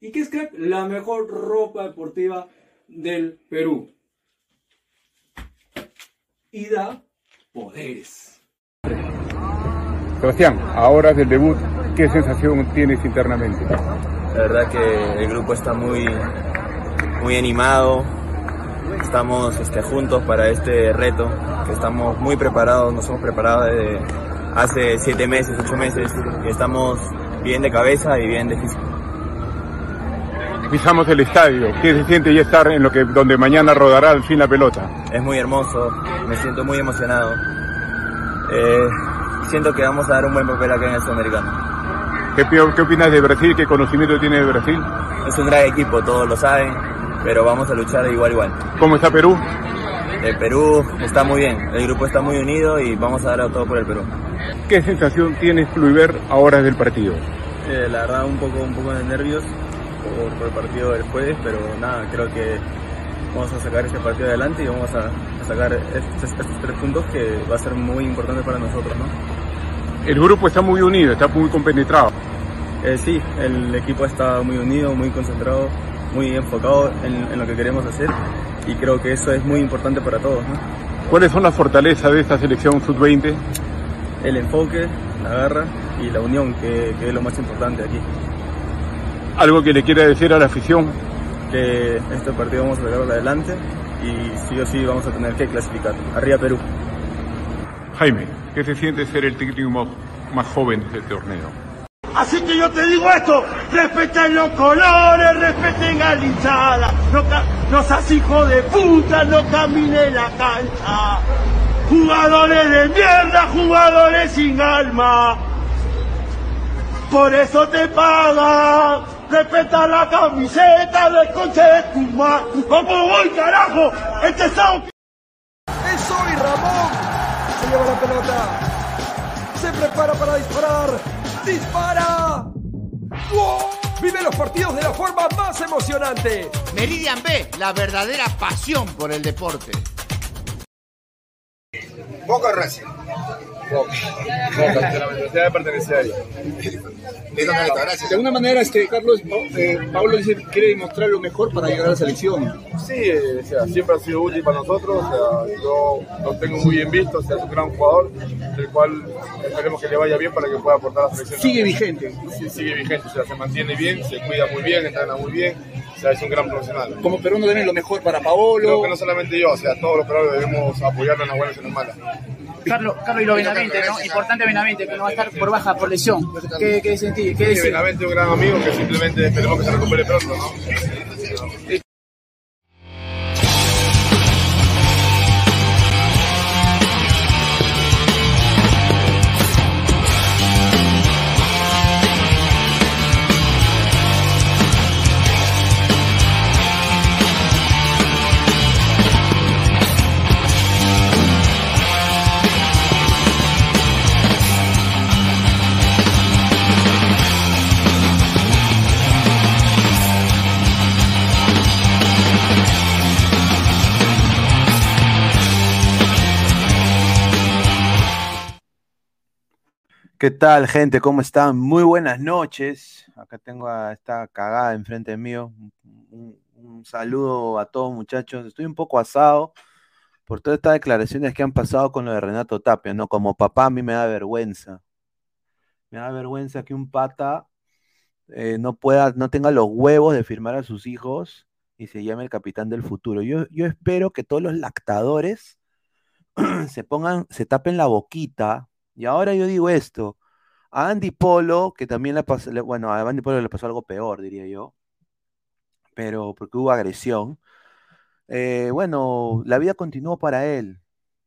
¿Y qué es crack? La mejor ropa deportiva del Perú. Y da poderes. Sebastián, ahora del debut, ¿qué sensación tienes internamente? La verdad que el grupo está muy, muy animado, estamos este, juntos para este reto, que estamos muy preparados, nos hemos preparado desde hace siete meses, ocho meses, y estamos bien de cabeza y bien de físico. Pisamos el estadio, ¿qué se siente ya estar en lo que donde mañana rodará al fin la pelota? Es muy hermoso, me siento muy emocionado. Eh, siento que vamos a dar un buen papel acá en el Sudamericano. ¿Qué, ¿Qué opinas de Brasil? ¿Qué conocimiento tiene de Brasil? Es un gran equipo, todos lo saben, pero vamos a luchar de igual a igual. ¿Cómo está Perú? El Perú está muy bien, el grupo está muy unido y vamos a dar todo por el Perú. ¿Qué sensación tienes Fluiver ahora del partido? Eh, la verdad un poco, un poco de nervios por, por, el partido del jueves, pero nada, creo que vamos a sacar este partido adelante y vamos a, a sacar estos, estos, tres puntos que va a ser muy importante para nosotros. ¿no? El grupo está muy unido, está muy compenetrado. Eh, sí, el equipo está muy unido, muy concentrado, muy enfocado en, en, lo que queremos hacer y creo que eso es muy importante para todos. ¿no? ¿Cuáles son las fortalezas de esta selección sub-20? El enfoque, la garra y la unión, que, que, es lo más importante aquí. ¿Algo que le quiera decir a la afición? Que este partido vamos a sacarlo adelante y sí o sí vamos a tener que clasificar. Arriba Perú. Jaime, ¿qué se siente ser el técnico más, más joven de este torneo? Así que yo te digo esto, respeten los colores, respeten a la hinchada, no, no seas hijo de puta, no camine la cancha. Jugadores de mierda, jugadores sin alma. Por eso te paga. Respeta la camiseta del coche de tu madre. ¿Cómo voy, carajo? Este es Es hoy Ramón. Se lleva la pelota. Se prepara para disparar. ¡Dispara! ¡Wow! Vive los partidos de la forma más emocionante. Meridian B, la verdadera pasión por el deporte. Boca Racing. La pertenece a ella. Gracias. De alguna manera, este, Carlos, eh, Pablo dice que quiere demostrar lo mejor para llegar a la selección. Sí, eh, o sea, siempre ha sido útil para nosotros. O sea, yo lo tengo muy bien visto, o sea, es un gran jugador, del cual esperemos que le vaya bien para que pueda aportar a la selección. Sigue vigente. Sí, sigue vigente, o sea, se mantiene bien, se cuida muy bien, entrena muy bien. O sea, es un gran profesional. Como peruano deben lo mejor para Paolo. Creo que no solamente yo, o sea, todos los peruanos debemos apoyarlo en las buenas y en las malas. Carlos, Carlos y lo Benavente, ¿no? Importante Benavente, que no va a estar por baja, por lesión. ¿Qué, qué sentí? ¿Qué sí, Benavente es un gran amigo que simplemente esperemos que se recupere pronto, ¿no? ¿Qué tal, gente? ¿Cómo están? Muy buenas noches. Acá tengo a esta cagada enfrente mío. Un, saludo a todos, muchachos. Estoy un poco asado por todas estas declaraciones que han pasado con lo de Renato Tapia, ¿no? Como papá, a mí me da vergüenza. Me da vergüenza que un pata eh, no pueda, no tenga los huevos de firmar a sus hijos y se llama el capitán del futuro. Yo, yo espero que todos los lactadores se pongan, se tapen la boquita. Y ahora yo digo esto, a Andy Polo, que también le pasó, bueno, a Andy Polo le pasó algo peor, diría yo, pero porque hubo agresión. Eh, bueno, la vida continuó para él.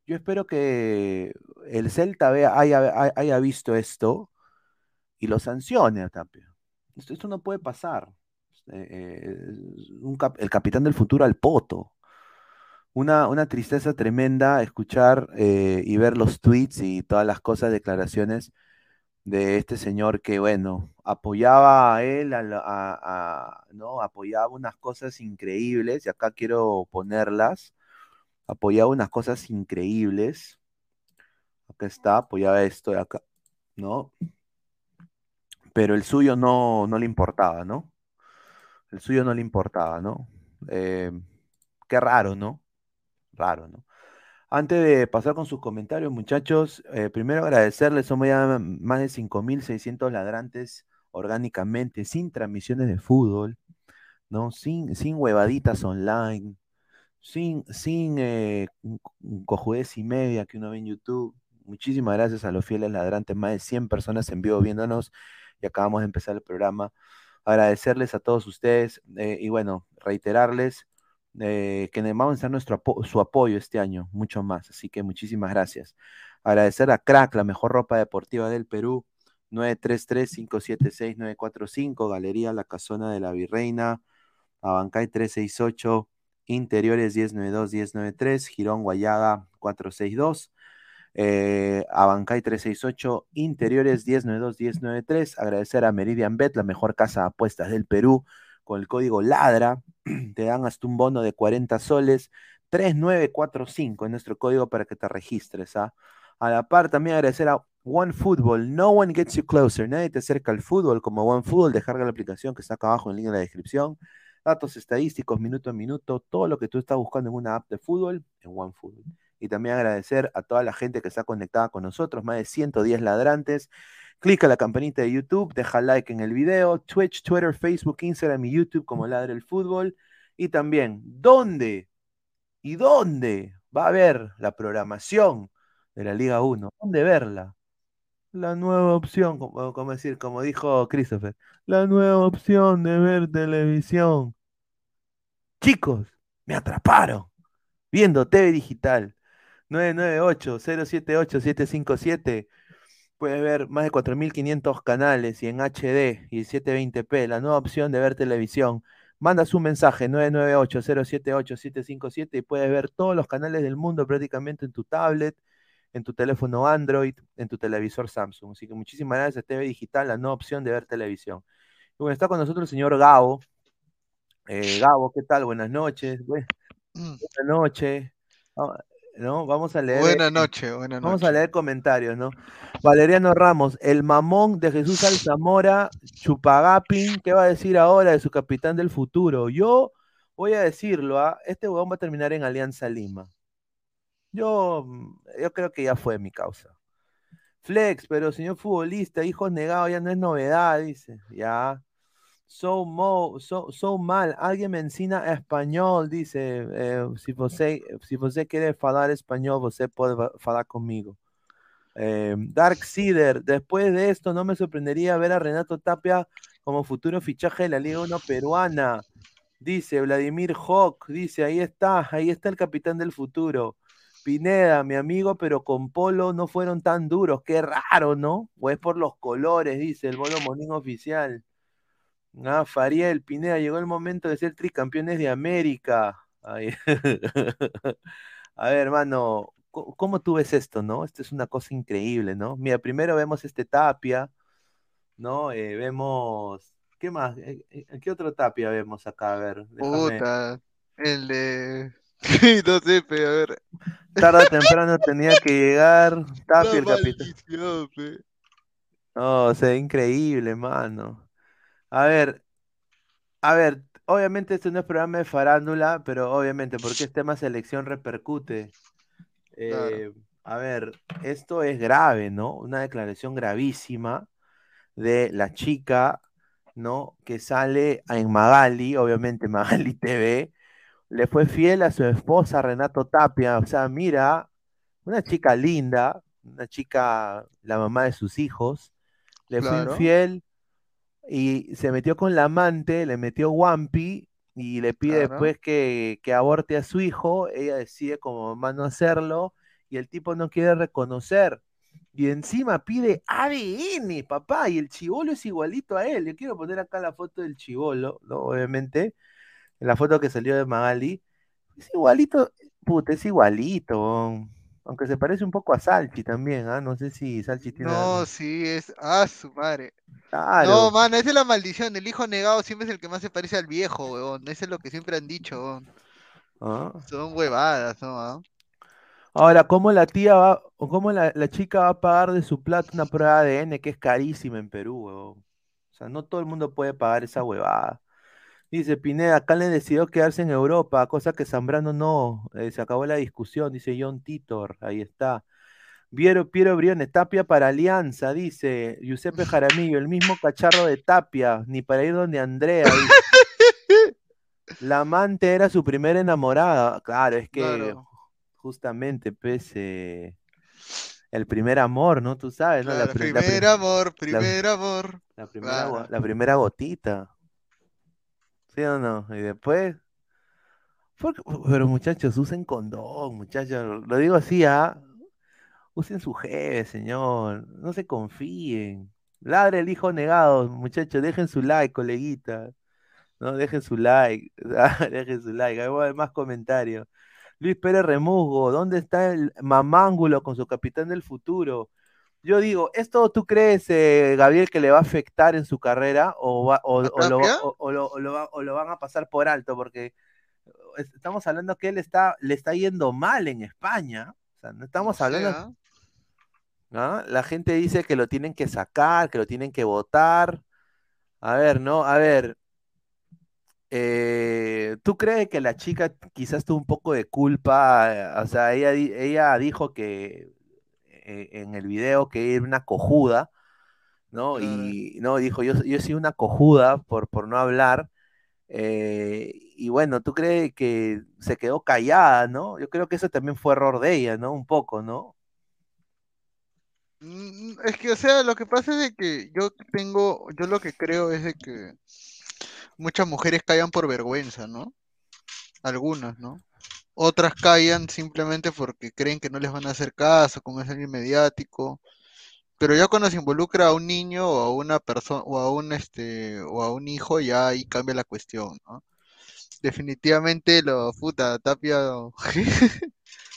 Yo espero que el Celta haya, haya- visto esto y lo sancione a Tapia. Esto, no puede pasar. Eh, eh, un el capitán del futuro al poto. Una, una tristeza tremenda escuchar eh, y ver los tweets y todas las cosas, declaraciones de este señor que, bueno, apoyaba a él, a ¿no? Apoyaba unas cosas increíbles, y acá quiero ponerlas. Apoyaba unas cosas increíbles. Acá está, apoyaba esto de acá, ¿no? Pero el suyo no, no le importaba, ¿no? El suyo no le importaba, ¿no? Eh, qué raro, ¿no? Raro, ¿no? Antes de pasar con sus comentarios, muchachos, eh, primero agradecerles, somos ya más de 5.600 ladrantes orgánicamente, sin transmisiones de fútbol, ¿no? Sin, sin huevaditas online, sin, sin eh, cojudez y media que uno ve en YouTube. Muchísimas gracias a los fieles ladrantes, más de 100 personas en vivo viéndonos y acabamos de empezar el programa. Agradecerles a todos ustedes eh, y bueno, reiterarles eh, que vamos a nuestro su apoyo este año, mucho más. Así que muchísimas gracias. Agradecer a Crack, la mejor ropa deportiva del Perú, 933-576-945, Galería La Casona de la Virreina, Abancay 368, Interiores 1092-1093, Girón Guayaga 462. Eh, Abancay 368, Interiores 1092-1093. Agradecer a Meridian Bet, la mejor casa de apuestas del Perú, con el código LADRA. Te dan hasta un bono de 40 soles. 3945 es nuestro código para que te registres. ¿ah? A la par, también agradecer a OneFootball. No one gets you closer. Nadie te acerca al fútbol como OneFootball. Descarga la aplicación que está acá abajo en link de la descripción. Datos estadísticos, minuto a minuto, todo lo que tú estás buscando en una app de fútbol, en OneFootball. Y también agradecer a toda la gente que está conectada con nosotros, más de 110 ladrantes. Clica la campanita de YouTube, deja like en el video, Twitch, Twitter, Facebook, Instagram y YouTube como Ladre el Fútbol. Y también, ¿dónde? ¿Y dónde va a haber la programación de la Liga 1? ¿Dónde verla? La nueva opción, como, como decir, como dijo Christopher, la nueva opción de ver televisión. Chicos, me atraparon. Viendo TV Digital. 998-078-757. Puedes ver más de 4.500 canales y en HD y 720p, la nueva opción de ver televisión. Mandas un mensaje 998-078-757 y puedes ver todos los canales del mundo prácticamente en tu tablet, en tu teléfono Android, en tu televisor Samsung. Así que muchísimas gracias, TV Digital, la nueva opción de ver televisión. Y bueno, está con nosotros el señor Gabo. Eh, Gabo, ¿qué tal? Buenas noches. Buenas noches. ¿No? Vamos a leer. Buenas noches, buenas Vamos a leer comentarios, ¿no? Valeriano Ramos, el mamón de Jesús Alzamora, Chupagapin, ¿qué va a decir ahora de su capitán del futuro? Yo voy a decirlo, ¿ah? este huevón va a terminar en Alianza Lima. Yo, yo creo que ya fue mi causa. Flex, pero señor futbolista, hijos negados ya no es novedad, dice. Ya. So, mo, so, so mal, alguien me ensina español, dice. Eh, si, você, si quiere falar español, você puede falar conmigo. Eh, Dark Seeder, después de esto no me sorprendería ver a Renato Tapia como futuro fichaje de la Liga 1 peruana. Dice Vladimir Hawk, dice, ahí está, ahí está el capitán del futuro. Pineda, mi amigo, pero con Polo no fueron tan duros, qué raro, ¿no? O es por los colores, dice el Bolo Monín oficial. Ah, Fariel, Pineda, llegó el momento de ser tricampeones de América. Ay. A ver, hermano, ¿cómo tú ves esto, no? Esto es una cosa increíble, ¿no? Mira, primero vemos este Tapia, ¿no? Eh, vemos, ¿qué más? Eh, ¿Qué otro Tapia vemos acá? A ver, déjame. Puta, el de... no sé, pero a ver. Tarde o temprano tenía que llegar Tapia, el capitán. No, o sea, increíble, mano. A ver, a ver, obviamente este no es programa de farándula, pero obviamente porque es tema selección repercute. Eh, a ver, esto es grave, ¿no? Una declaración gravísima de la chica ¿no? Que sale en Magali, obviamente Magali TV, le fue fiel a su esposa Renato Tapia. O sea, mira, una chica linda, una chica, la mamá de sus hijos, le fue infiel y se metió con la amante, le metió Wampi y le pide Claro. después que, que aborte a su hijo. Ella decide como mamá no hacerlo y el tipo no quiere reconocer. Y encima pide ADN, papá, y el chivolo es igualito a él. Yo quiero poner acá la foto del chivolo, ¿no? Obviamente, la foto que salió de Magali. Es igualito, puta, es igualito. Aunque se parece un poco a Salchi también, ¿ah? No sé si Salchi tiene. No, sí, es. Ah, su madre. Claro. No, mano, esa es la maldición. El hijo negado siempre es el que más se parece al viejo, weón. Eso es lo que siempre han dicho, weón. ¿Ah? Son huevadas, ¿no? ah? Ahora, ¿cómo la tía va, o cómo la, la chica va a pagar de su plata una prueba de ADN que es carísima en Perú, huevón? O sea, no todo el mundo puede pagar esa huevada. Dice Pineda, Calen decidió quedarse en Europa, cosa que Zambrano no. eh, se acabó la discusión, dice John Titor, ahí está. Piero, Piero Briones, Tapia para Alianza, dice Giuseppe Jaramillo, el mismo cacharro de Tapia, ni para ir donde Andrea. dice. La amante era su primera enamorada. Claro, es que Claro. justamente, eh, el primer amor, ¿no? Tú sabes, ¿no? La Claro, la pri- primer amor, la- primer amor. la primera, Claro. la primera gotita. ¿Sí o no? Y después. Pero muchachos, usen condón, muchachos. Lo digo así, ¿ah? Usen su jefe, señor. No se confíen. Ladre el hijo negado, muchachos. Dejen su like, coleguita. No, dejen su like. Dejen su like. Ahí va a más comentarios. Luis Pérez Remusgo, ¿dónde está el mamángulo con su capitán del futuro? Yo digo, ¿esto tú crees, eh, Gabriel, que le va a afectar en su carrera o, va- o- o lo, o van a pasar por alto? Porque es- estamos hablando que él está, le está yendo mal en España. O sea, no estamos hablando. ¿ah? ¿no? La gente dice que lo tienen que sacar, que lo tienen que votar. A ver, ¿no? A ver. eh, ¿tú crees que la chica quizás tuvo un poco de culpa? eh, O sea, ella, ella dijo que eh, en el video que era una cojuda, ¿no? Y no, dijo, yo, yo soy una cojuda por, por no hablar. eh, y bueno, ¿tú crees que se quedó callada, ¿no? Yo creo que eso también fue error de ella, ¿no? Un poco, ¿no? Mm, Es que, o sea, lo que pasa es de que yo tengo, yo lo que creo es de que muchas mujeres callan por vergüenza, ¿no? Algunas, ¿no? Otras callan simplemente porque creen que no les van a hacer caso, como es alguien mediático. Pero ya cuando se involucra a un niño o a una persona o a un este o a un hijo, ya ahí cambia la cuestión, ¿no? Definitivamente lo puta, Tapia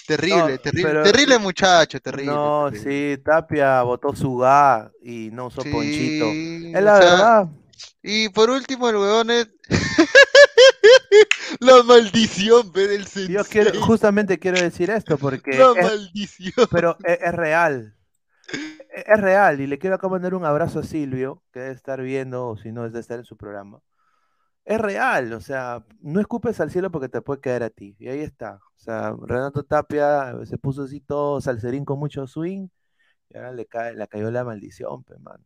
terrible, No, terrible, pero- terrible muchacho, terrible. No, terrible. sí, Tapia votó su ga y no usó Ponchito. Es la o sea, verdad. Y por último, el huevón es la maldición, ve del Yo sensei. quiero, justamente quiero decir esto porque La es- maldición. pero es, es real. Es, es real y le quiero acá mandar un abrazo a Silvio, que debe estar viendo o si no, debe estar en su programa. Es real, o sea, no escupes al cielo porque te puede caer a ti. Y ahí está. O sea, Renato Tapia se puso así todo salserín con mucho swing y ahora le cae, le cayó la maldición, pe, mano.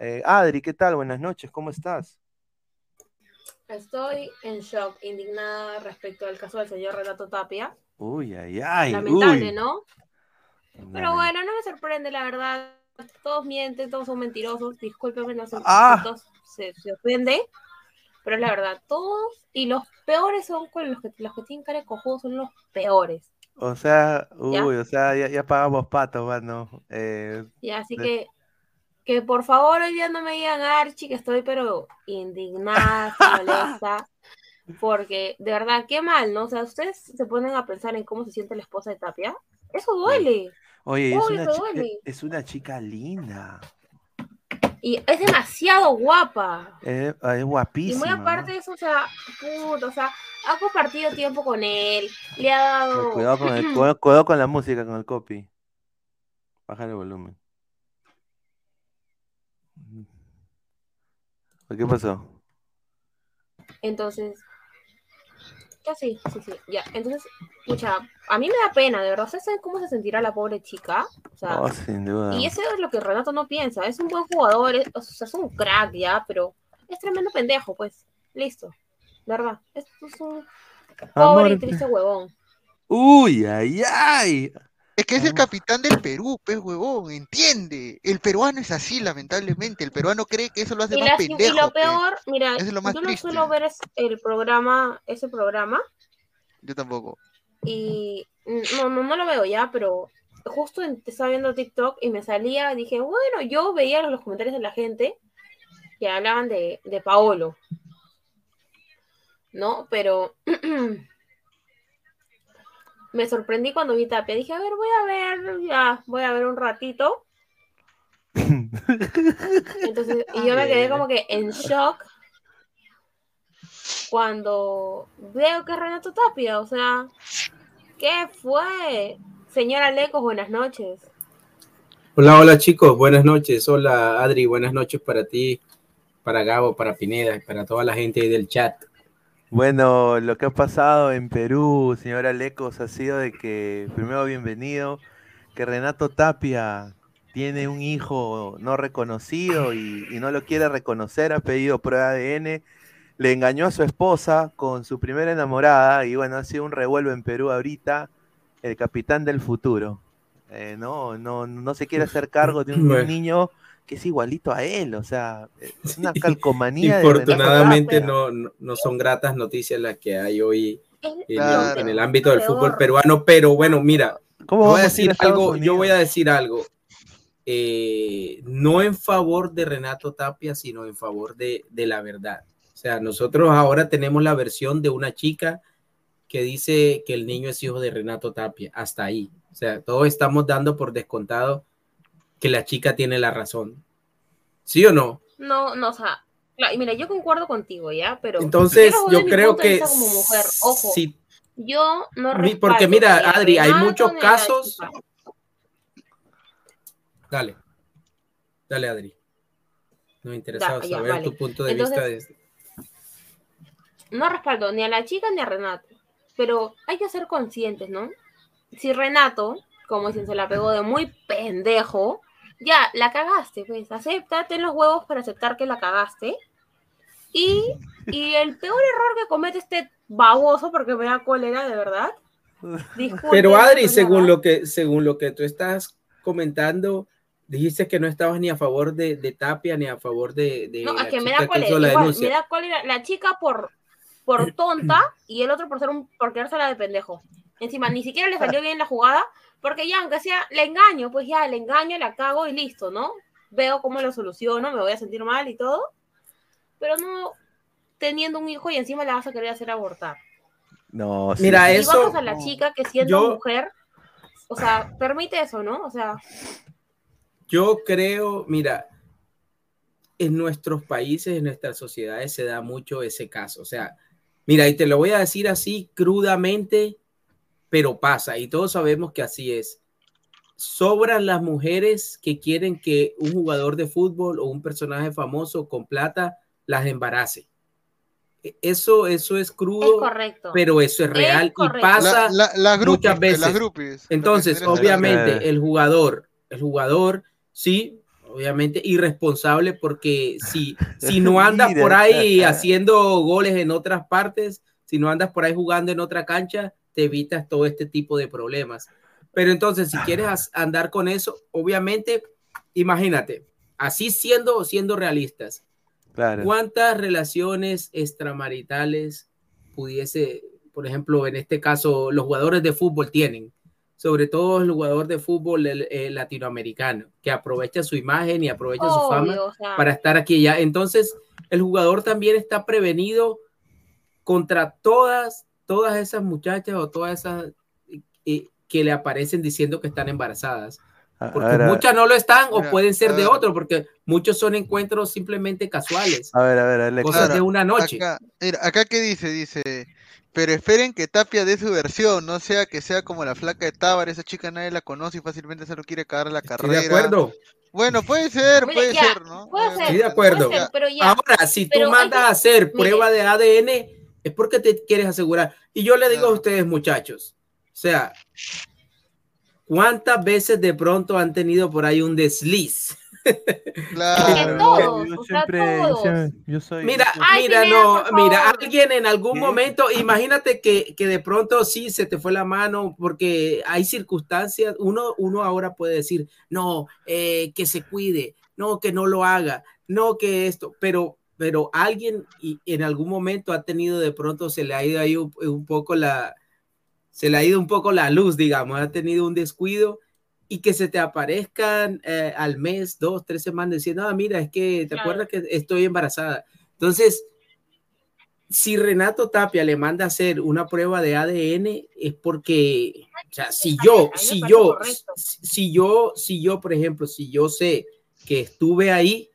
Eh, Adri, ¿qué tal? Buenas noches, ¿cómo estás? Estoy en shock, indignada respecto al caso del señor Renato Tapia. Uy, ay, ay. Lamentable, uy. ¿no? Pero bueno, no me sorprende, la verdad. Todos mienten, todos son mentirosos. Discúlpenme, no sé Ah. todos se, se ofende. Pero es la verdad, todos. Y los peores son con los que, los que tienen cara de cojudo, son los peores. O sea, ¿Ya? uy, o sea, ya, ya pagamos pato, mano. Eh, Y así de- que, que por favor hoy día no me digan Archie, que estoy pero indignada, molesta. Porque de verdad, qué mal, ¿no? O sea, ustedes se ponen a pensar en cómo se siente la esposa de Tapia. Eso duele. Oye, es una, duele. es una chica linda. Y es demasiado guapa. Es, es Y guapísima. muy ¿no? aparte de eso, o sea, puta, o sea, ha compartido tiempo con él, le ha dado... Cuidado con, el, cuidado, cuidado con la música, con el copy. Bájale el volumen. ¿Qué pasó? Entonces, ya sí, sí, sí, ya. Entonces, escucha, a mí me da pena, de verdad. ¿Ustedes saben cómo se sentirá la pobre chica? O sea, Oh, sin duda. y eso es lo que Renato no piensa. Es un buen jugador, es, o sea, es un crack ya, pero es tremendo pendejo, pues. Listo. ¿Verdad? Esto es un pobre Amor. y triste huevón. Uy, ay, ay. Que es el capitán del Perú, pues, huevón, entiende. El peruano es así, lamentablemente. El peruano cree que eso lo hace Y, más la- pendejo. y lo pues. peor, mira, Eso es lo más yo no triste. suelo ver el programa, ese programa, Yo tampoco. y no, no, no lo veo ya, pero justo estaba viendo TikTok y me salía, dije, bueno, yo veía los comentarios de la gente que hablaban de, de Paolo, ¿no? Pero me sorprendí cuando vi Tapia, dije, a ver, voy a ver, ya, voy a ver un ratito. Entonces, y yo me quedé como que en shock cuando veo que es Renato Tapia, o sea, ¿qué fue? Señora Lecos, buenas noches. Hola, hola chicos, buenas noches. Hola Adri, buenas noches para ti, para Gabo, para Pineda, para toda la gente del chat. Bueno, lo que ha pasado en Perú, señora Lecos, ha sido de que, primero bienvenido, que Renato Tapia tiene un hijo no reconocido y, y no lo quiere reconocer, ha pedido prueba de ADN, le engañó a su esposa con su primera enamorada y bueno, ha sido un revuelo en Perú ahorita, el capitán del futuro. Eh, no, no, no se quiere hacer cargo de un, de un Bueno. niño que es igualito a él, o sea, es una calcomanía Infortunadamente no, no, no son gratas noticias las que hay hoy en, Claro. en el ámbito del fútbol peruano, pero bueno, mira, ¿Cómo yo voy a decir a algo, yo voy a decir algo, eh, no en favor de Renato Tapia, sino en favor de, de la verdad. O sea, nosotros ahora tenemos la versión de una chica que dice que el niño es hijo de Renato Tapia, hasta ahí. O sea, todos estamos dando por descontado que la chica tiene la razón. ¿Sí o no? No, no, o sea, claro, y mira, yo concuerdo contigo, ¿ya? Pero Entonces, yo creo que vista como mujer, ojo, si- yo no porque mira, Adri, hay muchos casos-. Dale, dale, Adri. Da- ya, saber vale. tu punto de Entonces, vista. De... no respaldo ni a la chica ni a Renato. Pero hay que ser conscientes, ¿no? Si Renato, como dicen, se la pegó de muy pendejo, ya, la cagaste, pues, acéptate los huevos para aceptar que la cagaste. Y, y el peor error que comete este baboso, porque me da cólera, de verdad. disculpen, Pero Adri, pues, según lo que según lo que tú estás comentando, dijiste que no estabas ni a favor de, de Tapia ni a favor de, de No, es la que me da cólera. la igual, me da cólera la chica por, por tonta y el otro por ser un por quedársela de pendejo. Encima, ni siquiera le salió bien la jugada, porque ya, aunque sea, le engaño, pues ya, le engaño, la cago y listo, ¿no? Veo cómo lo soluciono, me voy a sentir mal y todo. Pero no teniendo un hijo y encima la vas a querer hacer abortar. No, sí, Mira, y eso- vamos a la chica que siendo yo- mujer, o sea, permite eso, ¿no? O sea, Yo creo, mira, en nuestros países, en nuestras sociedades se da mucho ese caso. O sea, mira, y te lo voy a decir así crudamente, pero pasa, y todos sabemos que así es. Sobran las mujeres que quieren que un jugador de fútbol o un personaje famoso con plata las embarace. E- Eso, eso es crudo, es correcto. pero eso es real y pasa La- la- las groupies, muchas veces. las groupies. Entonces, obviamente, el jugador, el jugador, sí, obviamente irresponsable porque si, si no andas por ahí haciendo goles en otras partes, si no andas por ahí jugando en otra cancha, te evitas todo este tipo de problemas. Pero entonces, si quieres as- andar con eso, obviamente, imagínate, así siendo, siendo realistas, Claro. ¿Cuántas relaciones extramaritales pudiese, por ejemplo, en este caso, los jugadores de fútbol tienen? Sobre todo el jugador de fútbol el- el latinoamericano, que aprovecha su imagen y aprovecha su fama Obvio, o sea. para estar aquí y ya. Entonces, el jugador también está prevenido contra todas, todas esas muchachas o todas esas eh, que le aparecen diciendo que están embarazadas. Porque ver, muchas no lo están o pueden ser de otro, porque muchos son encuentros simplemente casuales. A ver, a ver, Alex. Cosas Claro, de una noche. Acá, mira, acá qué dice, dice, pero esperen que Tapia dé su versión, no sea que sea como la flaca de Tábar, esa chica nadie la conoce y fácilmente se lo quiere cagar la Estoy carrera. de acuerdo. Bueno, puede ser, Mira, puede ya, ser, ¿no? puede ser, Estoy de acuerdo. puede ser, pero ya. Ahora, si tú Pero mandas que- a hacer mire. prueba de ADN, es porque te quieres asegurar. Y yo le digo a ustedes, muchachos, o sea, ¿cuántas veces de pronto han tenido por ahí un desliz? Claro. todos, Yo siempre, yo todos. siempre- yo soy. Mira, yo soy- Ay, mira, no, mira, alguien en algún ¿Qué? momento, imagínate que, que de pronto sí se te fue la mano, porque hay circunstancias, uno, uno ahora puede decir, no, eh, que se cuide, no, que no lo haga, no, que esto, pero, pero alguien y en algún momento ha tenido de pronto, se le ha ido ahí un, un poco la, se le ha ido un poco la luz, digamos, ha tenido un descuido y que se te aparezcan eh, al mes, dos, tres semanas diciendo, ah, mira, es que te Claro. acuerdas que estoy embarazada. Entonces, si Renato Tapia le manda a hacer una prueba de ADN, es porque, o sea, si yo, si yo, si yo, si yo, por ejemplo, si yo sé que estuve ahí,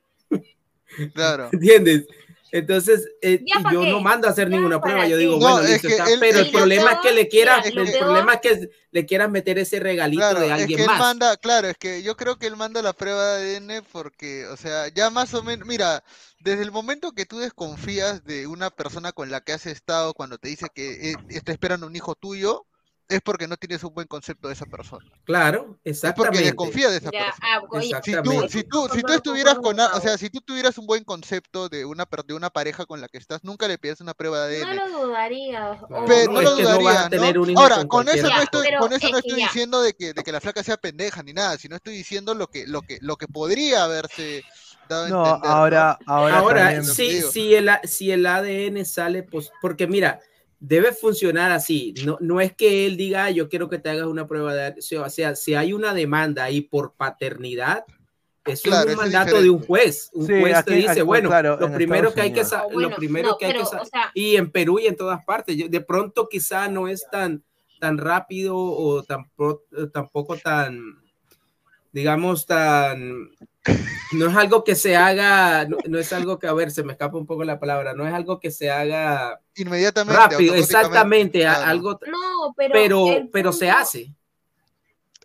Claro. ¿entiendes? Entonces, eh, ¿Ya y pa' yo qué? no mando a hacer ¿Ya ninguna prueba, yo digo, No, bueno, es listo, que está, él- pero el problema es que le quieras, el peor- problema es que le quieras meter ese regalito Claro, de es alguien que él más. manda, claro, es que yo creo que él manda la prueba de ADN porque, o sea, ya más o menos, mira, desde el momento que tú desconfías de una persona con la que has estado cuando te dice que eh, está esperando un hijo tuyo, es porque no tienes un buen concepto de esa persona. Claro, Es porque exactamente. desconfía de esa Ya, persona. ah, oye, Si tú, Exactamente. si tú, si tú estuvieras con, a- o sea, si tú tuvieras un buen concepto de una, per- de una pareja con la que estás, nunca le pides una prueba de No ADN. lo dudaría. Pero No, no es lo no a dudaría, ¿no? Ahora, con con eso no estoy, con eso es no estoy ya. diciendo de que, de que la flaca sea pendeja ni nada, sino estoy diciendo lo que, lo que, lo que podría haberse dado a No, entender, ¿no? ahora, ahora, Ahora, si, si, el, A- si el ADN sale, pues, porque mira, debe funcionar así. No, no es que él diga, "Ah, yo quiero que te hagas una prueba de ADN. O sea, si hay una demanda ahí por paternidad, eso Claro, es un es mandato de un juez. Un Sí, juez aquí- te dice, aquí, bueno, claro, lo primero que hay que Ah, bueno, lo primero no, que hay que pero, sa- o sea- y en Perú y en todas partes. Yo- de pronto quizá no es tan tan rápido o tampoco, tampoco tan digamos tan no es algo que se haga no, no es algo que a ver se me escapa un poco la palabra no es algo que se haga Inmediatamente, rápido exactamente claro. algo No, pero. pero se hace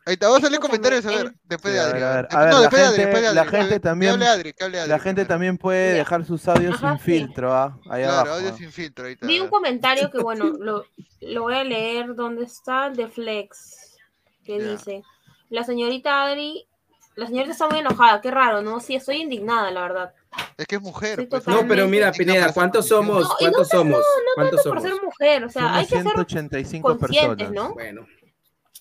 Ahí te vamos a leer Escúchame, comentarios, a ver, después de Adri. ver, a a ver, ver. a ver, No, la después de Adri, gente- después de la Adri. gente Que también- hable Adri, que hable Adri La gente también puede Ya. dejar sus audios Ajá, sin sí. filtro, ¿ah? Ahí Claro, abajo. audio ¿ah? sin filtro, ahí está. Vi un comentario que, bueno, lo, lo voy a leer. ¿Dónde está? El de Flex. Que Ya. dice: La señorita Adri. La señorita está muy enojada. Qué raro, ¿no? Sí, estoy indignada, la verdad. Es que es mujer, pues. no pero mira Pineda cuántos somos No, no cuántos tanto- somos No cuántos tanto por somos ser mujer. O sea, Somos hay que ser 185 conscientes, personas. ¿no? bueno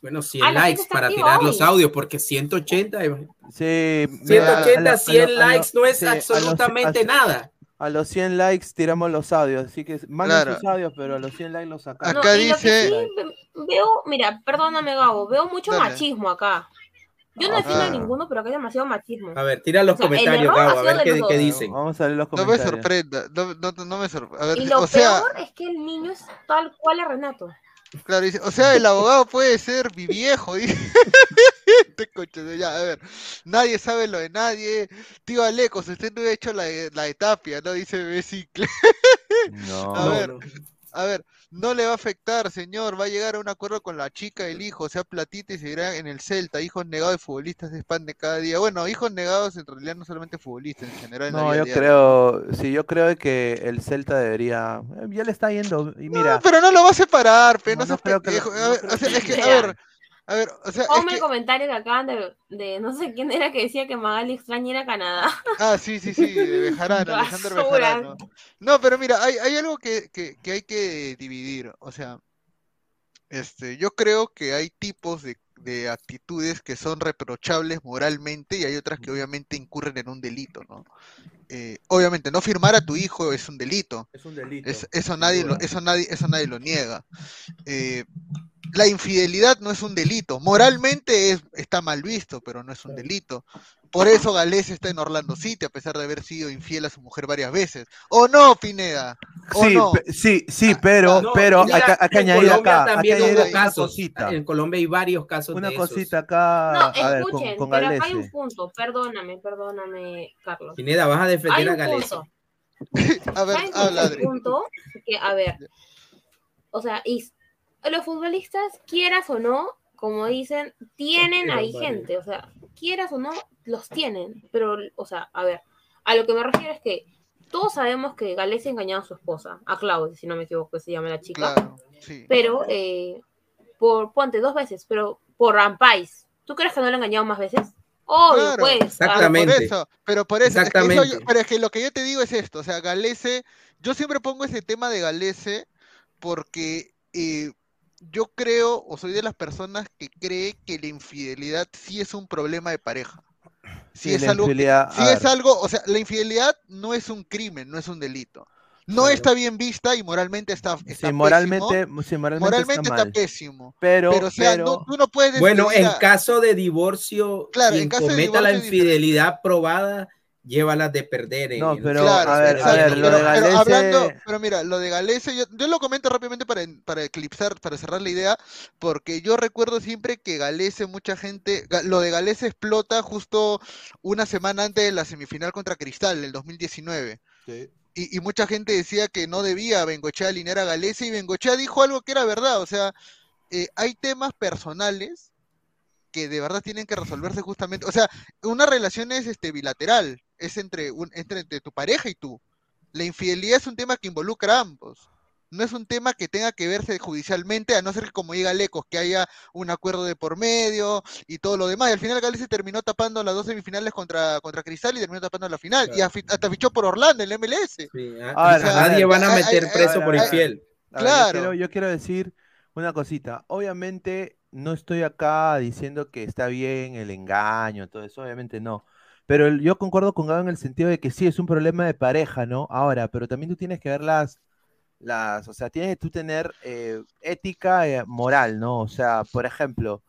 bueno 100 Ah, la likes para tirar los hoy. audios porque 180 Sí, 180 mira, a lo- 100 a a lo- likes no es sí, a los- absolutamente a- nada A los 100 likes tiramos los audios, así que manden Claro. sus audios, pero a los 100 likes los sacamos. No, Acá que dice- sí ve- veo, mira, perdóname Gabo, veo mucho Dale. machismo acá. Yo no Ah, defiendo a ninguno, pero acá hay demasiado machismo. a ver tira los O sea, el comentarios error Gabo a ver de qué, qué dicen Vamos a leer los No me comentarios. sorprenda, no, no, no me sorprenda. Ver, Y lo o sea, peor es que el niño es tal cual a Renato. claro, dice, o sea, el abogado puede ser mi viejo, dice. Este coche de ya, a ver, nadie sabe lo de nadie. Tío Alecos, usted no ha hecho la de, la de Tapia, ¿no? Dice Becicle. No. A No, ver, no. A ver, no le va a afectar, señor. Va a llegar a un acuerdo con la chica del hijo, o sea, platita y seguirá en el Celta. Hijos negados de futbolistas se expande cada día. Bueno, hijos negados en realidad no solamente futbolistas, en general. en la No, vida yo diaria. creo, sí, yo creo que el Celta debería, eh, ya le está yendo, y mira, No, pero no lo va a separar, pero No, no, no seas creo que lo- pendejo. no A ver, creo o sea, que es que, lo- a ver, a ver, o sea, es Ponme que, el comentario que acaban de, de no sé quién era que decía que Magali extraña ir a Canadá. ah, sí, sí, sí, de Bejarano, Basura. Bejarano. No, pero mira, hay, hay algo que, que, que hay que dividir, o sea, este, yo creo que hay tipos de, de actitudes que son reprochables moralmente y hay otras que obviamente incurren en un delito, ¿no? Eh, obviamente, no firmar a tu hijo es un delito. es un delito. Es- eso nadie lo, eso nadie, eso nadie lo niega. Eh, la infidelidad no es un delito. Moralmente es, está mal visto, pero no es un delito. Por eso Galés está en Orlando City, a pesar de haber sido infiel a su mujer varias veces. ¿O no, Pineda? ¿O Sí, no? sí, sí, pero, No, pero mira, acá, acá en añadir Colombia acá, también hubo acá una casos. cosita, En Colombia hay varios casos una de esos. cosita acá, No, a ver, con, escuchen, con pero acá hay un punto. Perdóname, perdóname, Carlos. Pineda, vas a Hay defender a un Gales. punto. A ver, ¿Saben cuál es habla, el Adri. punto? Que, a ver, o sea, y los futbolistas, quieras o no, como dicen, tienen ahí gente, o sea, quieras o no, los tienen, pero, o sea, a ver, a lo que me refiero es que todos sabemos que Galés engañado a su esposa, a Claudia, si no me equivoco, se llama la chica, Claro, sí. pero, eh, por, ponte dos veces, pero por Rampais, ¿tú crees que no le ha engañado más veces? Obvio, Claro, pues. Exactamente. Por eso, pero por eso, es que eso Exactamente. yo- pero es que lo que yo te digo es esto, o sea, Galese, yo siempre pongo ese tema de Galese porque eh, yo creo, o soy de las personas que cree que la infidelidad sí es un problema de pareja. Si Sí, es la algo, que- si es algo, o sea, la infidelidad no es un crimen, no es un delito. No Claro. está bien vista y moralmente está, está Sí, pésimo. moralmente, sí, moralmente, Moralmente está está mal. pésimo. Pero, Pero, o sea, pero- no- tú no puedes Bueno, en caso de divorcio, Claro, quien en caso de cometa la divorcio diferente. infidelidad probada, llévalas de perder. en No, el- pero, Claro, a ver, a ver, lo pero, de pero Galese- hablando, pero mira, lo de Galese, yo, yo lo comento rápidamente para, para eclipsar, para cerrar la idea, porque yo recuerdo siempre que Galese, mucha gente, lo de Galese explota justo una semana antes de la semifinal contra Cristal, el 2019. Y, y mucha gente decía que no debía Bengochea alinear a Galese y Bengochea dijo algo que era verdad, o sea, eh, hay temas personales que de verdad tienen que resolverse justamente, o sea, una relación es este bilateral, es entre, un, entre, entre tu pareja y tú. La infidelidad es un tema que involucra a ambos. No es un tema que tenga que verse judicialmente, a no ser que como diga Lecos, que haya un acuerdo de por medio y todo lo demás. Y al final Gales se terminó tapando las dos semifinales contra, contra Cristal y terminó tapando la final. Y afi- hasta fichó por Orlando en la MLS. Sí, a- A ver, a a nadie van a meter ay, preso ay, por ay, infiel. Claro. yo, quiero, yo quiero decir una cosita. Obviamente no estoy acá diciendo que está bien el engaño, todo eso, obviamente no. Pero yo concuerdo con Gabo en el sentido de que sí, es un problema de pareja, ¿no? Ahora, pero también tú tienes que ver las, las, o sea, tienes que tú tener eh, ética eh, moral, ¿no? O sea, por ejemplo,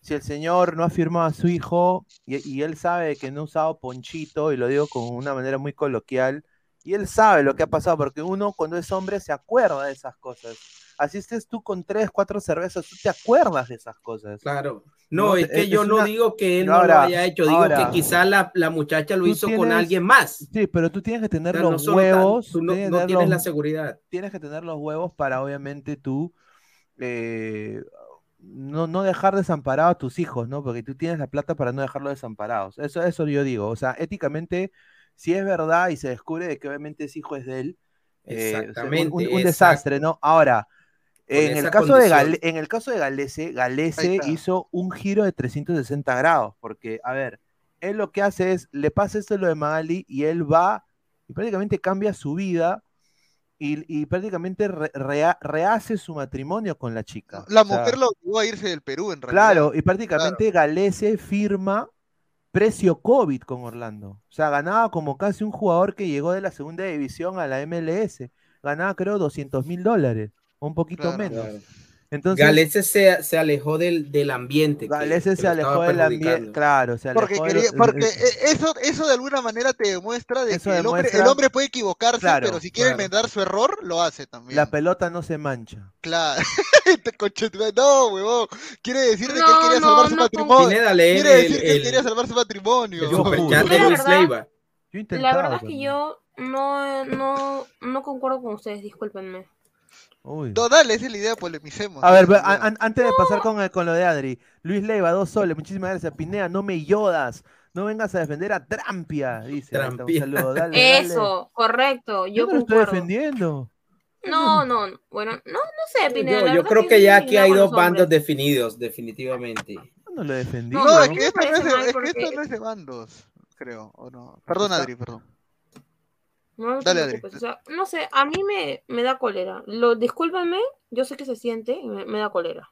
si el señor no ha firmado a su hijo y, y él sabe que no ha usado ponchito, y lo digo con una manera muy coloquial, y él sabe lo que ha pasado, porque uno cuando es hombre se acuerda de esas cosas. Así estés tú con tres, cuatro cervezas, tú te acuerdas de esas cosas. Claro. No, No, es es- que yo no digo que él No, lo haya hecho, digo ahora- que quizá la, la muchacha lo hizo con alguien más. Sí, pero tú tienes que tener O sea, no los solo tan- huevos. tú no- tienes que no tener tienes los- la seguridad. Tienes que tener los huevos para obviamente tú eh, no, no dejar desamparados a tus hijos, ¿no? Porque tú tienes la plata para no dejarlos desamparados. Eso, eso yo digo. O sea, éticamente, si es verdad y se descubre de que obviamente ese hijo es de él, eh, o sea, un- Exactamente, un, un exacto. desastre, ¿no? Ahora, en el, caso de. Gale- en el caso de Galese, Galese hizo un giro de 360 grados, porque, a ver, él lo que hace es, le pasa esto lo de Magali y él va y prácticamente cambia su vida y, y prácticamente re- rehace su matrimonio con la chica. La O sea, mujer lo obligó a irse del Perú, en realidad. Claro, y prácticamente Galese firma precio COVID con Orlando. O sea, ganaba como casi un jugador que llegó de la segunda división a la MLS. Ganaba creo 200 mil dólares, o un poquito Claro. menos. Claro. Entonces, Galese se, se alejó del, del ambiente. que- Galese que se lo alejó del ambiente, claro, se alejó Porque, de quería- lo- porque eso, eso de alguna manera te demuestra de que el hombre, el demuestra- hombre puede equivocarse, Claro, pero si quiere claro. enmendar su error, lo hace también. la pelota no se mancha. Claro. No, huevón. Quiere decir de que él No, quería no, salvar su no, matrimonio. Pineda, Quiere el- decir que él el- quería salvar su matrimonio. El superchat de La Luis verdad- Leiva. La es que no. yo no, no, no concuerdo con ustedes, discúlpenme. Uy. No, dale, esa es la idea, polemicemos. A ver, an- antes de pasar con, el- con lo de Adri, Luis Leiva, dos soles, muchísimas gracias. Pinea, no me yodas, no vengas a defender a Trampia, dice. Está, un Trampia. saludo, dale, dale. Eso, correcto, Yo yo no lo estoy defendiendo. No, no, no, bueno, no, no sé, Pineda. Yo, creo que ya aquí hay dos bandos hombres. definidos, definitivamente. Yo no lo defendí. No, No, es que me esto no es de, que esto no es de bandos, creo, ¿o no? Perdón, Adri, perdón. No, no te Dale, o sea, no sé, a mí me, me da cólera. Lo, discúlpenme, yo sé que se siente y me, me da cólera.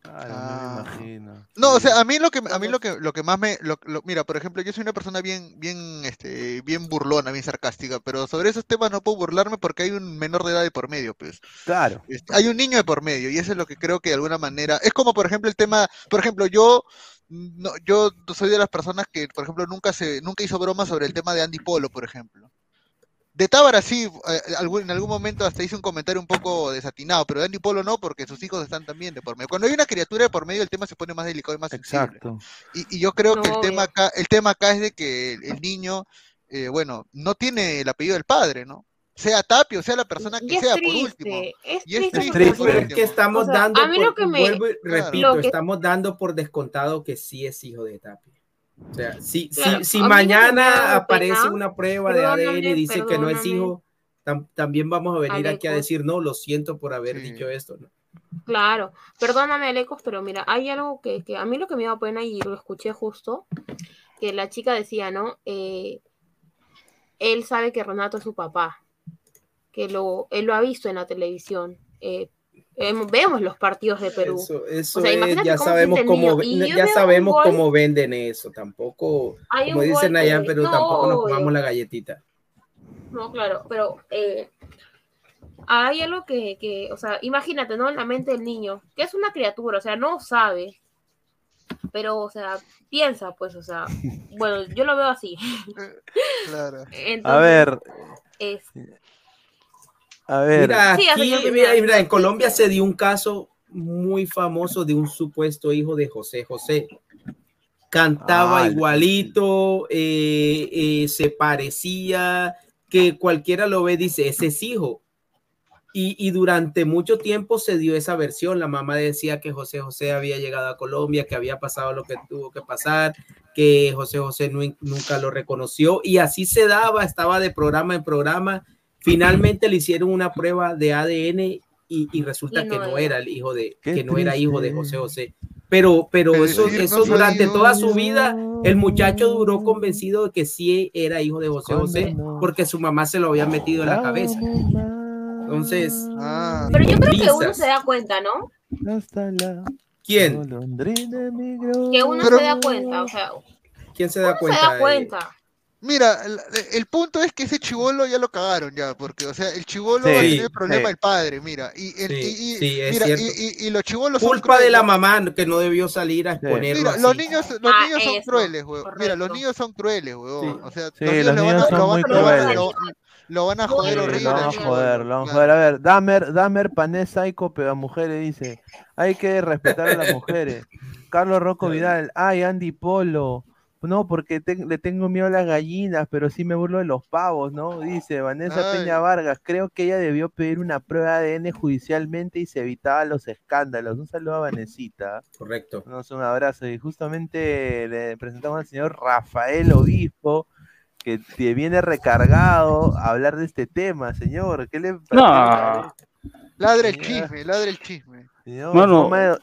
Claro, Ah. me imagino. No, o sea, a mí lo que a mí lo que lo que más me lo- lo- mira, por ejemplo, yo soy una persona bien bien este bien burlona, bien sarcástica, pero sobre esos temas no puedo burlarme porque hay un menor de edad de por medio, pues. Claro. Este, Hay un niño de por medio y eso es lo que creo que de alguna manera es como por ejemplo el tema, por ejemplo, yo no, yo soy de las personas que, por ejemplo, nunca se nunca hizo broma sobre el tema de Andy Polo, por ejemplo. De Tábara sí, eh, algún- en algún momento hasta hice un comentario un poco desatinado, pero de Andy Polo no, porque sus hijos están también de por medio. Cuando hay una criatura de por medio, el tema se pone más delicado y más sensible. Exacto. Y, y yo creo que el tema acá, el tema acá es de que el, el niño, eh, bueno, no tiene el apellido del padre, ¿no? Sea Tapio, sea la persona que sea, por último. es Y es triste. Pero es que estamos O sea, dando, a mí por- lo que me- vuelvo y Claro. repito, estamos dando por descontado que sí es hijo de Tapia. O sea, si, Claro, si, si mañana aparece pena, una prueba de ADN y perdóname, dice que no es hijo, tam- también vamos a venir aquí a decir, no, lo siento por haber Sí. dicho esto. ¿no? Claro, perdóname, Alecos, pero mira, hay algo que, que a mí lo que me da pena y lo escuché justo que la chica decía, ¿no? Eh, él sabe que Renato es su papá, que lo, él lo ha visto en la televisión. Eh, em- vemos los partidos de Perú. Eso, eso O sea, es, ya cómo sabemos el cómo, ya sabemos cómo venden eso. Tampoco, como dicen allá en Perú, no, tampoco nos comamos la galletita. No, claro, pero eh, hay algo que, que, o sea, imagínate, ¿no? En la mente del niño, que es una criatura, o sea, no sabe, pero, o sea, piensa, pues, o sea, bueno, yo lo veo así. Claro. Entonces, A ver, es- a ver. Mira, aquí, mira, mira, en Colombia se dio un caso muy famoso de un supuesto hijo de José José. Cantaba Ah, igualito, eh, eh, se parecía, que cualquiera lo ve, dice, ese es hijo. Y, y durante mucho tiempo se dio esa versión. La mamá decía que José José había llegado a Colombia, que había pasado lo que tuvo que pasar, que José José nu- nunca lo reconoció. Y así se daba, estaba de programa en programa. Finalmente le hicieron una prueba de ADN y, y resulta Y que no era. era el hijo de, Qué que no era hijo de. José José. Pero, pero Es eso, decir, eso no durante toda su vida, el muchacho duró convencido de que sí era hijo de José José, porque su mamá se lo había metido en la cabeza. Entonces, Ah, pero yo creo que uno se da cuenta, ¿no? ¿quién? Que uno Pero- se da cuenta, o sea, ¿Quién se da uno cuenta? se da eh? cuenta. Mira, el, el punto es que ese chivolo ya lo cagaron ya, porque, o sea, el chivolo Sí, va a tener el problema sí. del padre, mira, y, el- Sí, y- y- mira, cierto. y, y- y los chivolos son Culpa de la mamá que no debió salir a Sí. exponerlo Mira, así. los niños, los Ah, niños son eso, crueles, weón. Mira, los niños son crueles, weón. Sí. O sea, Sí, los niños, a, lo, van- a- crueles. lo- van a joder Sí, horrible. lo van a joder, lo van a joder. A ver, Damer, Damer Panés Psycho pega mujeres, dice. Hay que respetar a las mujeres. Carlos Rocco Vidal, ay, Andy Polo. No, porque te- le tengo miedo a las gallinas, pero sí me burlo de los pavos, ¿no? Dice Vanessa Ay. Peña Vargas, creo que ella debió pedir una prueba de ADN judicialmente y se evitaba los escándalos. Un saludo a Vanesita. Correcto. Nos un abrazo. Y justamente le presentamos al señor Rafael Obispo, que te viene recargado a hablar de este tema, señor. ¿Qué le No. Ladra el chisme, ladra el chisme. Señor,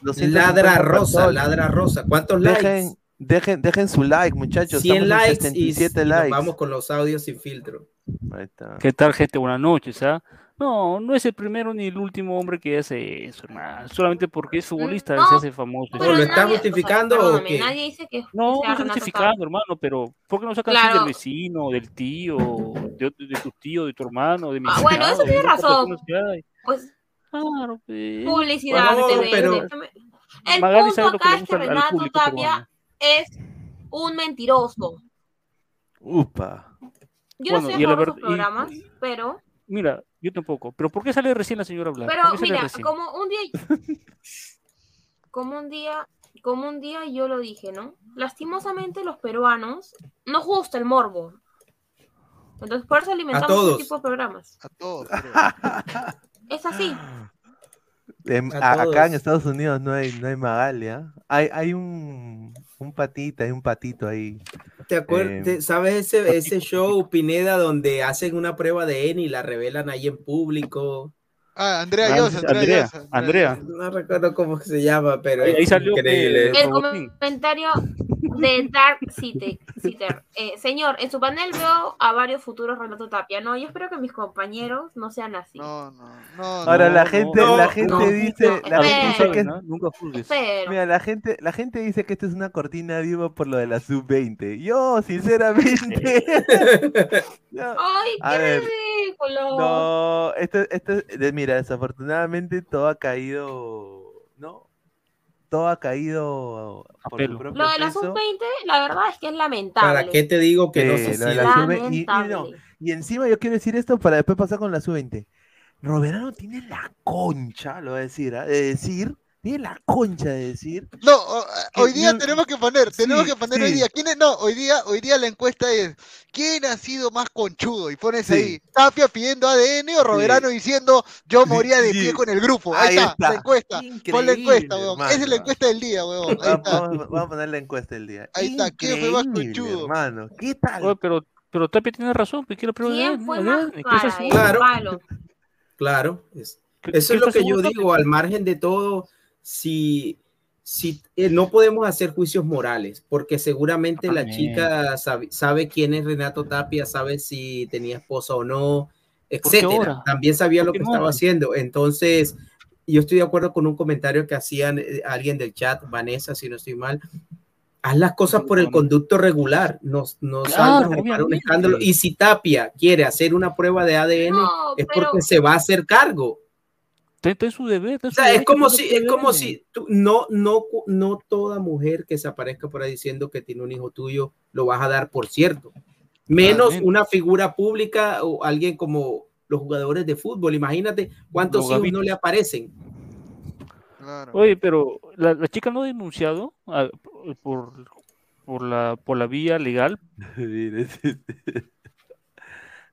250 Ladra rosa, ladra rosa. ¿Cuántos Dejen, likes? Dejen, dejen su like, muchachos. 100 Estamos en likes y, 77 y nos likes. vamos con los audios sin filtro. Ahí está. ¿Qué tal, gente? Buenas noches, ¿ah? No, no es el primero ni el último hombre que hace eso, hermano. Solamente porque es futbolista No, se hace famoso. Pero ¿Lo está nadie- justificando o perdóname, qué? Nadie dice que No, no Renato justificando, hermano, pero ¿por qué no sacas Claro. del vecino, del tío, de, de tu tío, de tu hermano, de mi Ah, bueno, eso tiene razón. Pues Claro, pues. publicidad No, te vende. pero- El Magali punto sabe lo que acá le es que Renato Tapia. Es un mentiroso. Upa. Yo Bueno, no sus ver- y- programas, pero, Mira, yo tampoco. Pero ¿por qué sale recién la señora a hablar? pero ¿Por mira, recién? como un día, como un día, como un día yo lo dije, ¿no? Lastimosamente los peruanos nos gusta el morbo. Entonces por eso alimentamos todos. este tipo de programas. A todos. Es así. A acá en Estados Unidos no hay, no hay Magalia. Hay, hay un, un patita, hay un patito ahí. ¿Te acuerdas? Eh, ¿Sabes ese, ese show, Pineda, donde hacen una prueba de N y la revelan ahí en público? Ah, Andrea Ah, Llosa, Andrea, Andrea, Llosa, Andrea. No recuerdo cómo se llama, pero Ahí- es ahí salió que- increíble. El comentario de Dark City, Sitter. Eh, señor, en su panel veo a varios futuros Renato Tapia. No, yo espero que mis compañeros no sean así. No, no, no. Ahora no. la gente, no, la gente no, dice, no, la gente dice que. Nunca juzgues. Espero. mira, la gente, la gente dice que esto es una cortina de humo por lo de la sub-20. Yo, sinceramente, no, ¡Ay, A qué ver, ridículo! no, esto, esto, mira, desafortunadamente todo ha caído. Todo ha caído por su propio Lo de la peso. sub-20, la verdad es que es lamentable. ¿Para qué te digo que no se lo de la siente? sub- y- y no, Lamentable. Y encima yo quiero decir esto para después pasar con la sub-20. Roberano tiene la concha, lo voy a decir, ¿ah? de decir, tiene la concha de decir. No, Que hoy día no- tenemos que poner, tenemos Sí, que poner hoy día. ¿Quién es? No, hoy día, hoy día la encuesta es ¿quién ha sido más conchudo? Y pones Sí. ahí, Tapia pidiendo ADN o Roberano diciendo yo moría de sí. pie con el grupo. Ahí, Ahí está, está. la encuesta. Pon la Increíble, encuesta, weón. Esa es la encuesta del día, weón. Ahí Vamos, está. vamos- vamos a poner la encuesta del día. Ahí está, ¿quién fue más Increíble, conchudo? hermano. ¿Qué tal? Oye, pero, pero Tapia tiene razón, pues quiero preguntar. ¿Quién fue más eh? Claro. Claro, es- ¿Qué- eso es lo que yo digo, al margen de todo, si, si eh, no podemos hacer juicios morales, porque seguramente la Amén. chica sabe, sabe quién es Renato Tapia, sabe si tenía esposa o no, etcétera. También sabía lo ¿Por que estaba haciendo. Entonces, yo estoy de acuerdo con un comentario que hacían eh, alguien del chat, Vanessa, si no estoy mal. Haz las cosas por el conducto regular, no, no Claro, salgas a un escándalo. Y si Tapia quiere hacer una prueba de ADN, No, es pero- porque se va a hacer cargo. Está está en su deber. está en O su sea, es derecho, como si, es como si tú- no, no, no toda mujer que se aparezca por ahí diciendo que tiene un hijo tuyo lo vas a dar por cierto. Menos Totalmente. una figura pública o alguien como los jugadores de fútbol. Imagínate cuántos Los hijos no le aparecen. Oye, pero la, la chica no ha denunciado a- por, por, la, por la vía legal.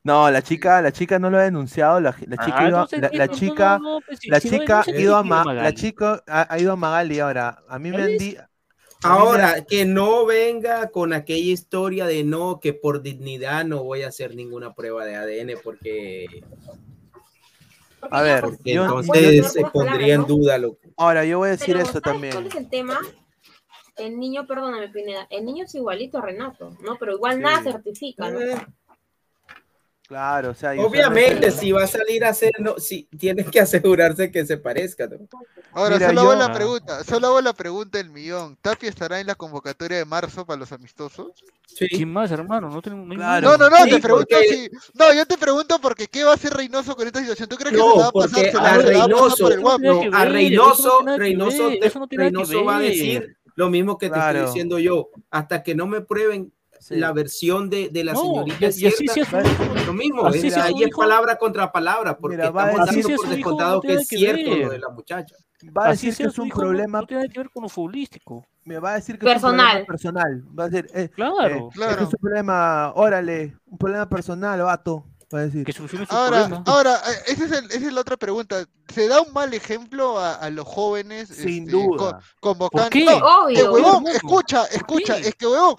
No, la chica, la chica no lo ha denunciado, la, la chica, Ah, ha ido a- entonces, la, la no, no, chica, no, pues, si- la si chica ido a ¿qué Ma- quiere la Magali? chica ha, ha ido a Magali ahora. A mí me han ¿Ves? di- Ahora, que no venga con aquella historia de no, que por dignidad no voy a hacer ninguna prueba de ADN porque, A ver, porque yo- entonces se pondría en duda lo que... ahora yo voy a decir Pero, ¿sabes también. ¿Cuál es el tema? El niño, perdóname, Pineda, el niño es igualito a Renato, ¿no? Pero igual nada certifica, ¿no? Claro, o sea, Obviamente, si va a salir a hacer, no, si tienes que asegurarse que se parezca. ¿no? Ahora, Mira, solo yo- hago la pregunta, solo hago la pregunta del millón. ¿Tapia estará en la convocatoria de marzo para los amistosos? ¿Quién más, hermano? No tenemos no hay Claro. No, no, no, Sí, te pregunto porque- si. No, yo te pregunto porque ¿qué va a hacer Reynoso con esta situación? ¿Tú crees que se la va No, a pasar? porque se la, a se la va a pasar Reynoso, por el no, a Reynoso, no Reynoso, no Reynoso va a decir lo mismo que te estoy diciendo yo, hasta que no me prueben Sí. la versión de, de la No, señorita y- y así su hijo. lo mismo, Así es- sea ahí es hijo. palabra contra palabra, porque Mira, va a estamos decir- dando Así por descontado no que es que cierto ver. lo de la muchacha. Va a Así decir que sea es un hijo, problema, No, tiene nada que ver con lo futbolístico. me va a decir que es un Personal. problema personal. Va a decir, eh, Claro. eh, Claro. es que es un problema, órale, un problema personal, vato. Va a decir. Que solucione su Ahora, problema. ahora, eh, esa es, el- esa es la otra pregunta. ¿Se da un mal ejemplo a, a los jóvenes? Sin este, duda. co- convocando. ¿Por qué? No, Obvio. que huevón, escucha, escucha, es que huevón,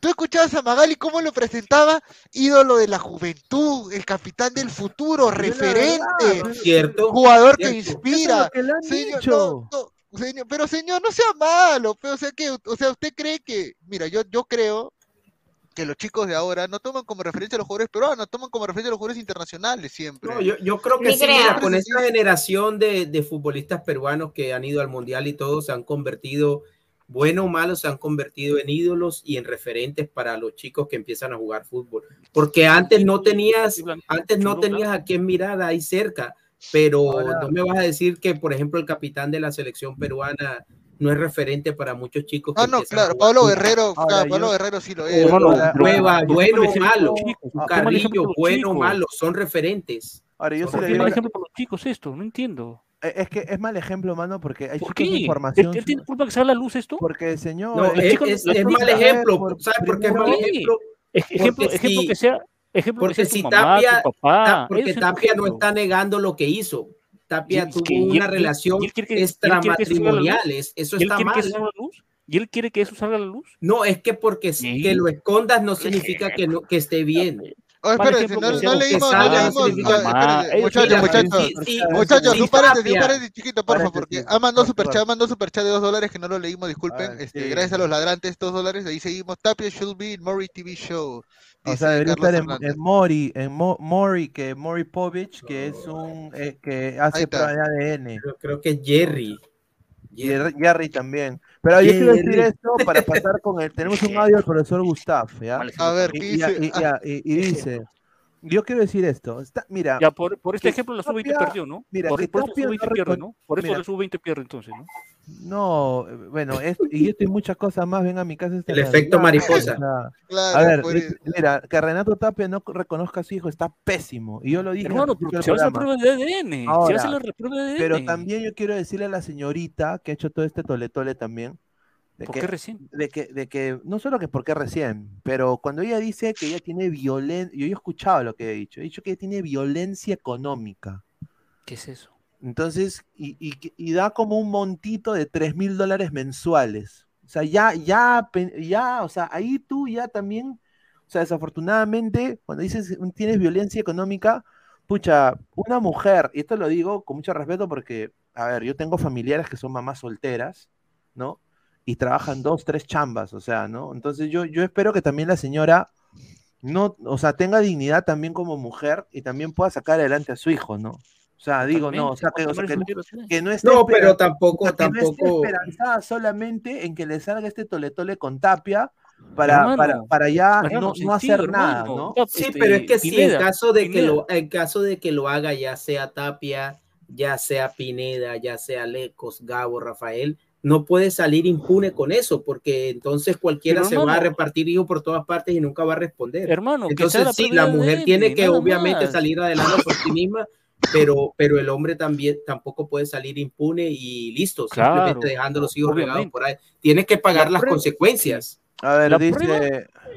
tú escuchabas a Magali cómo lo presentaba, ídolo de la juventud, el capitán del futuro, referente, ¿Cierto? jugador que Cierto. Inspira. lo que le han Señor, dicho. no, no, señor, pero señor, no sea malo, pero, o sea que, o sea, usted cree que, mira, yo, yo creo que los chicos de ahora no toman como referencia a los jugadores peruanos, toman como referencia a los jugadores internacionales siempre. No, yo, yo creo que sí, mira, con esta generación de, de futbolistas peruanos que han ido al mundial y todos se han convertido, bueno o malo, se han convertido en ídolos y en referentes para los chicos que empiezan a jugar fútbol. Porque antes no tenías, antes no tenías a quién mirar ahí cerca, pero no me vas a decir que, por ejemplo, el capitán de la selección peruana no es referente para muchos chicos. que Ah, no, claro, Pablo. Guerrero, Ahora, claro, Pablo yo- Guerrero sí lo es. Hermano, Cueva, bueno toma el o ejemplo malo, Carrillo, bueno malo, son referentes. Ahora, yo sí ¿Por le qué digo, mal ejemplo para los chicos esto? No entiendo. eh, es que es mal ejemplo, mano, porque hay ¿Por qué? información. ¿Él tiene culpa que salga a la luz esto? Porque señor. No, es, chico- es- es mal ejemplo. por ¿Sabes por qué es mal ejemplo? Ej- Ejemplo, Porque ejemplo si- que sea, ejemplo que Porque sea si tu mamá, Tapia, tu papá. Ta- porque Tapia no está negando lo que hizo. Tapia es tuvo que- él- una él- relación él que- extramatrimonial. es- Eso ¿Y él está quiere que eso mal. salga a la luz? ¿Y él quiere que eso salga a la luz? No, es que porque Sí. que lo escondas no significa que, no, que esté bien. Oh, espérense, ejemplo no, no leímos, no leímos. muchachos, muchachos. Muchachos, un paréntesis, un paréntesis chiquito, porfa, porque Paréntesis. ha mandado Por superchat, mandado superchat de dos dólares que no lo leímos, disculpen. Ah, este, sí. Gracias a los ladrantes, dos dólares, ahí seguimos. Tapia should be in Murray TV Show. O sea, debería Carlos estar en, en Mori, en Mo- Mori, que Mori Povich, que es un eh, que hace prueba de ADN. Creo, creo que es Jerry. Y el- Jerry también. Pero yo quiero decir Jerry. esto para pasar con el. Tenemos un audio del profesor Gustav, ¿ya? A ver, Y, ¿qué y- dice? y- Ah, y- y dice. Yo quiero decir esto. Está, mira, Ya, por, por este ejemplo, la sub-20 Tapia- perdió, ¿no? mira, por, por eso la Tapia sub-20 no pierde, ¿no? Por eso mira. la sub-20 pierde entonces, ¿no? No, bueno, es- y esto y muchas cosas más. Ven a mi casa. esta El efecto mariposa. Claro, a ver, por mira, que Renato Tapia no reconozca a su hijo está pésimo. Y yo lo dije. Hermano, pero se va a hacer programa. prueba de ADN. se va a Ahora, hacer la prueba de ADN. Pero también yo quiero decirle a la señorita que ha hecho todo este tole-tole también. De ¿Por que, qué recién? de que, de que, no solo que porque recién, pero cuando ella dice que ella tiene violencia, yo he escuchado lo que he dicho, he dicho que ella tiene violencia económica. ¿Qué es eso? Entonces, y, y y da como un montito de 3 mil dólares mensuales. O sea, ya, ya, ya, o sea, ahí tú ya también, o sea, desafortunadamente, cuando dices "Mm, tienes violencia económica, pucha, una mujer, y esto lo digo con mucho respeto porque, a ver, yo tengo familiares que son mamás solteras, ¿no? Y trabajan dos, tres chambas, o sea, ¿no? Entonces yo, yo espero que también la señora no, o sea, tenga dignidad también como mujer y también pueda sacar adelante a su hijo, ¿no? O sea, digo, no, o sea, que, o sea, que no, que no esté No, pero tampoco, o sea, que no esté tampoco. esperanzada solamente en que le salga este toletole con Tapia para, Hermano, para, para ya hermano, no, no hacer nada, hermano. ¿no? Sí, Este, pero es que sí, en caso de que lo, en caso de que lo haga, ya sea Tapia, ya sea Pineda, ya sea Lecos, Gabo, Rafael, no puede salir impune con eso, porque entonces cualquiera Pero, se va a hermano. repartir hijos por todas partes y nunca va a responder. Hermano, que entonces sea la sí, la mujer ADN, tiene que obviamente más. salir adelante por sí misma, pero, pero el hombre también tampoco puede salir impune y listo, Claro, simplemente dejando los hijos regados por ahí. Tiene que pagar La las prueba- consecuencias. A ver, La dice, prueba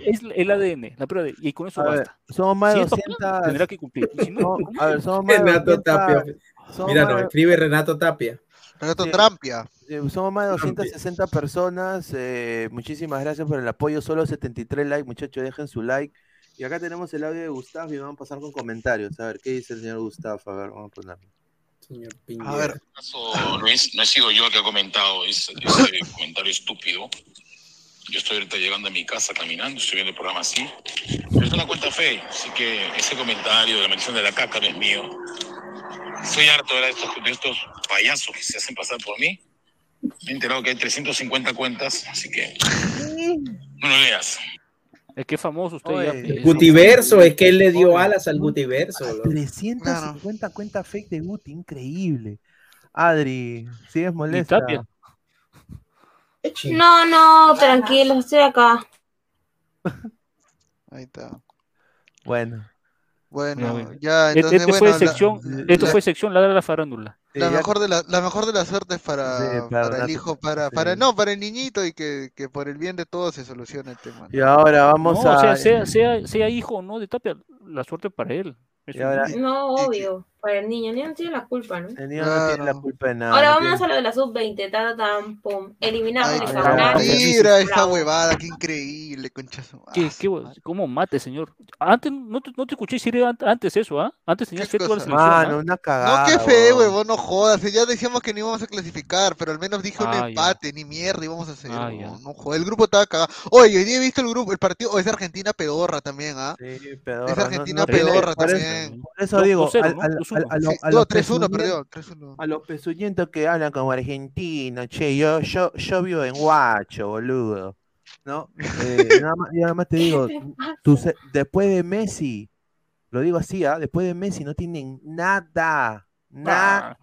es el ADN, la prueba de, y con eso A ver, basta. somos más de es papá, 200 tendrá que cumplir. Si no, a ver, somos más de Renato 200 Tapia. somos Mira, más nos escribe Renato Tapia. Renato Sí. Trampia. Eh, Somos más de 260 personas. eh, muchísimas gracias por el apoyo. Solo 73 likes, muchachos. Dejen su like. Y acá tenemos el audio de Gustavo y vamos a pasar con comentarios. A ver, ¿qué dice el señor Gustavo? A ver, vamos a ponerlo. A ver. caso, Luis, no he sido yo el que ha comentado ese, ese comentario estúpido. Yo estoy ahorita llegando a mi casa caminando, estoy viendo el programa así. Pero es una cuenta fe, así que ese comentario de la mención de la caca no es mío. Estoy harto de estos, de estos payasos que se hacen pasar por mí. Me he enterado que hay 350 cuentas, así que no lo leas. Es que es famoso usted Oye, ya. el. Gutiverso, es que él le dio alas al Gutiverso. loco. 350 cuentas fake de Guti, increíble. Adri, ¿sigues molesta? No, no, tranquilo, estoy acá. Ahí está. Bueno. Bueno, bueno. ya, Este- entonces, este bueno, fue la- sección, esto la- fue sección Ladra la farándula. La mejor de la, la mejor de las suertes para, Sí, para para el hijo, para, sí. para, no, para el niñito y que, que por el bien de todos se solucione el tema. Y ahora vamos no, a. o sea, sea, sea, sea hijo o no de Tapia, la suerte para él. Ahora-. No, obvio. Para el niño, el niño no tiene la culpa, ¿no? El niño no tiene la culpa de nada. Ahora no vámonos tiene- a lo de la sub-20, tan, tan, pum. Eliminamos el. Mira esa Bravo. huevada, qué increíble, concha su madre. ¿Qué, qué, ¿Cómo mate, señor? Antes no te, no te escuché decir an- antes eso, ¿ah? Antes tenías fe toda la selección. Mano, ¿ah? una No, cagada. qué feo, huevón. no jodas. Ya decíamos que no íbamos a clasificar, pero al menos dije un Ah, ya. empate, ni mierda íbamos a hacer. Ah, ya. no jodas, el grupo estaba cagado. Oye, hoy día he visto el grupo, el partido, o es Argentina pedorra también, ¿ah? Sí, pedorra, Es no- Argentina no tiene- pedorra también. Por eso digo, al- ¿no? al- Dos al- uno. a lo- Sí, a no, 3-1 3-1. A los pezuñentos que hablan como argentino, che, yo, yo, yo vivo en Guacho, boludo. ¿No? Eh, nada más, nada más te digo, tú se- después de Messi, lo digo así, ¿ah? Después de Messi no tienen nada, nada,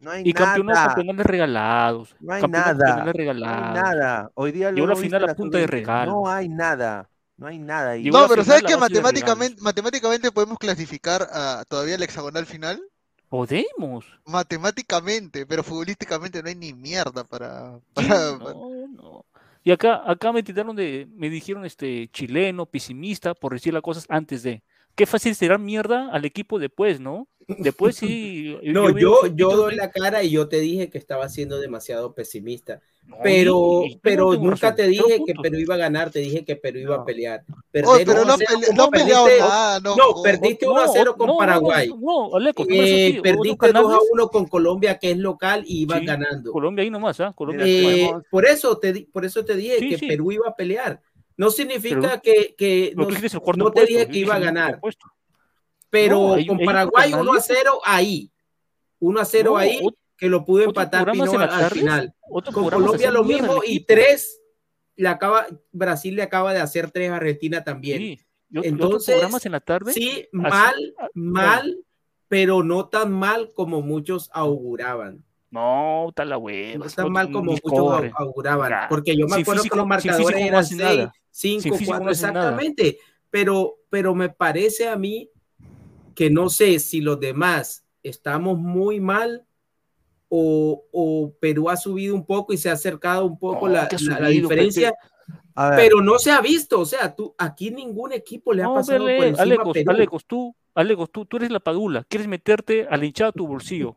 no hay Y campeonatos, nada. campeones regalados. No hay campeonatos, nada. campeones No hay regalados. nada. Hoy día Y lo visto final a la punta de sub-20. regalos. No hay nada. No hay nada. Llegó No, pero ¿sabes que matemáticamente, matemáticamente podemos clasificar a, todavía al hexagonal final? Podemos. Matemáticamente, pero futbolísticamente no hay ni mierda para... para- para- No, no. Y acá, acá me tiraron de, me dijeron este chileno, pesimista, por decir las cosas antes de. Qué fácil será mierda al equipo después, ¿no? Después sí. No, yo, poquitos yo doy la cara y yo te dije que estaba siendo demasiado pesimista. No, pero y- y pero nunca razón, te dije que. Perú iba a ganar, te dije que Perú iba a pelear. Oye, pero 1 a no, 0, pele- ¿cómo no peleado perdiste? nada, no, No, perdiste 1 a No, 0 no, con Paraguay. No, no, Aleco, Eh, perdiste 2 a canales- 1 con Colombia, que es local, y ibas Sí, ganando. Colombia ahí nomás, ¿ah? Colombia. Eh, por eso te di- por eso te dije Sí, que sí. Perú iba a pelear. No significa Pero- que, que pero no, te dije yo que iba a ganar. Pero No, hay- con Paraguay otros 1 a canales. 0 ahí. 1 a 0 No, ahí, ot- que lo pudo empatar Pino al tarde, final. Con Colombia lo mismo y equipo. 3 le acaba Brasil le acaba de hacer 3 a Argentina también. Sí, y ot- y otros Entonces, en la tarde. sí, así- mal, ah, mal, pero no tan mal como muchos auguraban. No, está la hueva. No tan mal como muchos corren. au- auguraban. Porque yo me Sin acuerdo físico- que los marcadores eran hacen 6, nada. 5, Sin físico 4, no hacen nada. exactamente. Pero, pero me parece a mí que no sé si los demás estamos muy mal o, o Perú ha subido un poco y se ha acercado un poco la, la- diferencia. A Pero no se ha visto, o sea, tú, aquí ningún equipo le ha No, pasado por encima a Alecos, Perú. Alecos, tú, Alecos, tú, tú eres la padula. Quieres meterte a la hinchada a tu bolsillo.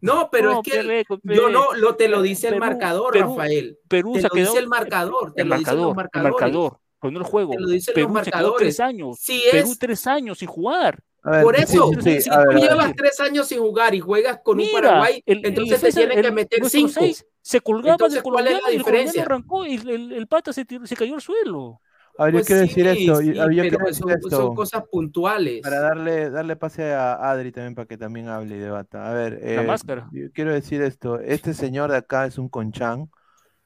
No, pero No, es que yo no, lo te lo dice el Perú- marcador, Perú- Rafael. Perú te se lo dice quedado- el marcador, te El lo los marcador, el marcadores. marcador, no el juego. Te lo dicen Perú los quedó marcadores. tres años. Perú es. tres años sin jugar. Ver, Por sí, eso, sí, si a ver, tú llevas tres años sin jugar y juegas con un Mira, Paraguay, el- el entonces te defensa- tienen que el- meter cinco. seis se colgaba Entonces, del ¿cuál es la y el diferencia? arrancó y el, el pata se, se cayó al suelo. A ver, Pues quiero decir sí, esto. sí, quiero decir son, esto. son cosas puntuales. Para darle, darle pase a Adri también para que también hable y debata. A ver, La eh, máscara. yo quiero decir esto. Este señor de acá es un conchán.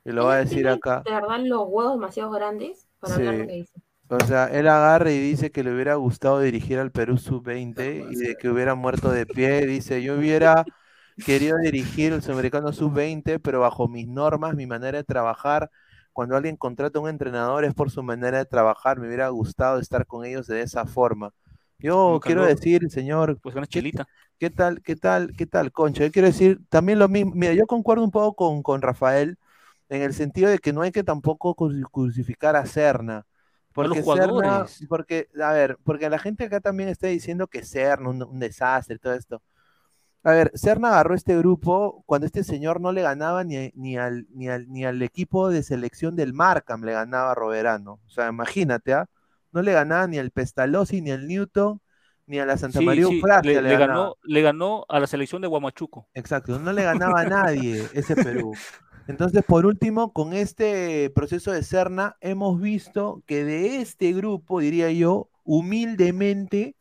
Y lo voy a decir Tiene, acá. De verdad, los huevos demasiado grandes para hablar lo que Sí. dice. O sea, él agarra y dice que le hubiera gustado dirigir al Perú sub-20 y de que hubiera muerto de pie. Dice, yo hubiera querido dirigir el sudamericano sub-20, pero bajo mis normas, mi manera de trabajar. Cuando alguien contrata a un entrenador es por su manera de trabajar. Me hubiera gustado estar con ellos de esa forma. Yo Un quiero calor. decir, señor, Pues una ¿qué, chelita. qué tal, qué tal, qué tal, Concha? Yo quiero decir también lo mismo. Mira, yo concuerdo un poco con, con Rafael en el sentido de que no hay que tampoco cruci- crucificar a Serna. A los Porque Serna, jugadores. porque, a ver, porque la gente acá también está diciendo que Serna, un, un desastre todo esto. A ver, Serna agarró este grupo cuando este señor no le ganaba ni, ni, al, ni, al, ni al equipo de selección del Markham, le ganaba a Roberano. O sea, imagínate, ¿ah? No le ganaba ni al Pestalozzi, ni al Newton, ni a la Santa Sí, María sí, Eufrasia le, le le ganaba. ganó, le ganó a la selección de Guamachuco. Exacto, no le ganaba a nadie ese Perú. Entonces, por último, con este proceso de Serna, hemos visto que de este grupo, diría yo, humildemente,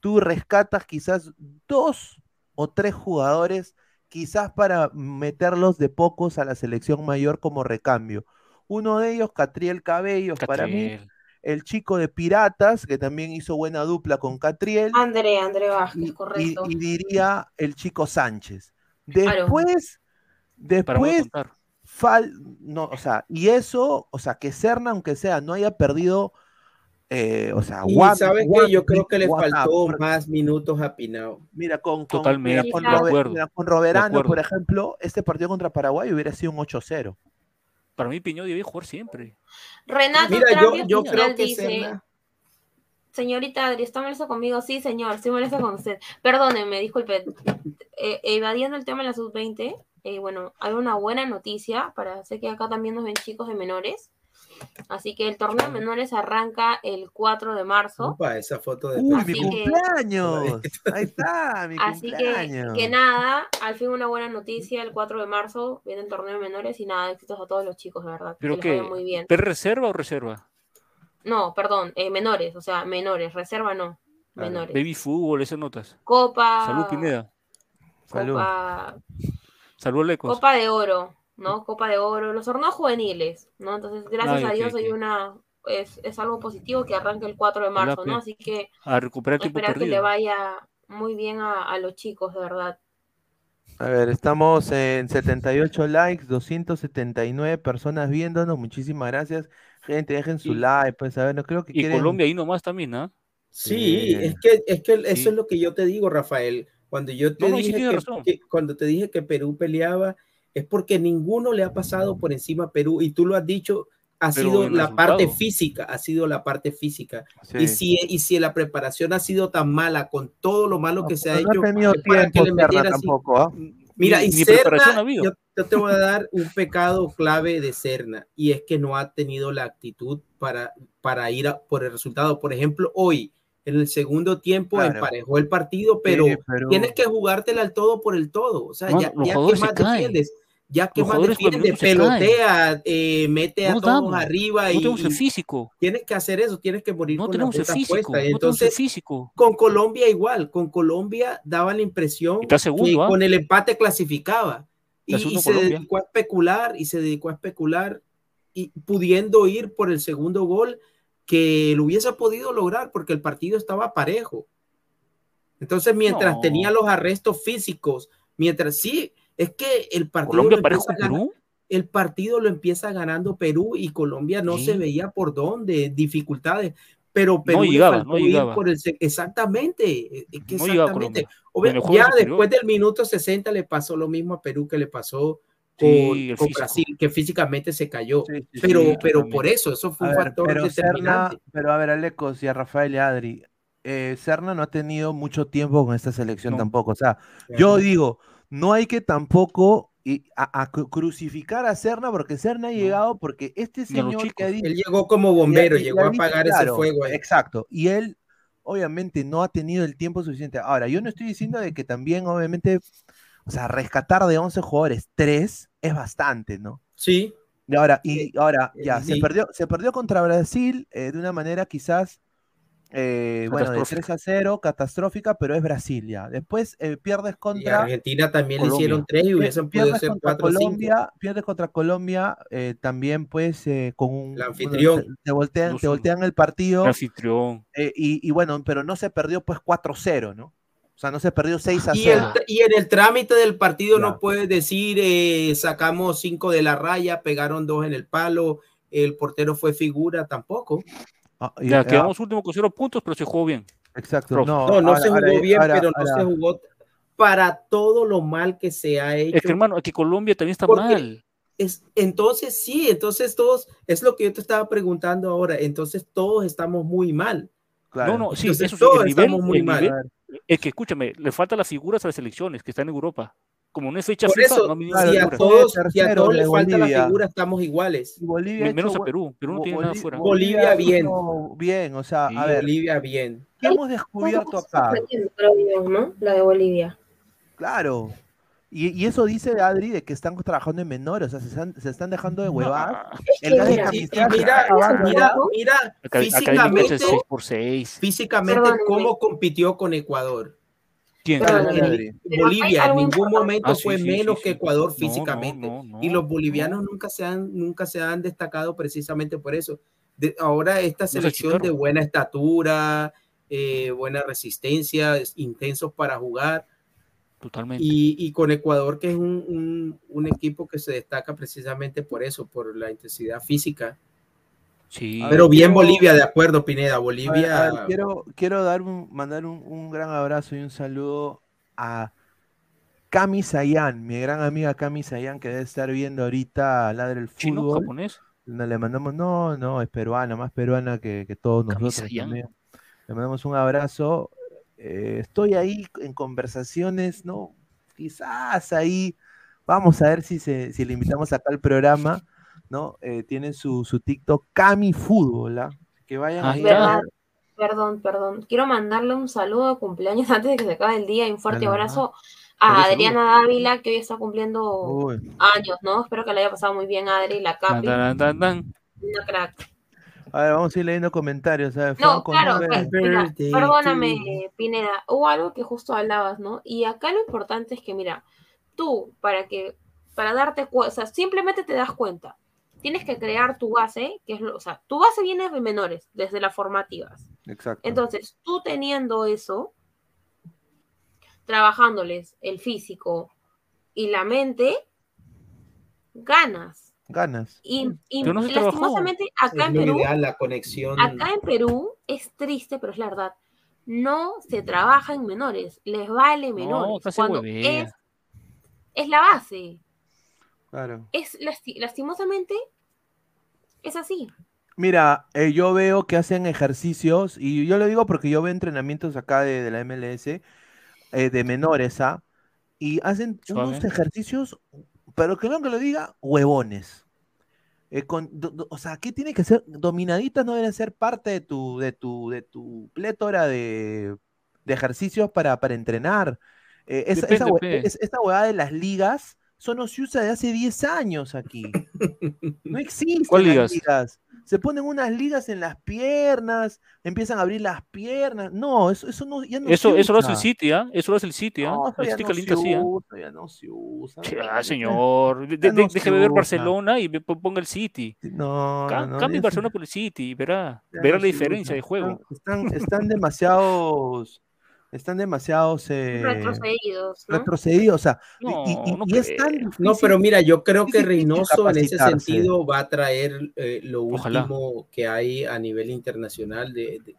tú rescatas quizás dos o tres jugadores, quizás para meterlos de pocos a la selección mayor como recambio. Uno de ellos, Catriel Cabellos, para mí, el chico de Piratas, que también hizo buena dupla con Catriel, André, André Vázquez, correcto. y diría el chico Sánchez. Claro. Después, después. Fal, no, o sea, y eso, o sea, que Serna, aunque sea, no haya perdido, eh, o sea, Y sabes que yo creo que le faltó más minutos a Pinao. Mira, con, con, Totalmente, mira, con, de Robe- acuerdo, mira, con de Roberano, por ejemplo, este partido contra Paraguay hubiera sido un 8-0. Para mí Piñó debía jugar siempre. Renato Mira, yo, yo creo que dice, Serna, señorita Adri, ¿está molesto conmigo? Sí, señor, estoy molesto con usted. Perdóneme, disculpe. Eh, evadiendo el tema de la sub-20, eh, bueno, hay una buena noticia para, sé que acá también nos ven chicos de menores. Así que el torneo de menores arranca el 4 de marzo. Opa, esa foto de ¡Uy, mi que- cumpleaños! Ahí está, mi Así que, cumpleaños. que nada, al fin una buena noticia, el 4 de marzo viene el torneo de menores y nada, éxitos a todos los chicos, de verdad. ¿Pero que muy bien. ¿Per reserva o reserva? No, perdón, eh, menores, o sea, menores, reserva no, menores. Baby fútbol, esas notas. Copa. Salud, Pineda. Copa, Salud, Lecos. Copa de Oro, ¿no? Copa de Oro, los torneos juveniles, ¿no? Entonces, gracias Ay, a Dios hay ok. una, es, es algo positivo que arranque el 4 de marzo, ¿no? Así que A recuperar esperar que le vaya muy bien a, a los chicos, de verdad. A ver, estamos en 78 likes, 279 personas viéndonos. Muchísimas gracias. Gente, dejen su Y- like, pues a ver, no creo que Y quieren. Colombia ahí nomás también, ¿ah? Sí, Eh, es que, es que eso Sí. es lo que yo te digo, Rafael. Cuando yo te No, no, dije que, que- cuando te dije que Perú peleaba, es porque ninguno le ha pasado por encima a Perú, y tú lo has dicho, ha Pero sido la parte resultado. física, ha sido la parte física. sí. Y si, y si la preparación ha sido tan mala, con todo lo malo que se ha no hecho, ha tenido para que tiempo le metiera tampoco, ¿ah? Mira, Ni- y ni Serna, yo, yo te voy a dar un pecado clave de Serna, y es que no ha tenido la actitud para, para ir a- por el resultado. Por ejemplo, hoy, en el segundo tiempo, Claro. emparejó el partido, pero Sí, pero- tienes que jugártela al todo por el todo. O sea, Mano, ya, ya que más defiendes, ya que Los más defiendes, pelotea, eh, mete a No todos damos, arriba No y, tenemos el y físico. tienes que hacer eso, tienes que morir No con tenemos la el físico. puesta. No tenemos el Entonces, físico. con Colombia igual, con Colombia daba la impresión segundo, que ¿ah? con el empate clasificaba. Y, y se Colombia. dedicó a especular y se dedicó a especular y pudiendo ir por el segundo gol que lo hubiese podido lograr porque el partido estaba parejo. Entonces, mientras No. tenía los arrestos físicos, mientras sí, es que el partido Colombia lo empieza ganando- Perú. el partido lo empieza ganando Perú y Colombia no Sí. se veía por dónde, dificultades, pero Perú le llegaba, no llegaba. por el exactamente, es que No llegaba exactamente. Colombia. Obvio, ya después del minuto 60 le pasó lo mismo a Perú que le pasó Sí, con físico. Brasil, que físicamente se cayó. Sí, sí, pero, sí, pero por eso, eso fue A un ver, factor pero Serna, determinante. pero a ver, Alecos y a Rafael y a Adri, eh, Serna no ha tenido mucho tiempo con esta selección No. tampoco. O sea, yo digo, no hay que tampoco y a, a cru- crucificar a Serna porque Serna ha llegado porque este señor que ha dicho Él llegó como bombero, y- y llegó a apagar ese claro, fuego ahí. Exacto. Y él, obviamente no ha tenido el tiempo suficiente. Ahora, yo no estoy diciendo de que también, obviamente, o sea, rescatar de 11 jugadores, 3 es bastante, ¿no? Sí. Y ahora, y ahora ya, se sí. perdió, se perdió contra Brasil eh, de una manera quizás, eh, bueno, de 3 a 0, catastrófica, pero es Brasil ya. Después eh, pierdes Y contra... Argentina también le Colombia. hicieron tres y Pier- hubiesen podido pierdes ser contra cuatro o cinco. Colombia, pierdes contra Colombia, eh, también pues eh, con un El anfitrión. bueno, te, te voltean, te 2-1. voltean el partido El anfitrión. eh, y, y bueno, pero no se perdió pues 4-0, ¿no? O sea, no se perdió 6 a Y, el 0. tr- y en el trámite del partido Ya. no puedes decir eh, sacamos cinco de la raya, pegaron dos en el palo, el portero fue figura tampoco. Ah, y- Ya ah, quedamos último con cero puntos, pero se jugó bien. Exacto, Profe. no, No, no ahora- se jugó ahora- bien, ahora- pero no ahora- se jugó para todo lo mal que se ha hecho. Es que hermano, aquí Colombia también está Porque mal. es, entonces sí, entonces todos, es lo que yo te estaba preguntando ahora, entonces todos estamos muy mal. Claro. No, no, sí, Entonces, eso sí, el nivel, estamos muy el mal. nivel- es que escúchame, le faltan las figuras a las selecciones que están en Europa. Como no es fecha Por FIFA, eso, no claro, si a todos, si a todos les falta la Bolivia. figura, estamos iguales. Bolivia menos hecho a Perú. Perú no Bo- tiene nada fuera. Bolivia bien. bien, o sea, Sí, a ver, Bolivia bien. ¿qué hemos descubierto acá? La de Bolivia. Claro. Y, y eso dice Adri de que están trabajando en menores, o sea, se están, se están dejando de huevar. El gas de mira, camiseta mira, mira, físicamente, es 6 por 6 físicamente, cómo compitió con Ecuador. Bolivia en ningún momento Ah, sí, fue sí, menos sí, que. Ecuador físicamente. no, no, y los no. bolivianos nunca se han nunca se han destacado precisamente por eso. De- ahora esta se selección de buena estatura, eh, buena resistencia, es- intensos para jugar Totalmente. y, y con Ecuador que es un, un- un equipo que se destaca precisamente por eso, por la intensidad física. Sí. Pero ver, bien quiero- Bolivia, de acuerdo, Pineda. A ver, Bolivia. a ver, quiero, quiero dar un, mandar un, un gran abrazo y un saludo a Cami Sayan, mi gran amiga Cami Sayan, que debe estar viendo ahorita Ladre el ¿Chino? Fútbol. ¿Japonés? No, le mandamos, no, no, es peruana, más peruana que, que todos nosotros también. Le mandamos un abrazo. Eh, estoy ahí en conversaciones, ¿no? Quizás ahí, vamos a ver si, se, si le invitamos acá al programa, ¿no? Eh, tienen su, su TikTok Cami Fútbol, ¿ah? Que vayan Ah, ahí. Perdón, perdón. Quiero mandarle un saludo de cumpleaños antes de que se acabe el día y un fuerte abrazo a. Adriana Dávila, que hoy está cumpliendo Uy. años, ¿no? Espero que le haya pasado muy bien, Adri, la Dan, Capi, dan, dan, dan. una crack. A ver, vamos a ir leyendo comentarios. A ver, No, Franco claro, pues, mira, perdóname, Pineda, hubo algo que justo hablabas, ¿no? Y acá lo importante es que, mira, tú, para que, para darte cuenta, o sea, simplemente te das cuenta, tienes que crear tu base, que es lo, o sea, tu base viene de menores, desde las formativas. Exacto. Entonces, tú teniendo eso, trabajándoles el físico y la mente, ganas. Ganas. Y, y no trabajó. lastimosamente acá es en Perú, ideal, la conexión. acá en Perú es triste, pero es la verdad. No se trabaja en menores, les vale menores. casi cuando es, es la base. Claro. Es lasti- lastimosamente es así. Mira, eh, yo veo que hacen ejercicios, y yo lo digo porque yo veo entrenamientos acá de, de la MLS, eh, de menores, ¿ah? Y hacen unos ejercicios, pero que no que lo diga, huevones. Eh, con, do- do- o sea, ¿qué tiene que ser? Dominaditas no deben ser parte de tu, de tu, de tu plétora de, de ejercicios para, para entrenar. Eh, esa, esa, huevada de las ligas, eso no se usa de hace 10 años aquí. No existen ¿Cuál las ligas? ligas. Se ponen unas ligas en las piernas, empiezan a abrir las piernas. No, eso, eso no, ya no Eso, se eso lo hace el usa. City, ¿ah? Eso lo hace el City, ¿ah? No, eso el ya City no se así, ¿ah? usa, ya no se usa. Ah, ya- señor. De- ya de- no deje de ver usa. Barcelona y ponga el City. No, Ca- no, Cambie Barcelona se- por el City, verá. ya Verá no la diferencia usa. de juego. Están demasiados, están demasiados eh, Retrocedidos, ¿no? retrocedidos, o sea, y- No, y, y- no y es tan creo. No, difícil- pero mira, yo creo que es Reynoso en ese sentido va a traer eh, lo Ojalá. último que hay a nivel internacional de, de,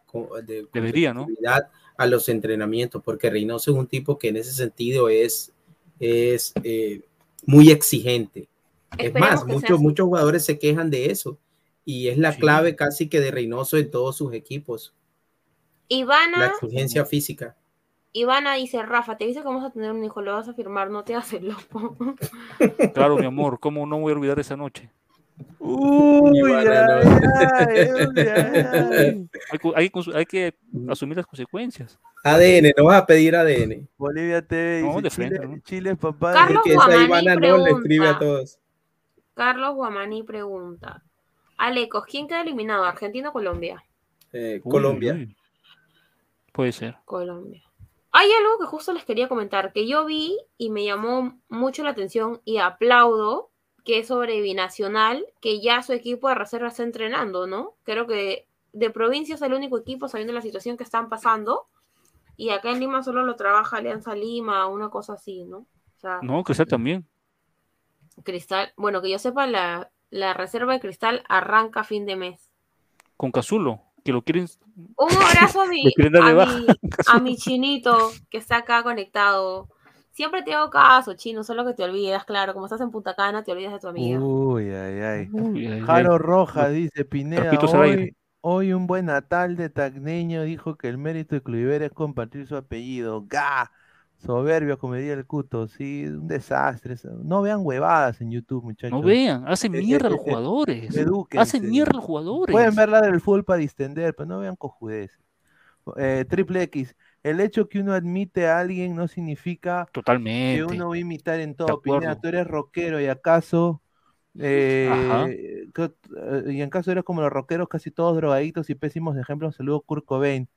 de Debería, ¿no? competitividad a los entrenamientos, porque Reynoso es un tipo que en ese sentido es, es eh, muy exigente. Es Esperemos más, que sea muchos, muchos jugadores se quejan de eso y es la Sí. clave casi que de Reynoso en todos sus equipos, la Ivana, exigencia física. Ivana dice, Rafa, te dice que vamos a tener un hijo, lo vas a firmar, no te haces loco. Claro, mi amor, ¿cómo no voy a olvidar esa noche? Uy, Ivana, ay, no. ay, uy, ay, ay. Hay, que asumir las consecuencias. ADN, no vas a pedir ADN. Bolivia TV No, dice de Chile, frente, ¿no? Chile, papá. Carlos Que esa Guamaní Ivana no le escribe a pregunta. todos. Carlos Guamaní pregunta. Alecos, ¿quién queda eliminado? ¿Argentina o Colombia? Eh, Uy, Colombia. uy. Puede ser. Colombia. Hay algo que justo les quería comentar, que yo vi y me llamó mucho la atención y aplaudo, que es sobre Binacional, que ya su equipo de reserva está entrenando, ¿no? Creo que de provincia es el único equipo sabiendo la situación que están pasando. Y acá en Lima solo lo trabaja Alianza Lima, una cosa así, ¿no? O sea, No, Cristal también. Cristal, bueno, que yo sepa, la, la reserva de Cristal arranca a fin de mes. Con Cazulo, que lo quieren. Un abrazo a mi, a mi, a mi chinito que está acá conectado. Siempre te hago caso, chino, solo que te olvidas, claro. Como estás en Punta Cana, te olvidas de tu amiga. Uy, ay, ay. Uy, ay, Jaro ay. Roja dice Pineda, hoy, hoy un buen natal de Tacneño dijo que el mérito de Cluiver es compartir su apellido. ¡Ga! Soberbio, como diría el cuto, sí, un desastre. No vean huevadas en YouTube, muchachos. No vean, hacen mierda a eh, los jugadores. Hacen mierda a los jugadores. Pueden ver la del fútbol para distender, pero no vean cojudeces. Eh, triple X, el hecho que uno admite a alguien no significa que uno va a imitar en todo. Pineda, tú eres rockero y acaso, eh, que- eh, y en caso eres como los rockeros, casi todos drogaditos y pésimos ejemplos. Saludos, Kurt Cobain.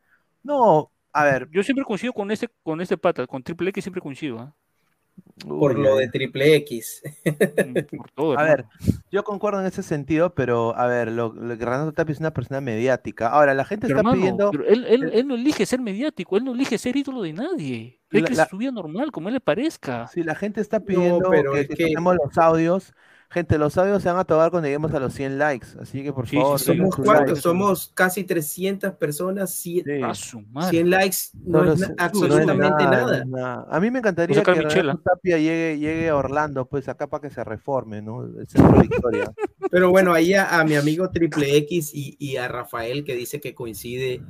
No, a ver. Yo siempre coincido con este, con este pata, con Triple X siempre coincido. ¿ah? Por uy, lo de triple X. Mm, Por todo, A ver, yo concuerdo en ese sentido, pero a ver, lo, lo que Renato Tapia es una persona mediática. Ahora, la gente Pero, está hermano, pidiendo. pero él, él- él no elige ser mediático, él no elige ser ídolo de nadie. Él La- cree la- su vida normal, como él le parezca. Si la gente está pidiendo pero que, es que que- saquemos los audios, gente, los audios se van a tomar cuando lleguemos a los 100 likes. Así que por Sí, favor, sí, ¿Somos cuántos? likes. Somos casi 300 personas. 100, Sí. A su madre. 100 likes no, No lo es sé, na- no es absolutamente nada, nada. nada. A mí me encantaría sacar que Michela. Renato Tapia llegue, llegue a Orlando, pues acá para que se reforme, ¿no? El centro Victoria. Pero bueno, ahí a, a mi amigo Triple X y, y a Rafael que dice que coincide.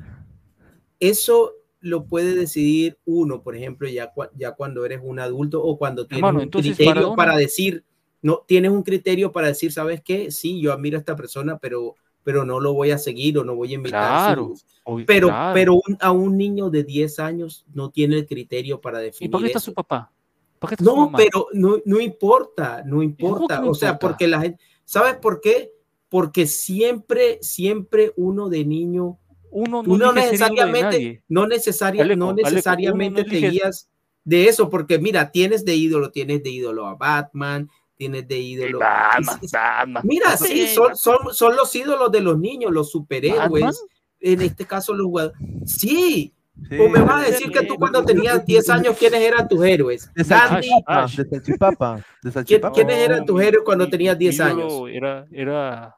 Eso lo puede decidir uno, por ejemplo, ya, ya cuando eres un adulto o cuando tienes Hermano, un criterio Maradona- para decir, no, tienes un criterio para decir, ¿sabes qué? Sí, yo admiro a esta persona, pero, pero no lo voy a seguir o no voy a imitar Claro. obvio, Pero, claro. pero un- a un niño de 10 años no tiene el criterio para ¿Y definir para qué está eso. su papá? ¿Para qué está su No, mamá? pero no, no importa, no importa. o sea, importa? porque la gente, ¿sabes por qué? Porque siempre, siempre uno de niño, Uno no necesariamente, no, necesaria, Aleco, no necesariamente te guías de eso, porque mira, tienes de ídolo, tienes de ídolo a Batman, tienes de ídolo. Batman, y- y- Batman. Mira, sí, son, son, son los ídolos de los niños, los superhéroes. ¿Batman? En este caso, los jugadores. Sí. Sí, O me vas a decir que tú cuando tenías 10 años, ¿quiénes eran tus héroes? De Gandhi. de salchipapa, de ¿Quién- salchipapa. ¿Quiénes eran No, tus héroes cuando tenías mi 10 ídolo años? Era, era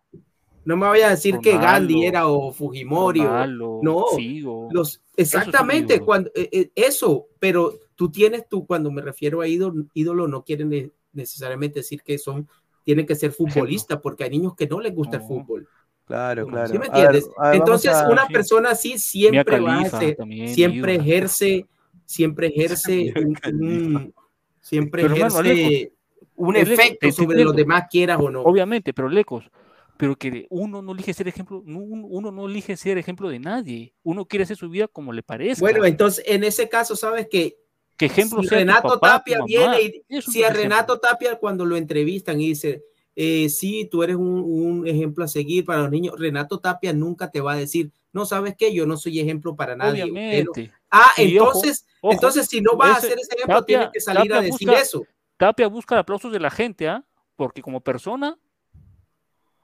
No me vayas a decir que Ronaldo, Gandhi era o Fujimori o Ronaldo, no, Figo. los exactamente ídolos. cuando eh, eh, eso, pero tú tienes tú cuando me refiero a ídolo, ídolo no quieren ne- necesariamente decir que son tienen que ser futbolistas porque hay niños que no les gusta el No. fútbol. Claro, claro. ¿Sí me A ver, entiendes? a ver, Entonces, a- una sí. persona así siempre Mia va a también, siempre ejerce, siempre ejerce un, un- siempre Pero, hermano, ejerce un Aleco, efecto te sobre los demás, quieras o no. Obviamente, pero lejos. Pero que uno no elige ser ejemplo, no, uno uno no elige ser ejemplo de nadie. Uno quiere hacer su vida como le parezca. Bueno, entonces en ese caso, sabes que que ejemplo si sea Renato papá, Tapia viene y si a Renato Tapia cuando lo entrevistan y dice, eh, sí, tú eres un, un ejemplo a seguir para los niños, Renato Tapia nunca te va a decir, no sabes qué, yo no soy ejemplo para nadie. usted no". Obviamente. Ah, Y entonces, ojo, entonces si no vas a hacer ese ejemplo, Tapia- tienes que salir Tapia a decir busca- eso. Tapia busca aplausos de la gente, ¿ah? Porque como persona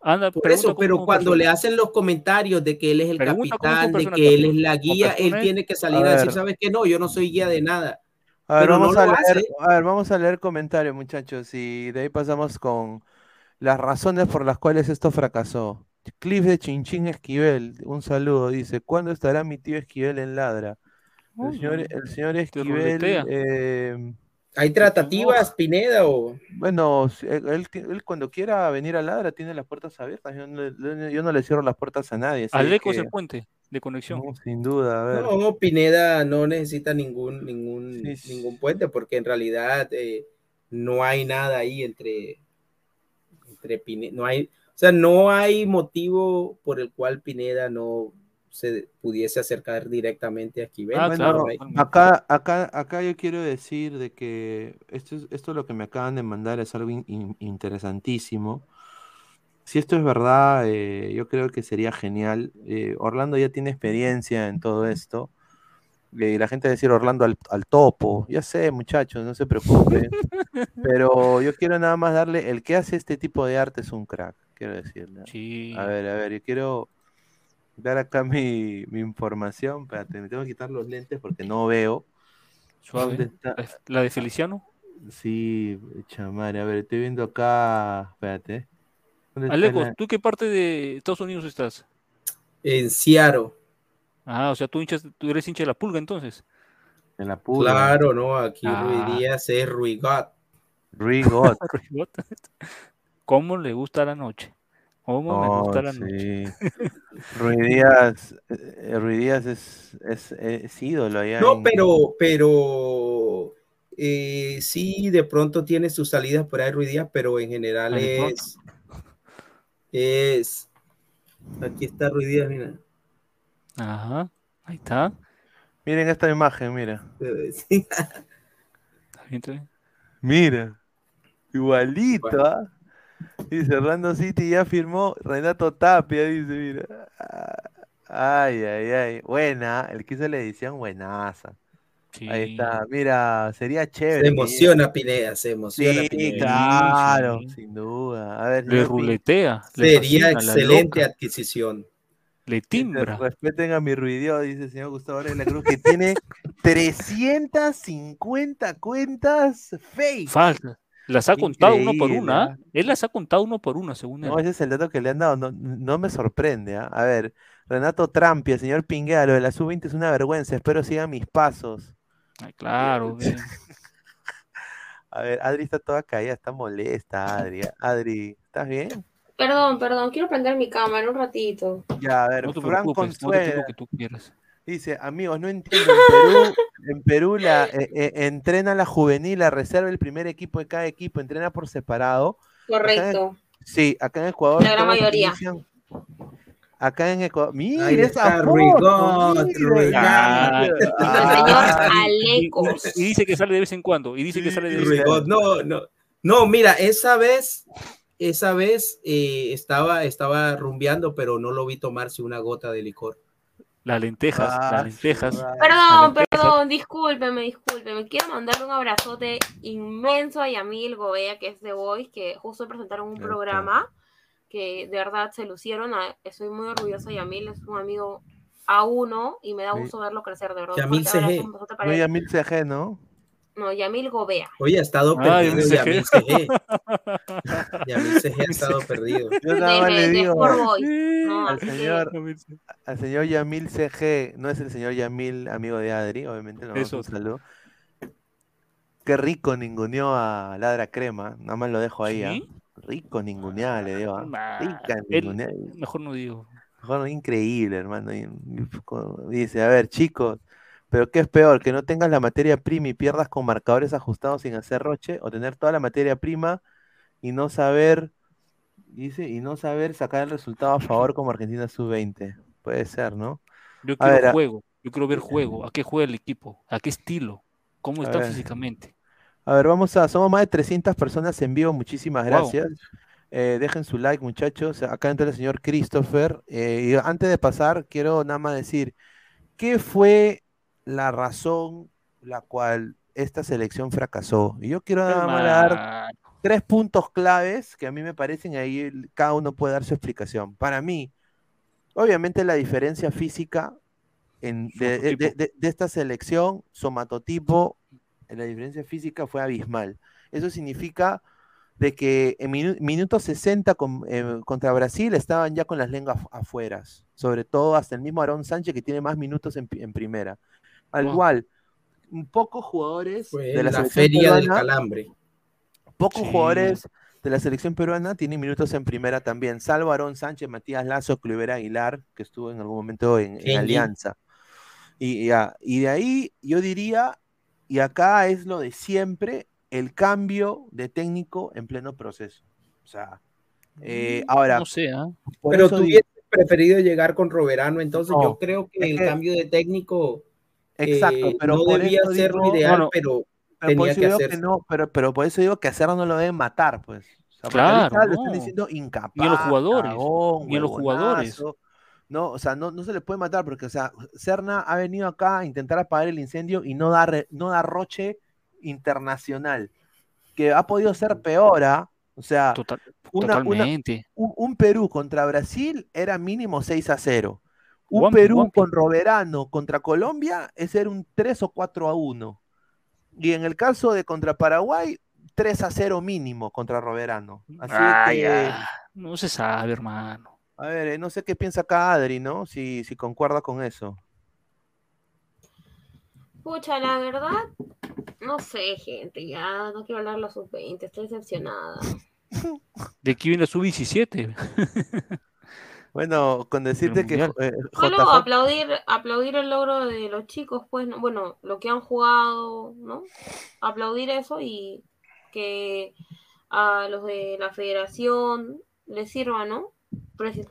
anda Por eso, pero cuando persona. le hacen los comentarios de que él es el Pregunta capitán, de que él es la guía, él tiene que salir A a, decir. ¿sabes qué? No, yo no soy guía de nada. A ver, no vamos a leer, a ver, vamos a leer comentarios, muchachos, y de ahí pasamos con las razones por las cuales esto fracasó. Cliff de Chinchín Esquivel, un saludo, dice, ¿cuándo estará mi tío Esquivel en Ladra? El señor, el Esquivel, eh, ¿Hay tratativas, Pineda, o...? bueno, él, él cuando quiera venir a Ladra tiene las puertas abiertas, yo no, le- yo no le cierro las puertas a nadie. así Aleco es que- el puente de conexión. no, sin duda, a ver. No, Pineda no necesita ningún, ningún, Sí, sí. ningún puente porque en realidad eh, no hay nada ahí entre, entre Pineda, no hay, o sea, no hay motivo por el cual Pineda no se pudiese acercar directamente a Esquivel. Ah, Bueno, claro. acá, acá, acá yo quiero decir de que esto, es- esto lo que me acaban de mandar es algo in- in- interesantísimo. Si esto es verdad, eh, yo creo que sería genial. Eh, Orlando ya tiene experiencia en todo esto. Eh, Y la gente va a decir Orlando al, al topo. Ya sé, muchachos, no se preocupen. Pero yo quiero nada más darle, el que hace este tipo de arte es un crack, quiero decirle. Sí. A ver, a ver, yo quiero dar acá mi, mi información. Espérate, me tengo que quitar los lentes porque no veo. ¿Dónde está? La de Feliciano. Sí, chamare, a ver, estoy viendo acá. Espérate. ¿Dónde está Aleco, la- ¿tú qué parte de Estados Unidos estás? En Seattle. Ah, o sea, tú, hinchas, tú eres hincha de la pulga entonces. De la pulga. Claro, no, aquí Ah. Rui Díaz es Rui God. Rui God. ¿Cómo le gusta la noche? ¿Cómo me Oh, gusta la sí. noche? Rui Díaz, eh, Rui Díaz es, es, es ídolo allá No, en- pero, pero eh, sí, de pronto tiene sus salidas por ahí Rui Díaz, pero en general pronto. Es, aquí está Rui Díaz, mira. Ajá, ahí está. Miren esta imagen, mira. Sí. Está bien, está bien. Mira. Igualito, ¿ah? Dice, Orlando City ya firmó Renato Tapia, dice, mira. Ah, Ay, ay, ay. Buena, el que hizo la edición, buenaza. Ahí está, mira, sería chévere. Se emociona Pineda, se emociona Sí, Pineda. claro, sí. sin duda. A ver, Le ruletea. le Sería la excelente adquisición. Le timbra. Respeten a mi ruidio, dice el señor Gustavo Varela Cruz, que tiene 350 cuentas fake. Falsa. Las ha contado uno por una. ¿ah? Él las ha contado uno por una, según él. No, ese es el dato que le han dado, no, no me sorprende. ¿ah? A ver, Renato Trampi, el señor Pinguea, lo de la sub-20 es una vergüenza, espero sigan mis pasos. Ay, claro. bien. A ver, Adri está toda caída, está molesta, Adri. Adri, ¿estás bien? Perdón, perdón, quiero prender mi cámara un ratito. Ya, a ver, No te Fran no que tú quieras. dice, amigos, no entiendo, en Perú, en Perú la, eh, eh, entrena la juvenil, la reserva, el primer equipo de cada equipo, entrena por separado. Acá en- Correcto. sí, acá en Ecuador. La gran mayoría. inician- Acá en Ecuador. Mira esa foto. El señor Ah, Y, Alecos. y dice que sale de vez en cuando. Y dice que sale de vez en cuando. No, no. No, mira, esa vez, esa vez eh, estaba, estaba rumbeando, pero no lo vi tomarse una gota de licor. Las lentejas, Ah, las lentejas. Perdón, Las lentejas. perdón, discúlpeme, discúlpeme. Quiero mandarle un abrazote inmenso a Yamil Gobea, que es de Voice, que justo presentaron un programa que de verdad se lucieron. a- Estoy muy orgullosa de Yamil, es un amigo a uno y me da Sí. gusto verlo crecer, de verdad. Yamil CG. No. Yamil CG, ¿no? No, Yamil Gobea. Oye, ha estado Ay, perdido. Yamil CG. Yamil CG ha estado perdido. Yo nada más le digo. No, al que- señor, al señor Yamil CG, no es el señor Yamil, amigo de Adri, obviamente, no, Es un otro. saludo. Qué rico ninguneó a Ladra Crema, nada más lo dejo ahí, ¿ah? ¿Sí? Rico ninguneada le ¿ah? Rica ninguneada. Mejor no digo. Mejor, increíble, hermano. y- y- co- Dice, a ver, chicos, pero ¿qué es peor? ¿Que no tengas la materia prima y pierdas con marcadores ajustados sin hacer roche? ¿O tener toda la materia prima y no saber, dice, y no saber sacar el resultado a favor como Argentina sub-20? Puede ser, ¿no? Yo quiero ver, juego. Yo quiero ver juego. ¿A qué juega el equipo? ¿A qué estilo? ¿Cómo está ver. físicamente? A ver, vamos a, somos más de 300 personas en vivo, muchísimas Wow. gracias. Eh, dejen su like, muchachos. Acá entra el señor Christopher. Eh, y antes de pasar, quiero nada más decir, ¿qué fue la razón la cual esta selección fracasó? Y yo quiero nada más dar tres puntos claves que a mí me parecen ahí, cada uno puede dar su explicación. Para mí, obviamente la diferencia física en- de, de- Somatotipo. de- de- de esta selección, somatotipo, la diferencia física fue abismal. Eso significa de que en minu- minuto 60 con- eh, contra Brasil estaban ya con las lenguas afu- afueras, sobre todo hasta el mismo Aarón Sánchez que tiene más minutos en, en primera. Al Wow. pocos jugadores Fue de la, la feria del peruana- calambre. Pocos Sí. jugadores de la selección peruana tienen minutos en primera también, salvo Aarón Sánchez, Matías Lazo, Cluivera Aguilar, que estuvo en algún momento en, en. Alianza. Y, ya, y de ahí yo diría, y acá es lo de siempre, el cambio de técnico en pleno proceso. O sea, Eh, ahora, No sé, ¿ah? Pero tú digo- hubieses preferido llegar con Roberano, entonces No, yo creo que el que- cambio de técnico Exacto, eh, pero no por debía eso ser digo- lo ideal, pero Pero por eso que digo que no, pero, pero por eso digo que a Serna no lo deben matar, pues. O sea, porque Claro, ahorita lo están no. diciendo incapaz, Ni a los jugadores, cagón, ni a los jugadores. No, o sea, no, no se le puede matar porque, o sea, Serna ha venido acá a intentar apagar el incendio y no da, re- no da roche internacional, que ha podido ser peor, ¿ah? O sea, Total- una- una- totalmente. un, un Perú contra Brasil era mínimo 6 a 0. Un Perú con Roberano contra Colombia es era un 3 o 4 a 1. Y en el caso de contra Paraguay, 3 a 0 mínimo contra Roberano. Así Ay, que, ah, no se sabe, hermano. A ver, eh, no sé qué piensa acá Adri, ¿no? Si, si concuerda con eso. Pucha, la verdad, no sé, gente, ya no quiero hablar de los sub-20, estoy decepcionada. De aquí viene su 17 Bueno, con decirte que eh, Solo JJ aplaudir, aplaudir el logro de los chicos, pues, ¿no? bueno, lo que han jugado, ¿no? Aplaudir eso y que a los de la federación les sirva, ¿no?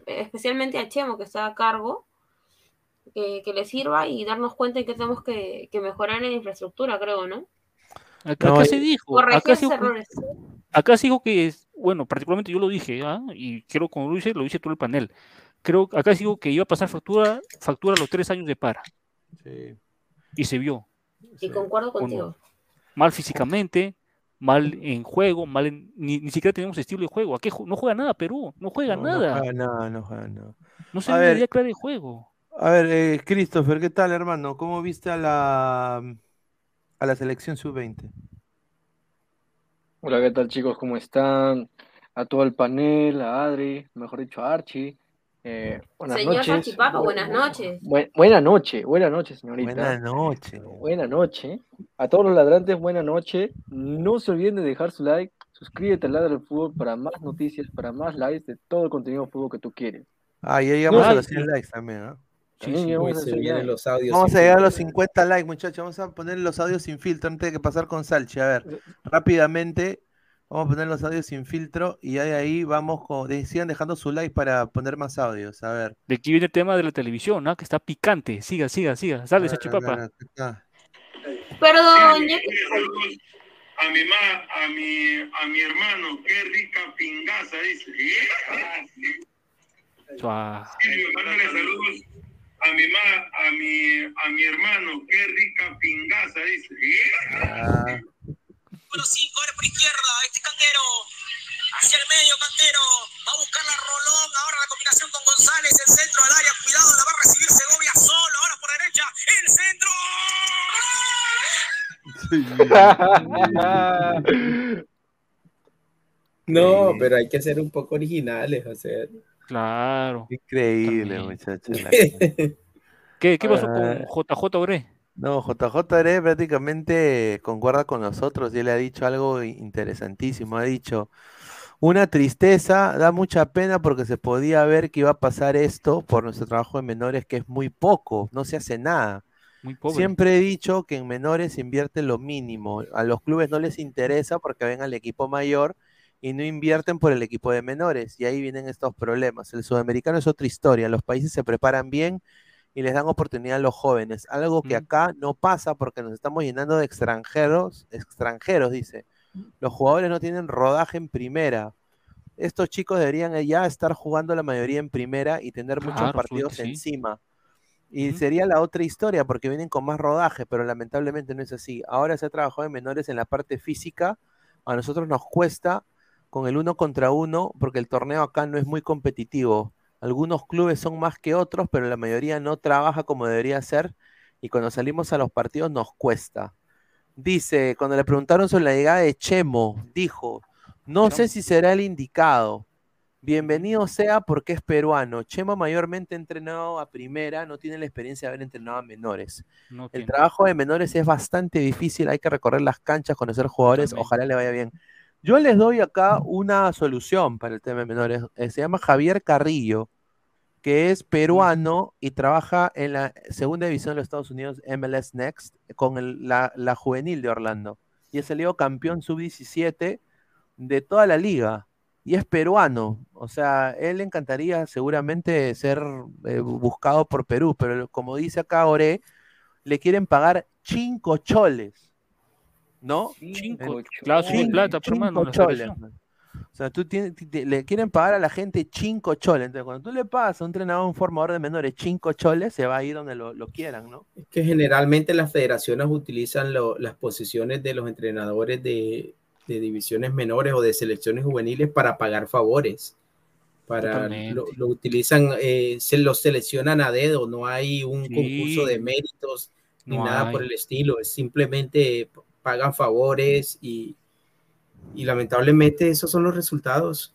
Especialmente a Chemo, que está a cargo, que, que les sirva y darnos cuenta de que tenemos que, que mejorar en la infraestructura, creo, ¿no? Acá, No, acá y- se dijo, acá se acá se dijo que, es- bueno, particularmente yo lo dije, ¿ah? y creo como lo hice, lo hice todo el panel. Creo, acá se dijo que iba a pasar factura, factura a los tres años de para. Sí. Y se vio. Y concuerdo contigo. Mal físicamente, mal en juego, mal en- ni, ni siquiera tenemos estilo de juego. No juega nada Perú, no juega no, no nada. juega nada, no juega nada. No se ve idea clara de juego. A ver, eh, Christopher, ¿qué tal, hermano? ¿Cómo viste a la, a la selección sub-20? Hola, ¿qué tal chicos? ¿Cómo están? A todo el panel, a Adri, mejor dicho a Archie. Eh, buenas Señor noches. Salchipapa, buenas noches. Bu- buena noche, buena noche, señorita. Buenas noches. Buena noche. A todos los ladrantes, buena noche. No se olviden de dejar su like, suscríbete al lado del fútbol para más noticias, para más likes de todo el contenido de fútbol que tú quieres. Ah, ya llegamos No, a los 100 likes también. También sí, llegamos pues, a like. los audios Vamos a llegar a los 50 likes, muchachos. Vamos a poner los audios sin filtro antes de que pasar con Salchi. A ver, rápidamente, vamos a poner los audios sin filtro y ya de ahí vamos con. de- Sigan dejando su like para poner más audios. A ver. De aquí viene el tema de la televisión, ¿ah? Que está picante. Siga, siga, siga. Sale, A ver, Salchipapa. a ver, acá está. Perdón, a mi ma, a mi, a mi hermano, qué rica pingaza, dice. Ah, sí. Suave. Sí, mándale saludos a mi ma, a mi, a mi hermano, qué rica pingaza, dice. Ah, Número 5, ahora por izquierda, este Cantero. Hacia el medio, Cantero. Va a buscar la Rolón. Ahora la combinación con González. El centro al área. Cuidado, la va a recibir Segovia solo. Ahora por derecha. El centro. No, pero hay que ser un poco originales, o sea. Claro. increíble, También. muchachos. ¿Qué, qué pasó Ah. con JJ Ore? No, JJ Are prácticamente concuerda con nosotros y él ha dicho algo interesantísimo. Ha dicho, una tristeza, da mucha pena porque se podía ver que iba a pasar esto por nuestro trabajo de menores, que es muy poco, no se hace nada. Muy pobre. Siempre he dicho que en menores se invierte lo mínimo. A los clubes no les interesa porque ven al equipo mayor y no invierten por el equipo de menores. Y ahí vienen estos problemas. El sudamericano es otra historia. Los países se preparan bien y les dan oportunidad a los jóvenes. Algo que acá no pasa porque nos estamos llenando de extranjeros, extranjeros, dice. Los jugadores no tienen rodaje en primera. Estos chicos deberían ya estar jugando la mayoría en primera y tener muchos Claro, partidos sí. encima. Y sería la otra historia porque vienen con más rodaje, pero lamentablemente no es así. Ahora se ha trabajado en menores en la parte física. A nosotros nos cuesta con el uno contra uno porque el torneo acá no es muy competitivo. Algunos clubes son más que otros, pero la mayoría no trabaja como debería ser y cuando salimos a los partidos nos cuesta. Dice, cuando le preguntaron sobre la llegada de Chemo, dijo, no sé si será el indicado. Bienvenido sea porque es peruano. Chemo mayormente ha entrenado a primera, no tiene la experiencia de haber entrenado a menores. No El trabajo de menores es bastante difícil, hay que recorrer las canchas, conocer jugadores, ojalá le vaya bien. Yo les doy acá una solución para el tema de menores. eh, se llama Javier Carrillo, que es peruano y trabaja en la segunda división de los Estados Unidos, MLS Next, con el- la, la juvenil de Orlando. Y es salido campeón sub-17 de toda la liga. y es peruano. O sea, él le encantaría seguramente ser eh, buscado por Perú, pero como dice acá Ore, le quieren pagar cinco choles. ¿No? Cinco, claro, sí, plata, pero, cinco hermano, la choles, selección. man. O sea, tú tienes, ti- te- le quieren pagar a la gente cinco choles. Entonces, cuando tú le pagas a un entrenador, un formador de menores cinco choles, se va a ir donde lo, lo quieran, ¿no? que generalmente las federaciones utilizan lo- las posiciones de los entrenadores de, de divisiones menores o de selecciones juveniles para pagar favores. Para lo, lo utilizan, eh, se los seleccionan a dedo, no hay un Sí. concurso de méritos ni No nada hay. por el estilo, es simplemente pagan favores y, y lamentablemente esos son los resultados.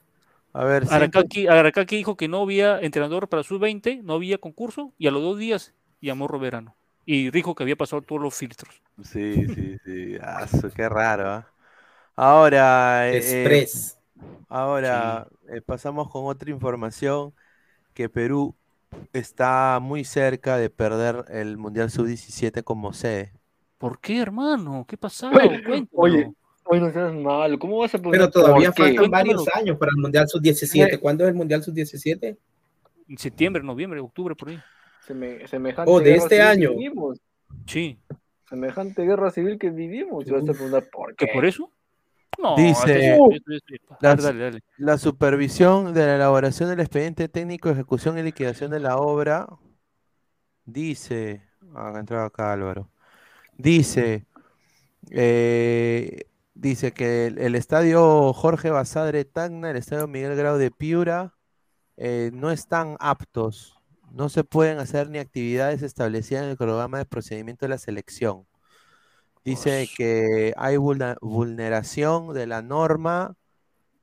A ver, Aracaki, Aracaki dijo que no había entrenador para sus 20, no había concurso, y a los dos días llamó Roberano. Y dijo que había pasado todos los filtros. Sí, sí, sí. Ah, qué raro, ¿ah? Ahora, eh, Express. ahora eh, pasamos con otra información que Perú está muy cerca de perder el Mundial Sub-17 como sede. ¿Por qué, hermano? ¿Qué pasó? Oye, oye, oye, no seas malo. ¿Cómo vas a poner Pero todavía qué? faltan varios años para el Mundial Sub-17. ¿Cuándo es el Mundial Sub-17? En septiembre, noviembre, octubre, por ahí. Seme- semejante Oh, de guerra este civil que año. vivimos. Sí. Semejante guerra civil que vivimos. Y vas a preguntar por qué. ¿Que por eso? No, Dice, eso- la, dale, dale, dale. la supervisión de la elaboración del expediente técnico, ejecución y liquidación de la obra, dice, ah, entraba acá Álvaro, dice, eh, dice que el, el estadio Jorge Basadre Tacna, el estadio Miguel Grau de Piura, eh, no están aptos, no se pueden hacer ni actividades establecidas en el programa de procedimiento de la selección. Dice que hay vulneración de la norma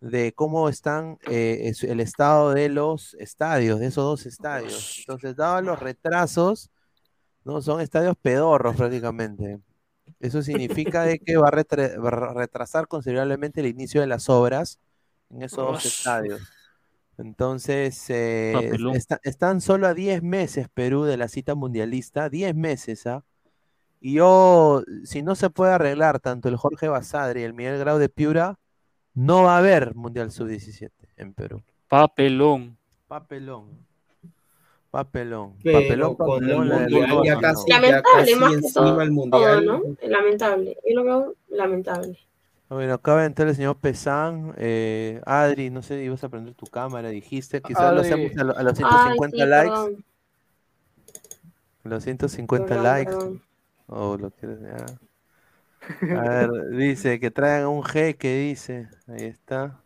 de cómo están eh, el estado de los estadios, de esos dos estadios. Entonces, dados los retrasos, no son estadios pedorros prácticamente. Eso significa de que va a, retra- va a retrasar considerablemente el inicio de las obras en esos dos estadios. Entonces, eh, está- están solo a 10 meses Perú de la cita mundialista, 10 meses, ¿ah? Y yo, si no se puede arreglar tanto el Jorge Basadre y el Miguel Grau de Piura, no va a haber Mundial Sub-17 en Perú. Papelón. Papelón. Papelón. Pero papelón, con el papelón, Mundial los ya casi- ¿no? Lamentable, casi más que todo, el todo, Mundial. ¿no? Lamentable. Yo lo veo lamentable. Bueno, acaba de entrar el señor Pesán. eh, Adri, no sé, ibas a prender tu cámara, dijiste. Quizás lo hacemos a, lo- a los Ay, 150 sí, likes. perdón. Los 150 Perdón, likes. perdón. O lo quieres ya. A ver, dice que traigan un jeque, dice. Ahí está.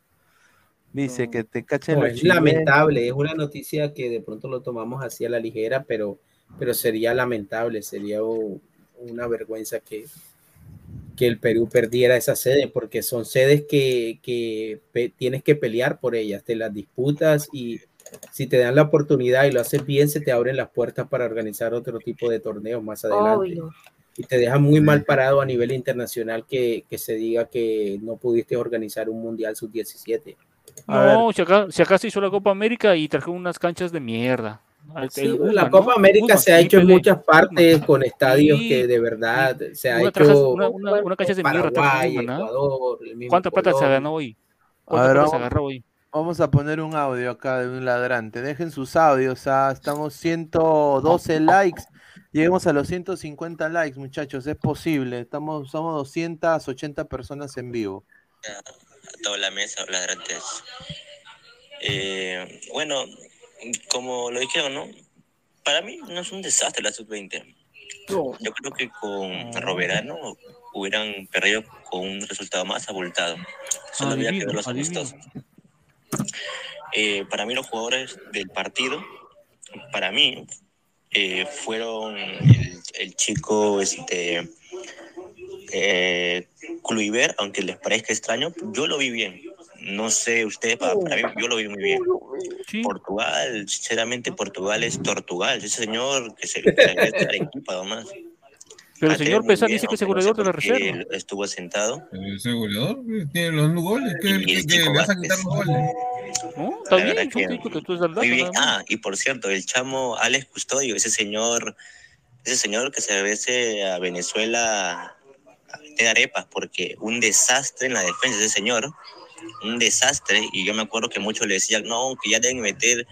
Dice que te cachen No, los es lamentable, es una noticia que de pronto lo tomamos así a la ligera, pero, pero sería lamentable, sería una vergüenza que, que el Perú perdiera esa sede, porque son sedes que, que tienes que pelear por ellas, te las disputas y si te dan la oportunidad y lo haces bien, se te abren las puertas para organizar otro tipo de torneos más adelante. Obvio. Y te deja muy mal parado a nivel internacional que, que se diga que no pudiste organizar un Mundial Sub-17. No, si acá, si acá se hizo la Copa América y trajeron unas canchas de mierda. El- Sí, el la Copa ¿no? América se ha sí, hecho en muchas partes con estadios Sí, que de verdad se ha Una, trajas- hecho una, una, una cancha de mierda trajo Paraguay. Ecuador, ¿Cuánta plata se ganó hoy? ¿Cuánta ver, plata se vamos, agarró hoy? vamos a poner un audio acá de un ladrante. Dejen sus audios. ah, Estamos 112 likes. Lleguemos a los 150 likes, muchachos. Es posible. Estamos, somos 280 personas en vivo. Toda la mesa, ladrantes. Eh, bueno, como lo dijeron, ¿no? Para mí no es un desastre la sub-20. Yo creo que con Roberano hubieran perdido con un resultado más abultado. Solo había que ver los amistosos. Eh, para mí los jugadores del partido, para mí, eh, fueron el, el chico este, eh, Kluivert, aunque les parezca extraño, yo lo vi bien. No sé ustedes, para, para mí, yo lo vi muy bien. Portugal, sinceramente, Portugal es Tortugal. Ese señor que se que Arequipa, nomás. Pero el señor Pesán dice que es el aunque no sé goleador de la reserva. Estuvo sentado. Ese goleador tiene los goles. ¿Qué, Y qué- el qué, Chico le vas a quitar los goles? ¿No? Está La bien, que que tú es Muy bien. Ah, y por cierto, el chamo Alex Custodio, ese señor, ese señor que se veces a Venezuela vender arepas, porque un desastre en la defensa ese señor. un desastre y yo me acuerdo que muchos le decían, no, que ya deben meter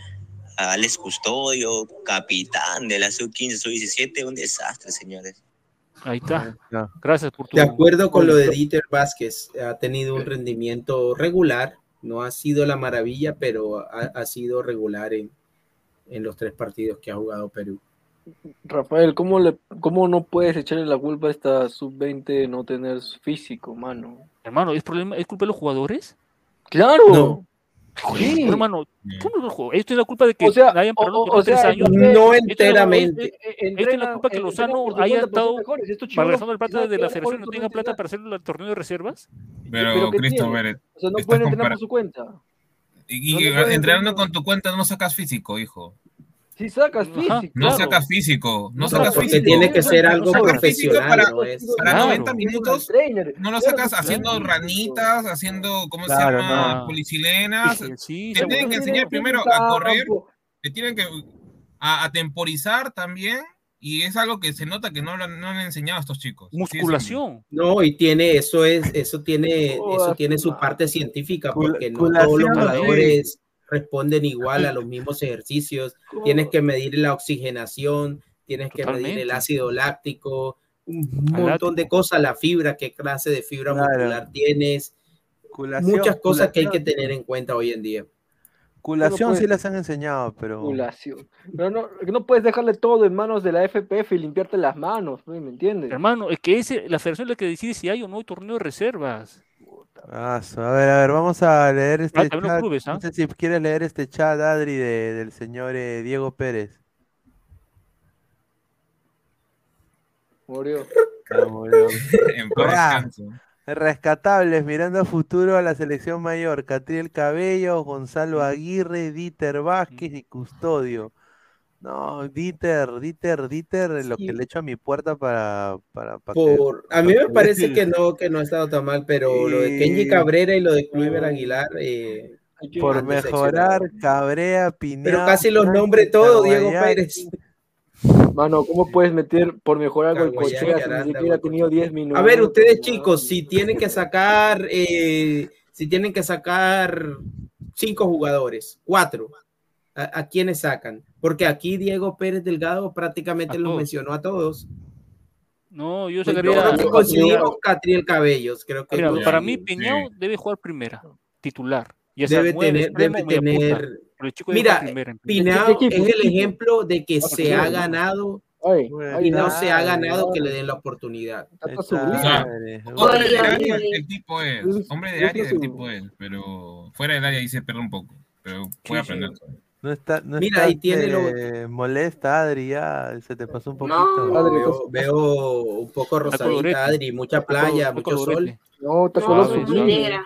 a Alex Custodio, capitán de la sub-15, sub-17, un desastre, señores. Ahí está. Gracias por tu. De acuerdo con lo de Dieter Vázquez, ha tenido un rendimiento regular, no ha sido la maravilla, pero ha, ha sido regular en, en los tres partidos que ha jugado Perú. Rafael, ¿cómo, le, ¿cómo no puedes echarle la culpa a esta sub-20 de no tener físico, mano? Hermano, ¿es, problema, ¿es culpa de los jugadores? ¡Claro! No. Sí. Hermano, ¿cómo no los jugadores? Esto es la culpa de que O sea, hayan parado o- o sea, tres años. no Esto es- enteramente. Esto es la culpa que eh, Lozano haya 50% estado mejores. Estos chibolos malgastando el plata de la federación y no tenga plata para hacer el torneo de reservas. Pero, ¿qué Christopher, tiene? O sea, no pueden entrenar por su cuenta. y, No y pueden entrenando con tu cuenta no sacas físico, hijo. Si sacas físico. No claro. sacas físico, no, No, sacas porque físico. tiene que ser algo físico profesional, para, no es- para Claro. 90 minutos. No lo sacas claro. haciendo ranitas, haciendo, ¿cómo Claro, se llama? no. Policilenas. Sí, sí, te sí, tienen que enseñar primero a correr, te tienen que a, a temporizar también. Y es algo que se nota que no, lo- no han enseñado a estos chicos. Musculación. No, y tiene eso es eso tiene eso tiene su parte científica porque no todos los jugadores responden igual a los mismos ejercicios. Tienes que medir la oxigenación, tienes que medir el ácido láctico, un montón de cosas, la fibra, qué clase de fibra Claro. muscular tienes, Culación, muchas cosas que hay que tener en cuenta hoy en día. Culación sí puede- las han enseñado, pero. Culación. Pero no, no puedes dejarle todo en manos de la FPF y limpiarte las manos, ¿no? ¿me entiendes? Hermano, es que es la federación la que decide si hay o no hay torneo de reservas. Ah, a ver, a ver, vamos a leer este Ah, chat. clubes, ¿ah? No sé si quieres leer este chat, Adri, de- del señor eh, Diego Pérez. Murió. Ah, murió. En paz Ah, descanso. Rescatables, mirando a futuro a la selección mayor, Catriel Cabello, Gonzalo Aguirre, Dieter Vázquez y Custodio. No, Dieter, Dieter, Dieter, lo que le echo a mi puerta para, para, para que- Por, a mí me para parece que no, que no ha estado tan mal, pero lo de Kenji Cabrera y lo de Kluivert Aguilar, eh, por mejorar. Cabrea, Pineda. Pero casi los nombres todos, Diego Pérez. Mano, ¿cómo puedes meter por mejorar Goicochea y si ni siquiera ha tenido 10 minutos? A ver, ustedes chicos, si tienen que sacar, eh, si tienen que sacar cinco jugadores, cuatro, ¿a, a quiénes sacan? Porque aquí Diego Pérez Delgado prácticamente los mencionó a todos. No, yo Pues sacaría. yo creo que yo coincidimos sacaría- Catriel Cabellos, creo que Mira, para mí Peñao debe jugar primera, titular. Sea debe tener, debe tener. Mira, primera Pinao es ¿Qué el ejemplo de que Ah, se qué ha ganado y no está, se ha ganado ay. que le den la oportunidad. O sea. Hombre Oye, de área el tipo es. Hombre de es área el su- tipo es. Pero fuera del área ahí se pierde un poco. Pero puede Sí, sí. No está, no Mira, está, y tiene lo- molesta, Adri, ya se te pasó un poquito. No. Adri, Veo, veo un poco rosadita, Adri, mucha playa, mucho colorete. sol. No, está No, color sublime.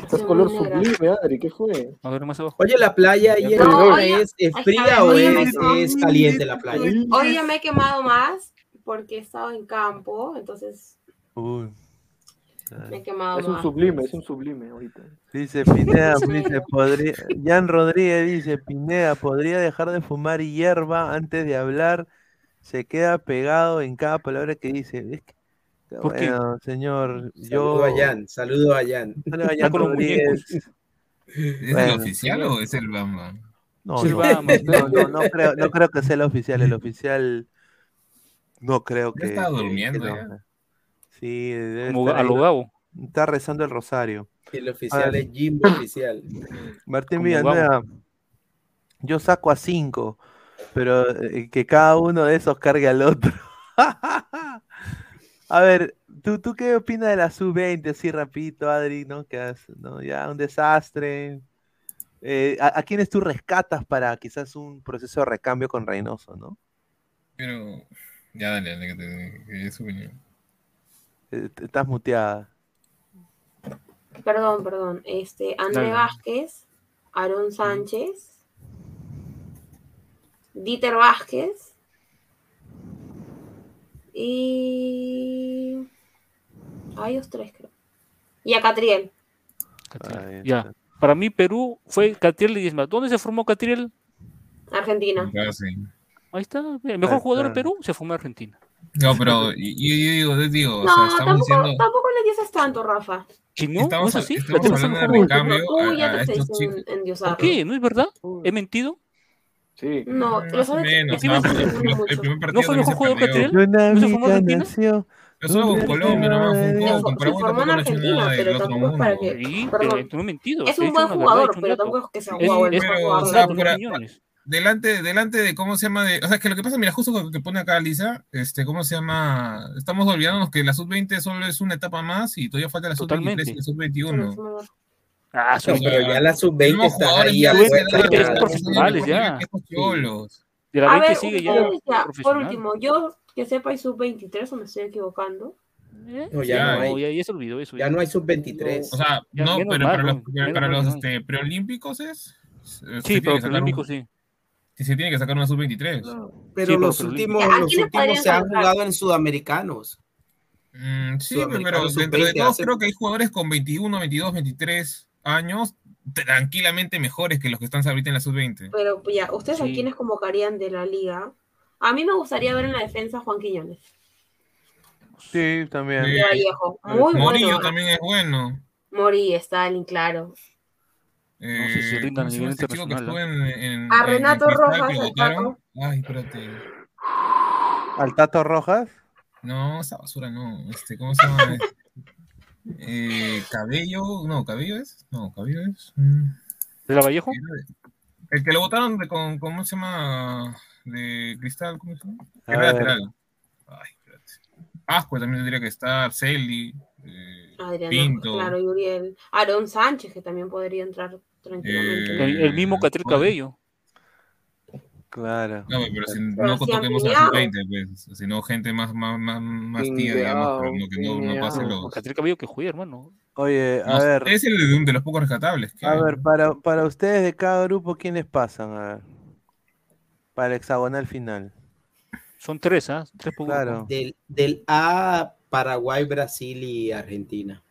Estás color sublime, Adri, ¿qué fue? A ver, más abajo. Oye, ¿la playa ahí en No, es, es fría o es caliente la playa? Hoy ya me he quemado más porque he estado en campo, entonces Uy. Me he quemado Es un más. sublime, es un sublime ahorita. Dice Pineda, dice, podría, Jan Rodríguez dice, Pineda, podría dejar de fumar hierba antes de hablar, se queda pegado en cada palabra que dice. Es que- ¿Por qué? bueno, señor, Saludo yo... a Jan, saludo a Jan. Saludo a Está Jan Rodríguez. ¿Es Bueno, el oficial o es el Bamba? No, Sí, no, vamos. no, no, no creo, no creo que sea el oficial, el oficial no creo que... que durmiendo, no. ya. Sí, debe Como a ahí, lo Gabo. está rezando el rosario. El oficial es Jimbo oficial. Martín Villanueva, yo saco a cinco, pero eh, que cada uno de esos cargue al otro. a ver, ¿tú, ¿tú qué opinas de la sub-20? Así rapidito, Adri, ¿no? Que has- ¿no? Ya un desastre. Eh, ¿a, a quiénes tú rescatas para quizás un proceso de recambio con Reynoso, no? Pero. Ya dale, dale, que te que dé su opinión. Eh, estás muteada. Perdón, perdón. Este, André Dale. Vázquez, Aarón Sánchez, Dieter Vázquez y a ellos tres creo. Y a Catriel. Ya. Para mí, Perú fue Catriel y Diezma. ¿Dónde se formó Catriel? Argentina. Ahí está. El mejor Ahí jugador de. Perú se formó en Argentina. No, pero yo digo, yo digo, o No, sea, estamos tampoco, diciendo, tampoco le dices tanto, Rafa. Si no, estamos, no es así. estamos hablando de recambio Tú a, ya a te estos estás chicos. en, endiosado. ¿Por qué? ¿No es verdad? ¿He mentido? Sí. No, Más los o árbitros menos, que ¿No partido fue el mejor jugador perdió. Catriel? ¿No se formó en amiga Argentina? Pero solo con Colombia nomás fue un Se, juego. se formó en no Argentina, pero tampoco es para que. Sí, no he mentido. Es un buen jugador, un pero tampoco es que sea o jugador. Delante, delante de cómo se llama de, o sea, que lo que pasa, mira, justo que pone acá Lisa, este, cómo se llama, estamos olvidándonos que la sub-20 solo es una etapa más y todavía falta la sub-23 y la sub-21. Ah, pero ya la sub-20 tenemos está jugadores ahí ya profesionales ya. que estos cholos. De la A 20 ver, sigue ya por último, yo que sepa hay sub-23 o me estoy equivocando. No, Ya, ya no hay. ya, ya se olvidó eso. Ya no hay sub-23. O sea, Ya, no, pero mal, para para los este, preolímpicos es. se Sí, pero un- olímpico sí. Sí, se tiene que sacar una sub-23. Pero Sí, pero los pero últimos, ¿A los últimos se han jugado en sudamericanos. Mm, sí, pero dentro de sub-20 todo hace- creo que hay jugadores con 21, 22, 23 años tranquilamente mejores que los que están ahorita en la sub-20. Pero ya, ¿ustedes a Sí. quiénes convocarían de la liga? A mí me gustaría ver en la defensa a Juan Quiñones. Sí, también. Sí. Muy Morillo bueno. también es bueno. Mori, Stalin, claro. Eh, sé si se rindan ¿cómo a nivel este internacional, en, en- A Renato en Rojas? Ay, espérate. ¿Al Tato Rojas? No, esa basura no. Este, ¿cómo se llama? eh, cabello, no, cabello es, no, cabello es. mm, ¿De la Vallejo? El que lo votaron de con, ¿cómo se llama? De cristal, ¿cómo se llama? A Era ver. lateral. Ay, espérate. Ascue también tendría que estar, Celi, eh, Adriano, Pinto. claro, y Uriel. Aaron Sánchez, que también podría entrar tranquilamente. Eh, El, el mismo Catriel ¿cuál? Cabello. Claro. No, pero si Pero no toquemos a la sub-20, pues, sino gente más, más, más, más tía, digamos, pero no, que no, no pase los. Catriel Cabello que juega, hermano. Oye, a No, ver, Es el de, de los pocos rescatables. que a ver, para, para ustedes de cada grupo, ¿quiénes pasan? A ver. Para el hexagonal final. Son tres, ¿ah? Tres por. Claro. Del, del A, Paraguay, Brasil y Argentina.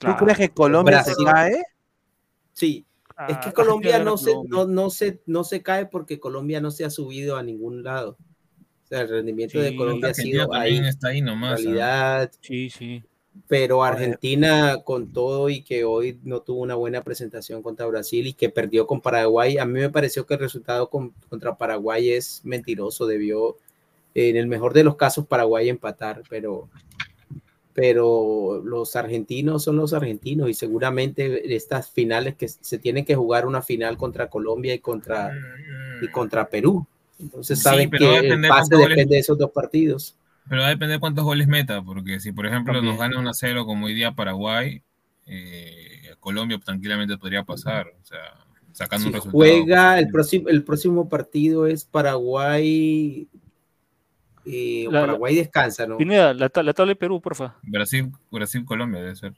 ¿Tú crees que Colombia Brasil. se cae? Sí, es Ah, que Colombia no se, Colombia. no, no, se, no se cae porque Colombia no se ha subido a ningún lado. O sea, el rendimiento de Colombia ha sido ahí, está ahí nomás. ¿ah? realidad, Sí, sí. pero Argentina con todo y que hoy no tuvo una buena presentación contra Brasil y que perdió con Paraguay, a mí me pareció que el resultado con- contra Paraguay es mentiroso, debió en el mejor de los casos Paraguay empatar, pero pero los argentinos son los argentinos y seguramente estas finales que se tienen que jugar una final contra Colombia y contra y contra Perú. Entonces Sí, saben a que el pase cuántos goles- depende de esos dos partidos. Pero va a depender cuántos goles meta, porque si por ejemplo También. nos gana 1-0 como hoy día Paraguay, eh, Colombia tranquilamente podría pasar, o sea, sacando Si un resultado. juega el próximo, el próximo partido es Paraguay. Eh, La- la- Paraguay descansa, ¿no? Pineda, la, ta- la tabla de Perú, porfa. Brasil, Brasil, Colombia debe ser.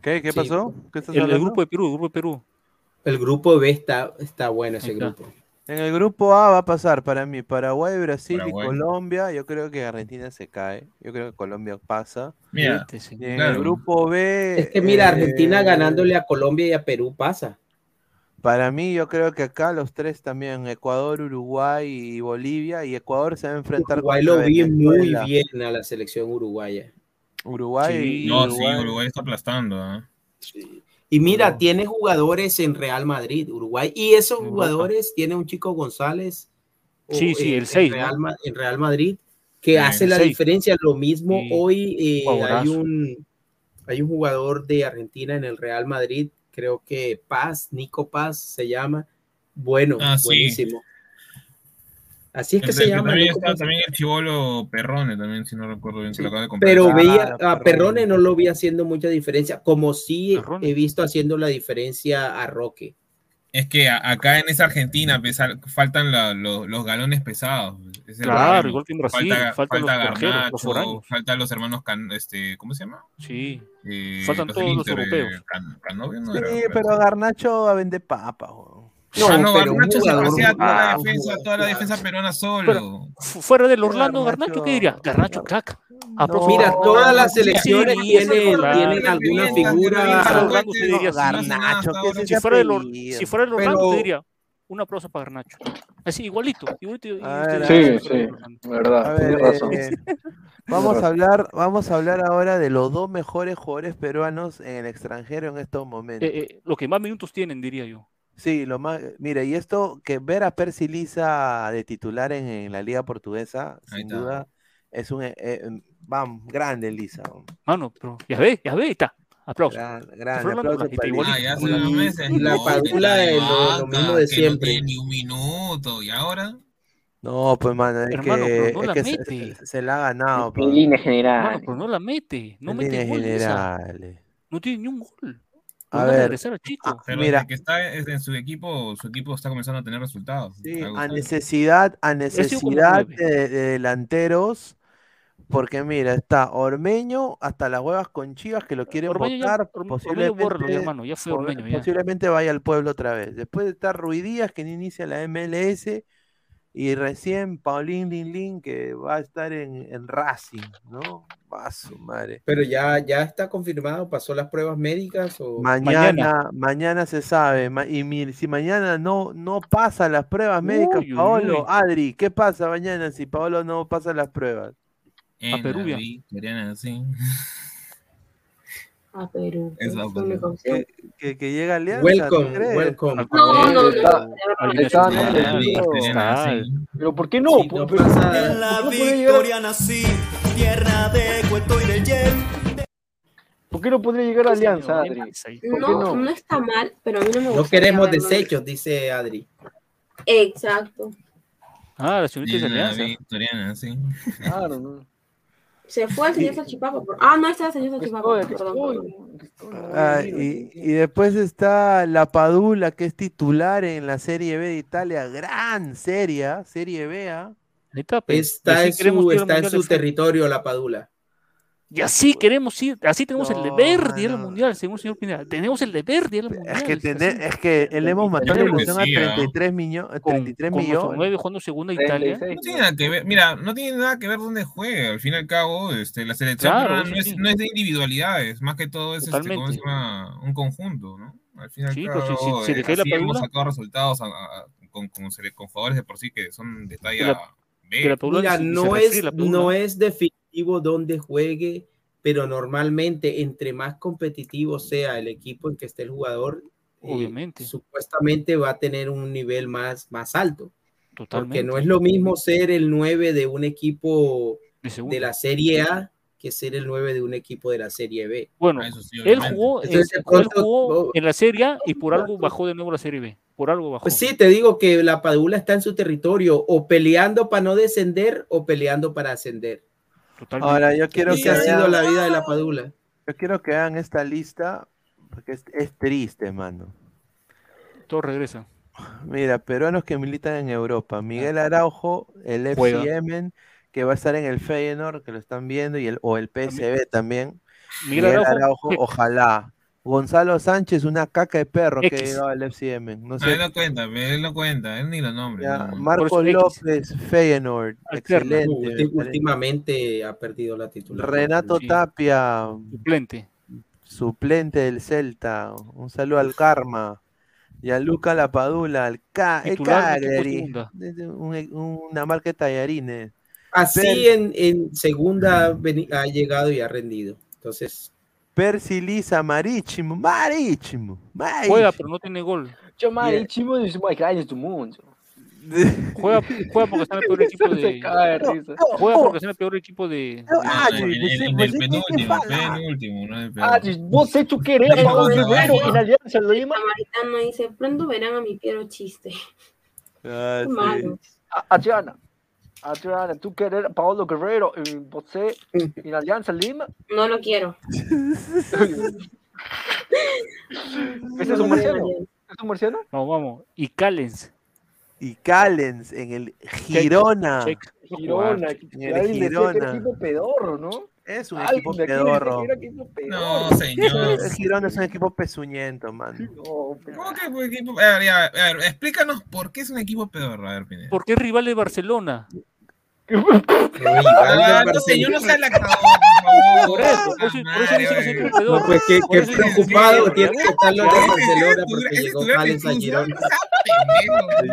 ¿Qué, qué Sí. pasó? ¿Qué estás El, el grupo de Perú, el grupo de Perú. El grupo B está, está bueno ese está. grupo. En el grupo A va a pasar para mí Paraguay, Brasil Paraguay. y Colombia. Yo creo que Argentina se cae. Yo creo que Colombia pasa. Mira, Este, sí. Y en Claro. el grupo B. Es que mira, eh, Argentina ganándole a Colombia y a Perú pasa. Para mí, yo creo que acá los tres también, Ecuador, Uruguay y Bolivia. Y Ecuador se va a enfrentar Uruguay lo vi muy bien a la selección uruguaya. Uruguay Sí. y no, Uruguay. sí, Uruguay está aplastando. ¿ah? Y mira, tiene jugadores en Real Madrid, Uruguay, y esos jugadores tiene un chico González. o, Sí, sí, eh, el seis, en ¿no? Real, Ma- en Real Madrid, que Sí, hace la seis. diferencia. Lo mismo Sí, hoy eh, hay un hay un jugador de Argentina en el Real Madrid, creo que Paz, Nico Paz se llama. Bueno, Ah, sí. buenísimo. Así es que se llama. También Nico está Paz. también el chivolo Perrone, también, si no recuerdo bien, que Sí, lo acaba de comprar. Pero Ah, veía a Perrone. No lo vi haciendo mucha diferencia, como sí Perrone. he visto haciendo la diferencia a Roque. Es que acá en esa Argentina pesa- faltan la- lo- los galones pesados. Es el Claro, problema. igual que en Brasil, Falta, faltan los falta extranjeros, los Garnacho, foráneos. faltan los hermanos, Can- este, ¿cómo se llama? Sí. Eh, Faltan del todos los Inter, eh, europeos. Can- Canovio no Sí, era, pero Garnacho a vender papa. No, ah, no, Garnacho se pasea toda la defensa, toda la claro. defensa peruana solo. Pero- Fu- Fuera del Orlando, Garnacho- Garnacho, ¿qué diría? Garnacho, crack. No, Mira, todas las selecciones sí, tienen, claro. tienen alguna Bien, figura. Orlando diría, Garnacho, hasta ¿qué ahora. es Si fuera, del si fuera del Orlando, te diría un aplauso para Garnacho. Así, igualito, igualito. y A ustedes- ver, Sí, ver. sí, verdad, A ver, tienes razón. eh, vamos a hablar, vamos a hablar ahora de los dos mejores jugadores peruanos en el extranjero en estos momentos. Eh, eh, lo que más minutos tienen, diría yo. Sí, lo más, mira, y esto que ver a Percy Liza de titular en, en la liga portuguesa, Ahí sin está. duda, es un, eh, eh, grande Lisa. Mano, pero ya ve, ya ve, está. Aplauso. Gran- aplauso igualito. Ah, ya hace Y- unos meses. y la Padula es lo- lo mismo de siempre. No ni un minuto. ¿Y ahora? No, pues mano, es Hermano, que, pero no es la que se, mete. se- se la ha ganado. pues. En línea Mano, general. pero no la mete. No En mete líneas gol esa. generales. No tiene ni un gol. A ver, regresar al chico. Pero Mira. que está en su equipo, su equipo está comenzando a tener resultados. Sí, a necesidad, a necesidad de, de delanteros, porque mira, está Ormeño hasta las huevas con Chivas que lo quieren Ormeño ya- votar, posiblemente, bórralo, mi hermano, ya fue por- Ormeño, ya. posiblemente vaya al pueblo otra vez. Después está Ruidías que no inicia la MLS y recién Paulín Lin Lin que va a estar en, en Racing, ¿no? Va a su madre. Pero ya, ya está confirmado, pasó las pruebas médicas o Mañana, mañana, se sabe. y mi- si mañana no, no pasa las pruebas médicas, uy, Paolo, uy. Adri, ¿qué pasa mañana si Paolo no pasa las pruebas? En la Perú ya. victoriana, sí. A Perú. La. Que, que, que llega Alianza, ¿tú Welcome, welcome. No, no, no. Está- está, la pero- ¿por qué no? Sí, ¿Por- no pero- pasa- ¿por qué En no podría llegar- nací, tierra de cuento y de hiel. ¿Por qué no podría llegar a Alianza, Adri? ¿Por qué No, no? no está mal, pero a mí no me gusta. no queremos desechos, dice Adri. Exacto. Ah, la señorita es la Alianza. victoriana, sí. Claro, no. Se fue el señor Salchipapa. por- Ah, no, está el señor Salchipapa. Ah, y, y después está la Padula, que es titular en la Serie B de Italia, gran serie, Serie B. ¿ah? Ahí está, en su, está en territorio la Padula. Y así queremos ir, así tenemos el deber de ir al mundial, según el señor Pineda. Tenemos el deber de ir al mundial. Es que, es tener- es que le hemos creo la ilusión a sí, ¿ah? 33, millo- a Con, 33 con millones. nueve jugando segunda Italia. 36. No tiene nada que ver, mira, no tiene nada que ver dónde juegue. Al fin y al cabo, este, la selección Claro, no, es, sí. no es de individualidades, más que todo es este, ¿cómo se Totalmente. llama? un conjunto, ¿no? Al fin y al Sí, cabo, pero si- si- si le eh, cae la hemos sacado resultados a- a- con, con, con jugadores de por sí que son de talla la- B. Mira, no es, no es definitivo dónde juegue, pero normalmente entre más competitivo sea el equipo en que esté el jugador, eh, Obviamente. supuestamente va a tener un nivel más, más alto. Totalmente. Porque no es lo mismo ser el 9 de un equipo De la Serie A que ser el 9 de un equipo de la Serie B. Bueno, eso sí, él jugó, en, Entonces, él pronto- jugó en la Serie A y por algo bajó de nuevo a la Serie B. Por algo bajó. Pues sí, te digo que la Padula está en su territorio, o peleando para no descender o peleando para ascender. Totalmente. Ahora, yo quiero que ha sido vean- la vida de la Padula. Yo quiero que vean esta lista, porque es, es triste, mano. Todo regresa. Mira, peruanos que militan en Europa. Miguel Araujo, el FC Juega. Yemen, que va a estar en el Feyenoord, que lo están viendo, y el, o el PSV también. Miguel Miguel Araujo, ojalá. Gonzalo Sánchez, una caca de perro que X. llegado al FC Yemen. No sé. él no cuenta, él no cuenta, él ni lo nombra. Ya, no, X. López, Feyenoord, Alterna. excelente. Últimamente ha perdido la titularidad. Renato Sí. Tapia, Suplente. suplente del Celta. Un saludo al Karma. Y a Luca Lapadula, al Titular un- una marca de tallarines. Así en, en segunda ha llegado y ha rendido. Entonces, Percy Lisa, Marítimo, Marítimo, Juega, Marítimo. pero no tiene gol. Chamar, Yeah. el chimo de mais grandes do mundo. Juega, juega porque está en el peor equipo de. Juega porque está en el peor equipo de. Ah, pues pues el sí, ¿qué penúltimo, el penúltimo, no el Ah, penúltimo. você tu querer Paulo Guerrero en Alianza Lima? Samaritano dice, pronto verán a mi Piero chiste. Ah, malo. A- Adriana, Adriana, tu querer a Paulo Guerrero en você en Alianza Lima? No lo quiero. ¿Ese es un marciano? ¿Es un marciano? Vamos, vamos. Y Callens. Y Callens en el Girona. Check. Girona, En el era Girona. equipo pedorro, ¿no? Es un equipo pedorro. No, señor. El Girona es un equipo pezuñento, man. No, ¿Cómo que un equipo? A ver, a ver, explícanos por qué es un equipo pedorro, a ver, Pineda. Porque es rival de Barcelona. Ah, no sé, yo no sé la acabó, por Por eso, por eso, por eso dice que soy perdedor. No, pues qué, Por qué eso dice que soy preocupado perdedor. tiene que estar los de Barcelona porque llegó.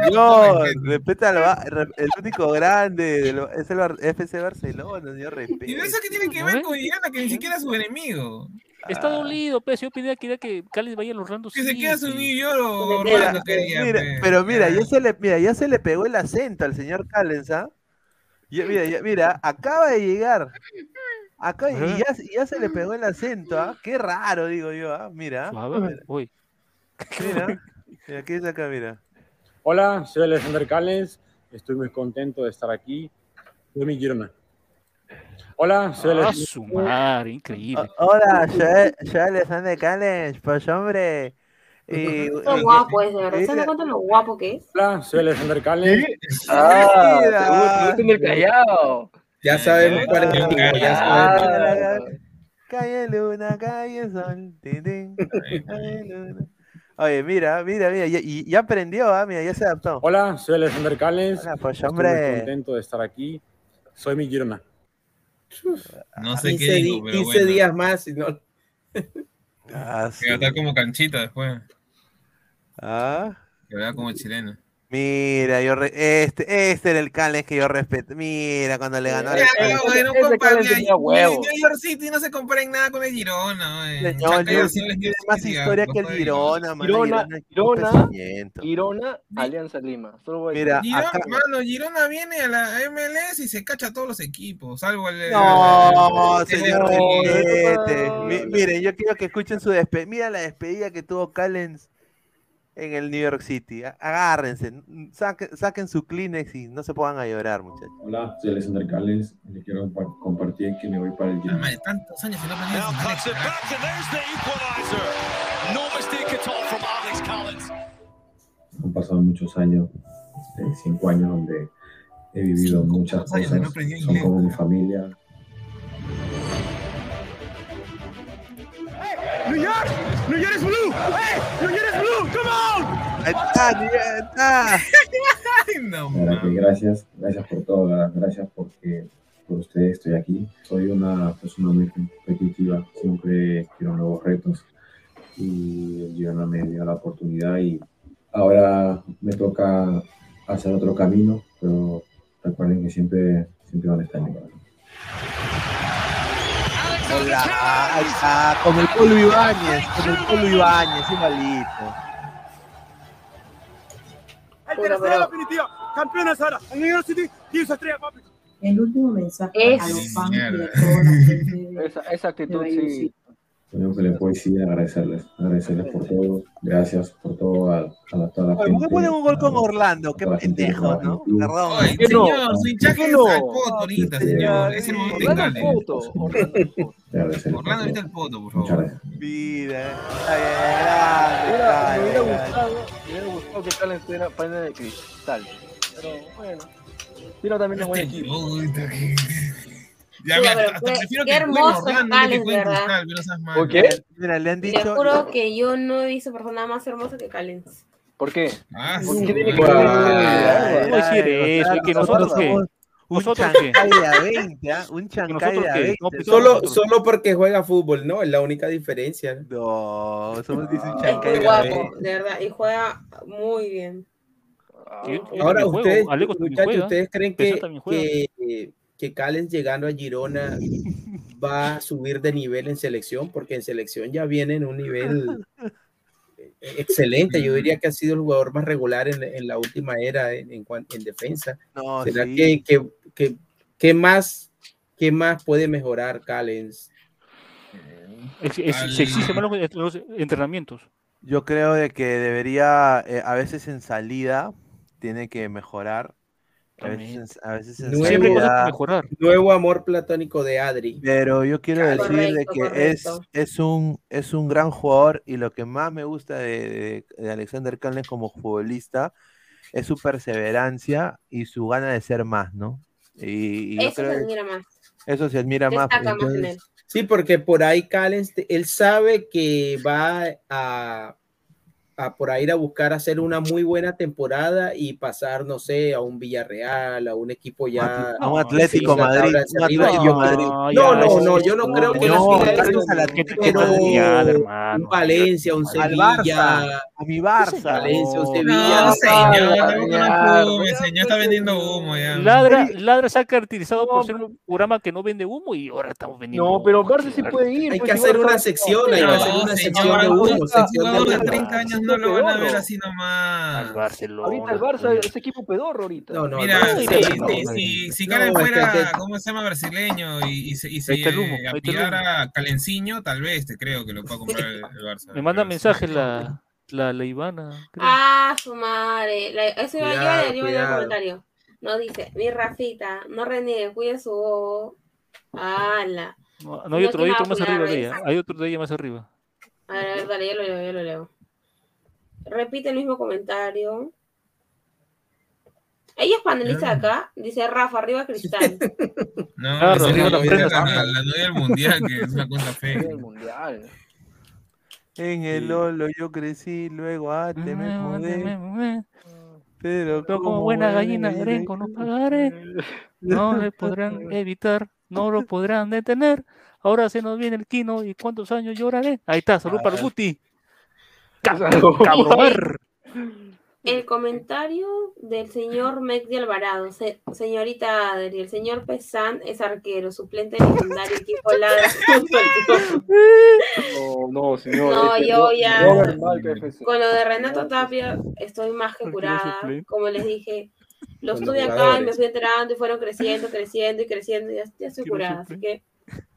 Señor, respeta al el único grande del- es el FC Barcelona, señor, ¿Y eso qué tiene que ver con Girona, que ni siquiera es su enemigo? Está dolido, pues. Yo pedía, quería que Cali vaya a los Orlando Que se queda su New York o Mira, Orlando quería. mira, pe. pero mira, ya se le, mira, ya se le pegó el acento al señor Callens, ¿ah? Ya- mira, ya- mira, acaba de llegar. Acá, y ya, se le pegó el acento, ¿ah? Qué raro, digo yo, ¿ah? Mira. Suave, uy. Mira. Mira, ¿qué dice acá? Mira. Hola, soy Alexander Callens. Estoy muy contento de estar aquí. Soy mi Girona. Hola, soy Ah, Alexander. su madre, increíble. Hola, soy, soy Alexander Callens, pues hombre. Y, Qué y- guapo es, de verdad. ¿Se mira, dan cuenta lo guapo que es? Hola, soy Alexander Callens. Ah, te gusta- el Callao. Ya sabemos cuál es el tipo, ya sabemos. Calle luna, calle sol. calle luna. Oye, mira, mira, mira, ya, y ya aprendió, ¿ah? mira, ya se adaptó. Hola, soy Alexander Callens. Hola, pues, Estoy hombre. muy contento de estar aquí. Soy mi Girona. No sé 15, qué di- digo, pero 15 bueno. días más. y no- Ah, a estar como canchita después. Ah. Que vea como chileno. Mira, yo re- este, este era el Callens que yo respeto. Mira, cuando le ganó Ya, Callens. bueno, ese compa, Callens mira, tenía huevos. New York City no se compara en nada con el Girona. eh. Señor, ya York City tiene más historia que el no Girona, mano. Girona, Girona. Girona, Alianza Lima. Solo voy a Mira. Girona, acá- mano, Girona viene a la MLS y se cacha a todos los equipos, salvo el. No, el- señor, el- Miren, yo quiero que escuchen su despedida. Mira la despedida que tuvo Callens en el New York City. Agárrense, saquen, saquen su Kleenex y no se pongan a llorar, muchachos. Hola, soy Alexander Callens. Le quiero compa- compartir que me voy para el Girona. Madre, tantos años que no. Han pasado muchos años, eh, cinco años, donde he vivido muchas ¿Cuántos años que no cosas. Son como mi familia. Hey! York is blue! Come on! Ahí está, está. Ay, no, que gracias, gracias por todo, gracias porque por ustedes estoy aquí. Soy una persona muy competitiva, siempre quiero nuevos retos y el Girona me dio la oportunidad y ahora me toca hacer otro camino, pero recuerden que siempre, siempre van a estar en mi corazón. Hola, ahí está, con el Polo Ibáñez, con el Polo Ibáñez, igualito. La. Campeones ahora. El New York City tiene su estrella, papi. El último mensaje Es- a los fans Mierda. toda la gente de- Esa, esa actitud de sí. Único que les puedo decir agradecerles, agradecerles por todo, gracias por todo a, a la- toda la Oye, gente. ¿por qué ponen un gol con Orlando? Qué pendejo, en ¿no? Perdón. Ay, qué no? señor, su hinchaje ¿Qué es no? al poto ahorita, señor. Es el momento de Orlando Cali. Poto, Orlando ahorita el poto, por Muchas favor. gracias. Mira, ay, ay, Hubiera- Me hubiera gustado, me hubiera gustado que Callens tuviera panel de cristal. Pero bueno. Girona también es buen Este equipo. Puta que- Ya, Sí, mira, pero hasta qué- prefiero qué que jueguen hermoso es jueguen ¿verdad? Cristal, pero esas manos. ¿Por qué? Mira, le han Te juro que yo no he visto persona más hermosa que Callens. ¿Por qué? Ah, ¿Por sí, qué tiene que bueno. ver? ¿Cómo decir eso? ¿Y que nosotros qué? Un ¿Nosotros qué? chancay de a 20, ¿ah? Un chancay nosotros de a qué? 20. No, Solo, solo porque juega fútbol, ¿no? Es la única diferencia. No, somos dice un Es chancay a guapo, 20. de verdad, y juega muy bien. Yo Ahora, ustedes, muchachos, ¿ustedes creen que, que Callens llegando a Girona va a subir de nivel en selección? Porque en selección ya viene en un nivel eh, excelente. Yo diría que ha sido el jugador más regular en, en la última era en, en, en defensa. No, ¿Será sí. que, que, que, que más, qué más puede mejorar Callens? Es- es- se exige más los, los entrenamientos. Yo creo de que debería, eh, a veces en salida, tiene que mejorar. A veces, a veces Nuevo, Siempre cosas mejorar. nuevo amor platónico de Adri. Pero yo quiero decir de que es, correcto. es, un, es un gran jugador y lo que más me gusta de, de- de Alexander Callens como futbolista es su perseverancia y su gana de ser más, ¿no? Y, Eso se admira más. eso se admira más. Más en entonces- él. Sí, porque por ahí Callens, él sabe que va a, a por ahí ir a buscar hacer una muy buena temporada y pasar, no sé, a un Villarreal, a un equipo ya. A un Atlético sí, la Madrid, un Atlético yo Madrid. No, No, no, no, yo no creo que no, pero Madrid, un Valencia, un Sevilla, Barça, a mi Barça. Valencia, un No, Sevilla. señor, no humo, señor está vendiendo humo ya. Ladra, Ladra se ha caracterizado por ser un programa que no vende humo y ahora estamos vendiendo. No, pero Barça sí puede ir. Hay pues, que hacer una sección, hay que hacer una No, sección señor, de un humo, sección de jugador de humo. 30 años no lo van a ver así nomás. Barcelona. Ahorita el Barça es equipo pedorro ahorita. No, no, Mira, no, si, si, Karen fuera, te- ¿cómo se llama? Brasileño y, y se, y se eh, apellidara Calenciño, tal vez te creo que lo pueda comprar el, el Barça. Me manda mensaje la, la, la Ivana. creo. Ah, su madre. La- eso iba a en el comentario. No dice, mi Rafita, no reniegue, cuide su ojo. Ala. No, no, hay otro, hay ¿quién otro a más arriba de a ella. Hay otro de ella más arriba. A ver, a ver, dale, yo lo leo, yo lo leo. Repite el mismo comentario. Ella es panelista de acá. Dice Rafa, arriba cristal. No, Claro, es arriba la, la novia, la, novia del mundial, que es una cuenta fea. El mundial. En el Lolo yo crecí, luego a te me mudé. Pero, Pero como buena gallina arenco no pagaré, no le podrán evitar, no lo podrán detener. Ahora se nos viene el quino y cuántos años lloraré. Ahí está, salud para el Guti. Cabrón. El comentario del señor Meg de Alvarado. Se- señorita Adri, el señor Pesan es arquero, suplente legendario, equipo. No, no, señor. No, este, yo ya. Con lo de Renato Tapia estoy más que curada. Como les dije, los estuve acá y me fui enterando y fueron creciendo, creciendo y creciendo. Y ya, ya estoy curada. Así que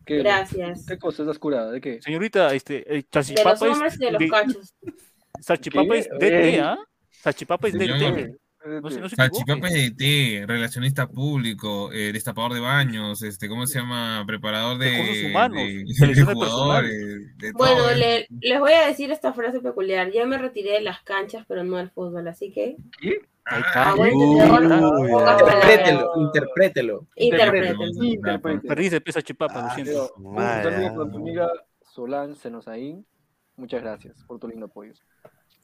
¿Qué? gracias. ¿Qué cosa estás curada? ¿De qué? Señorita, este, eh, De los salchipapa hombres es. y de los cachos. Salchipapa ¿Qué? es. DT, ¿ah? Salchipapa es Señor. DT. No se, no se Salchipapa equivoque. es de té, relacionista público, eh, destapador de baños, este, ¿cómo se llama? Preparador de, Recursos humanos, de- de de jugadores, de Bueno, le- les voy a decir esta frase peculiar. Ya me retiré de las canchas, pero no del fútbol, así que Ahí a está. buen Uy, entendedor, uy, pocas uy. palabras. Interprételo, interprételo. Peso chipapa, lo siento. Un saludo para tu amiga Solán Senosaín. Muchas gracias por tu lindo apoyo.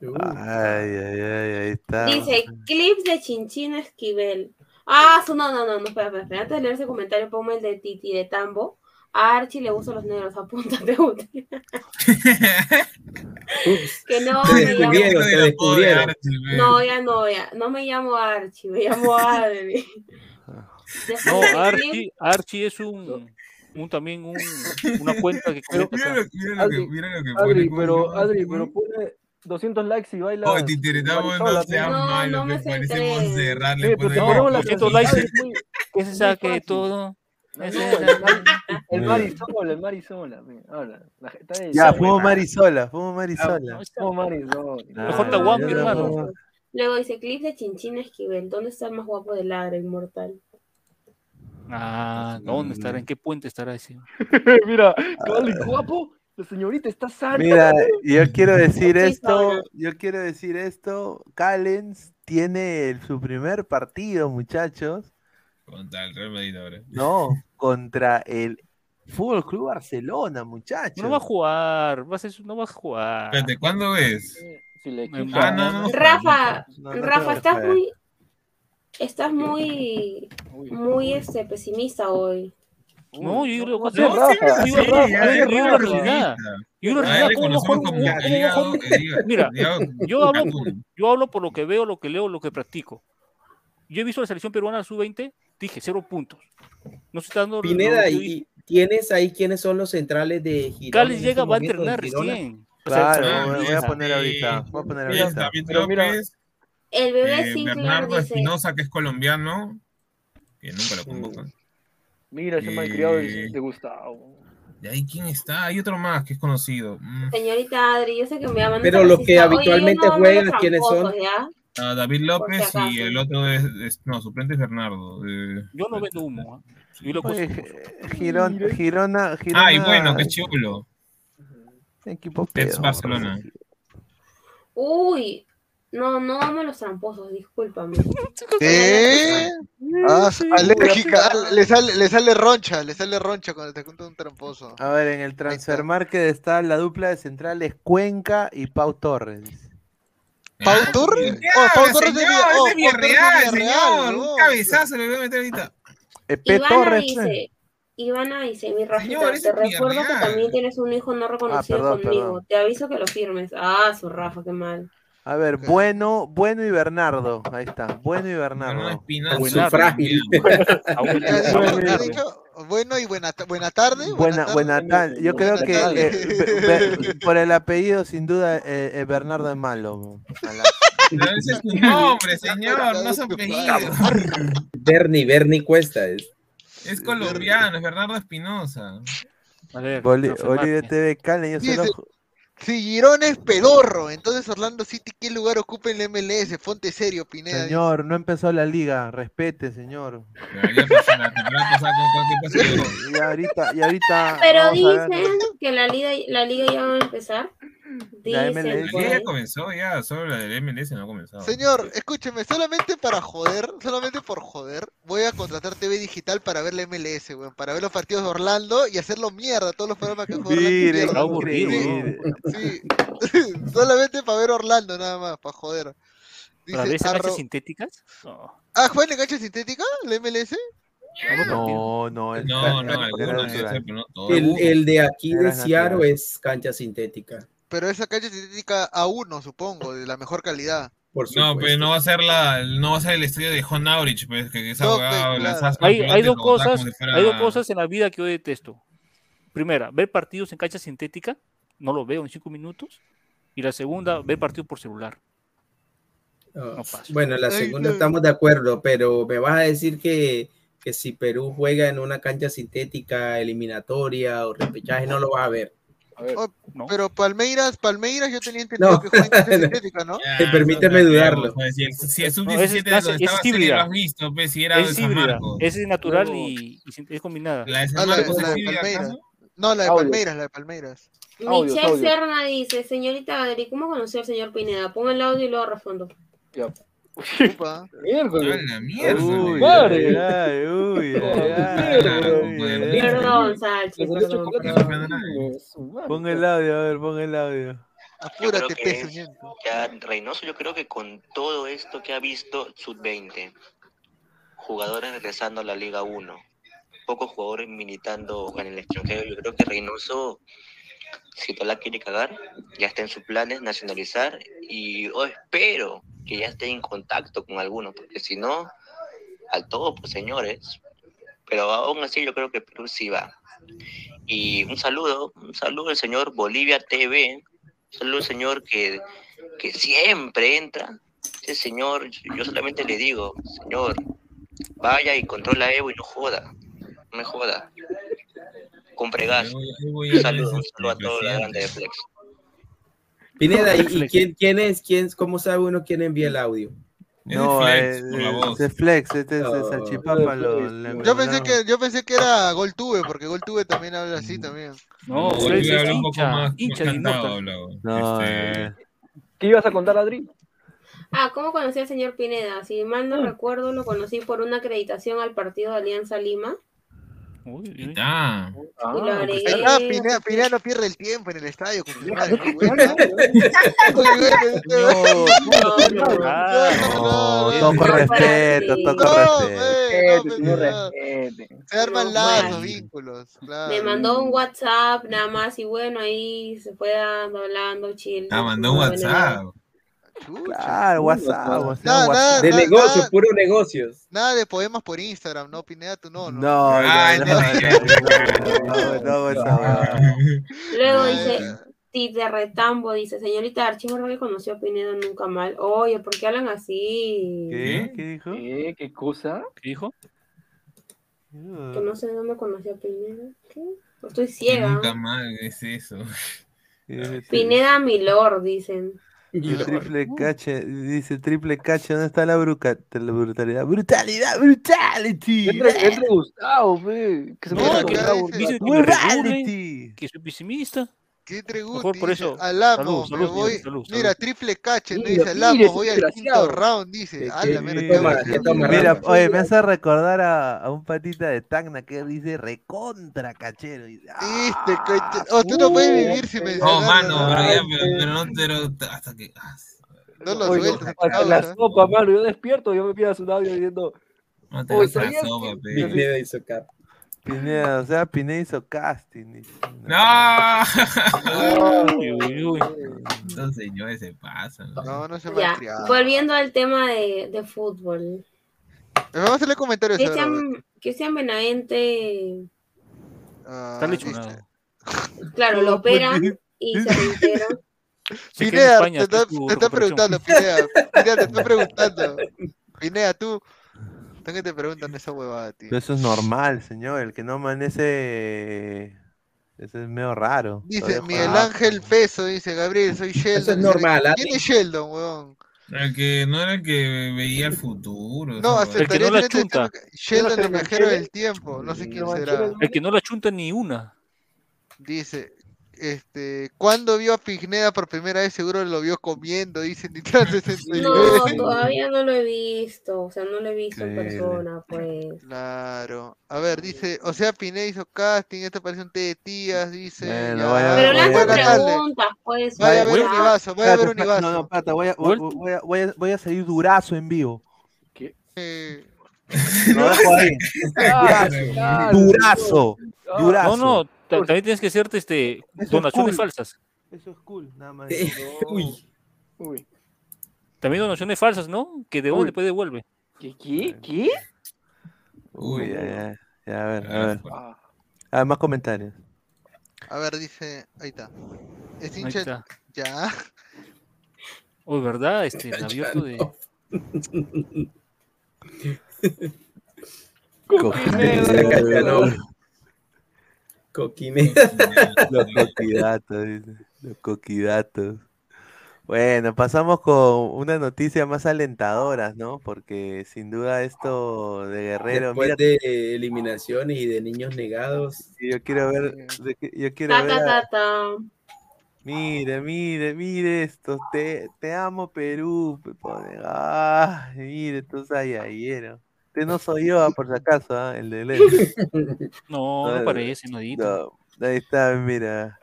Ay, ay, ay, ahí está. Dice, clips de Chinchín Esquivel. Ah, su, no, no, no, no, espera, espera, espera. Antes de leer ese comentario, ponme el de Titi de Tambo. A Archie le gustan los negros, apúntate. Uti. que no, Te me descubrieron, te descubrieron. No, ya no, ya. No me llamo Archie, me llamo Adri. No, Archie, Archie es un, un también un, una cuenta que Mira mira lo que, Adri, mira lo que pone. Adri, ¿cómo pero? Adri, pero pone 200 likes y baila. Titiritamo, no sea No, malo, no me me parece centré. Monserrat, Sí, pero te ahí. ponemos la 200 canción, likes, es muy- que se saque todo. El Mari- El Marisola, el Marisola. mira, Habla. La Ya, fumo. Marisola, fumo Marisola. No, Marisola. Mejor Ah, Tahuampi, yo hermano. no- Luego dice, clips de Chinchín Esquivel. ¿Dónde está el más guapo de Ladra Inmortal? Ah, ¿dónde estará? ¿En qué puente estará ese? Mira, Cali, guapo. La señorita está sana. Mira, yo quiero decir esto, yo quiero decir esto, Callens tiene el- su primer partido, muchachos, Contra el Real Madrid ahora. no, contra el Fútbol Club Barcelona, muchachos. No va a jugar, va a ser, su- no va a jugar. Espérate, ¿cuándo es? Si le En- Ah, no, no, no. Rafa, No, no Rafa, estás muy... Estás muy... Muy este, pesimista hoy. No, yo digo, no yo- sé, yo- Rafa, yo- A él realidad, le ¿cómo va a a un- el hígado- Mira, yo hablo, yo hablo por lo que veo, lo que leo, lo que practico. Yo he visto la selección peruana sub-20, dije cero puntos. No se está dando. Pineda, ¿y tienes ahí quiénes son los centrales de Girona? Cales en llega, este va a momento en entrenar recién. Claro, Ah, voy, a poner ahorita, voy a poner ahorita. Pero mira, El bebé eh, Bernardo. Espinosa, que es colombiano, que nunca lo convocan. Mira ese malcriado de, Eh, de Gustavo. ¿De ahí quién está? Hay otro más que es conocido. Mm. Señorita Adri, yo sé que me llaman. Pero los que habitualmente juegan, ¿quiénes son? ¿ya? Ah, David López si y el otro es, es- no, suplente es Bernardo. eh. Yo no vendo humo. ¿ah? Yo lo Oye, Girona, Girona, Ah, y bueno, que chulo. equipo. Barcelona. Uy, no, no amo los tramposos, discúlpame. ¿Qué? Ah, alérgica, ah, le sale, le sale roncha, le sale roncha cuando te junta un tramposo. A ver, en el transfer market está la dupla de centrales Cuenca y Pau Torres. ¿Pau Torres? ¿Qué Oh, Pau Torres señor? Villa- oh, Es Villarreal, señor. Un cabezazo le voy a meter ahorita. Epe Ivana Torres. dice, Ivana dice, mi Rafita, te es recuerdo que también tienes un hijo no reconocido perdón, conmigo. perdón. Te aviso que lo firmes. Ah, su Rafa, qué mal. A ver, bueno, bueno y Bernardo. Ahí está. Bueno y Bernardo. Espinosa. Buena- Sufrágil. ¿Qué ha dicho? ¿Qué ha dicho? Bueno y buena, buena tarde. Buena, buena tal. Yo creo que tarde. eh, be- be- por el apellido, sin duda, eh, eh, Bernardo es malo. A la- Pero ese es tu nombre, señor, no su apellido. Bernie, Bernie Cuesta es. Es colombiano, es Bernardo Espinosa. Boli- Bolivia TV Cali, yo Dice, solo. Si Girón es pedorro, entonces Orlando City, ¿qué lugar ocupa en la MLS? Fonte serio, Pineda. Señor, no empezó la liga. Respete, señor. Y ahorita, y ahorita. Pero dicen que la liga, la liga ya va a empezar. La MLS. Ya comenzó, ya, solo la del MLS no ha comenzado. Señor, escúcheme, solamente para joder, solamente por joder, voy a contratar TV digital para ver la MLS, weón, para ver los partidos de Orlando y hacerlo mierda, todos los programas que juega Orlando. Mire, Sí, sí. solamente para ver Orlando nada más, para joder. ¿Para ver esas arro- canchas sintéticas? No. Ah, ¿juegan en cancha sintética la MLS? No, no, el- No, no. El, el de aquí de Seattle es cancha sintética. Pero esa cancha sintética A1, supongo, de la mejor calidad. Por No, pero no va a ser la, no va a ser el estudio de John Aurich, pues, que esa No, pues, las claro. aspas Hay, hay dos cosas, como si fuera- hay dos cosas en la vida que yo detesto. Primera, ver partidos en cancha sintética, no lo veo en cinco minutos. Y la segunda, ver partidos por celular. Ah, No pasa. Bueno, la segunda estamos de acuerdo, pero me vas a decir que, que si Perú juega en una cancha sintética, eliminatoria o repechaje, no lo vas a ver. Oh, No. Pero Palmeiras, Palmeiras yo tenía entendido No. que juega en cancha sintética, ¿no? Ya, Eh, permíteme dudarlo. pues, Si el, si el No, sub-17 esa es es Celi lo híbrida. has visto, pues, si era de Es San híbrida, Marcos. esa es natural y, es combinada. La de San Ah, la, Marcos la es de híbrida, Palmeiras. No, la de Audio. Palmeiras, la de Palmeiras. Michelle. Serna dice, señorita Adri, ¿cómo conoció al señor Pineda? Pon el audio y luego respondo. Ya. Upa. A Miércoles. la mierda. Uy, Madre. ay, uy, ay, Mierda, uy, ay. Perdón. Pon el audio, a ver, pon el audio. Apúrate, que peso, es-. Ya Reynoso, yo creo que con todo esto que ha visto Sub-20, jugadores regresando a la Liga 1, pocos jugadores militando en el extranjero, yo creo que Reynoso, si no la quiere cagar, ya está en sus planes nacionalizar y yo espero que ya esté en contacto con alguno, porque si no, al todo, pues señores. Pero aún así yo creo que Perú sí va. Y un saludo, un saludo al señor Bolivia TV, un saludo al señor que, que siempre entra. Ese señor, yo solamente le digo, señor, vaya y controla Evo y no joda, no me joda. Compre gas. Ahí voy- ahí voy Un saludo, un saludo a si toda la presidente. grande de Flex. Pineda, ¿y, y quién, quién es? Quién, ¿Cómo sabe uno quién envía el audio? Es No, de eh, Flex, por la voz. de Flex, este es Oh. Salchipapa. Lo, le- Yo pensé no. que, yo pensé que era GolTube, porque GolTube también habla así también. No, es habla un poco hincha, más, hincha más cantado. No, Este, eh, ¿Qué ibas a contar, Adri? Ah, ¿cómo conocí al señor Pineda? Si mal no recuerdo, lo conocí por una acreditación al partido de Alianza Lima. Uy, ahí está. Lo Ah, agregué. Ah, Pineda, Pineda no pierde el tiempo en el estadio con su madre. Este No. Ah, con respeto, todo con respeto. Se arman lazos, vínculos. Claro. Me mandó un WhatsApp nada más y bueno, ahí se fue dando, hablando, chill. Ah, mandó un WhatsApp. Chucha. Claro, WhatsApp, WhatsApp, Nada, WhatsApp. nada, De nada, negocios, nada, puro negocios. nada de poemas por Instagram, no, Pineda, tú no, no. No, Ay, no, no, no, no, no, no. Luego dice. Tite Retambo dice, señorita Archie, ¿verdad que conoció a Pineda nunca mal? Oye, ¿por qué hablan así? ¿Qué? ¿Qué dijo? ¿Qué? ¿Qué cosa? ¿Qué dijo? Que no sé dónde conoció a Pineda. ¿Qué? Estoy ciega. Nunca más es eso. Pineda Milord, dicen. El triple cache, dice triple cache, ¿dónde está la, bruca, la brutalidad? ¡Brutalidad! ¡Brutality! Entre, entre Gustavo, fe. Que se No, Gustavo, dice- que me ¡Morality! que soy pesimista. ¿Qué? Mejor por dice, eso. Alamo, Salud, me salud, voy. salud, Mira, salud. triple cache, no dice Alamo, ese voy al quinto round, dice. ¿Qué- A la Mira, oye, me hace recordar a, a un patita de Tacna que dice recontra cachero. ¡ah! coche- Oh, tú no puedes vivir sin Oh, mencionar. mano, pero ya, pero, pero no, pero hasta que. ah, No lo Oye, sueltes, hasta la sopa, mano. Yo despierto, yo me pido su audio diciendo. No te Oye, a la ¿sabías sopa, que-. Pineda o sea, Pineda hizo casting. ¡No! Uy, uy, uy. Estos señores se pasan. No, no se Ya, malcriado. volviendo al tema de, de fútbol. Vamos a hacerle comentarios. Cristian, Cristian Benavente, Ah, Está claro, lo operan y se reintegra. Se queda en Pineda, te está, te preguntando, Pineda. Pineda, te está preguntando. Pineda, tú. ¿Tú que te preguntan esa huevada, tío? Pero eso es normal, señor. El que no amanece. Eso es medio raro. Dice Miguel. Ángel Peso, dice Gabriel, soy Sheldon. Eso es normal, ¿ah? ¿Quién es Sheldon, weón? El que no era el que veía el futuro. No, esa El que aceptaría no la este chunta. que- Sheldon ¿No el viajero del tiempo, no sé quién ¿No será. El que no la chunta ni una. Dice, este, ¿cuándo vio a Pigneda por primera vez? Seguro lo vio comiendo, dice Nitran 69. No, todavía no lo he visto. O sea, no lo he visto en persona, pues. Claro. A ver, dice, o sea, Pineda hizo casting, esto parece un té de tías, dice. Bueno, ya. vaya- Pero voy Buenas tardes. preguntas, pues. Vaya a ver a ver. No, no, espérate, voy a, voy, voy a, voy a- voy a salir durazo en vivo. Eh, Lo dejo ahí. Claro, Durazo. claro. Durazo. No, no, también tienes que hacerte este, Eso es donaciones cool. falsas. Eso es cool, nada más. Uy. Uy. También donaciones falsas, ¿no? Que de Uy. después devuelve. ¿Qué? ¿Qué? ¿Qué? Uy, ya, ya, ya, a ver, a Ah, ver. Ah, A ver, más comentarios. a ver, dice, ahí está. Es hincha, está. ya. Uy, ¿verdad? Este, el abierto de. Coquineda. Los coquidatos. Los coquidatos. Bueno, pasamos con una noticia más alentadoras, ¿no? Porque sin duda esto de Guerrero, Después mira, de eliminaciones y de niños negados. yo quiero ver, yo quiero Ta, ver, ta, ta, ta. mire, mire, mire esto, te, te amo Perú, me pone, ah, mire, tú sayayero. Este no soy yo, ah, por si acaso, ah, el de. No, no parece, nadito. No, ahí está, mira.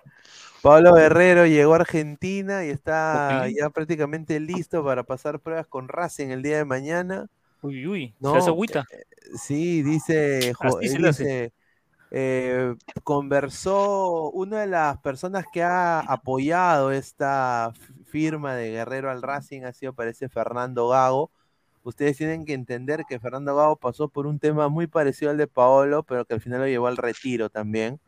Pablo Guerrero llegó a Argentina y está ya prácticamente listo para pasar pruebas con Racing el día de mañana. Uy, uy, No, se hace agüita. Sí, dice, jo- Así se eh, le hace. dice, eh, conversó una de las personas que ha apoyado esta firma de Guerrero al Racing ha sido, parece, Fernando Gago. Ustedes tienen que entender que Fernando Gago pasó por un tema muy parecido al de Paolo, pero que al final lo llevó al retiro también.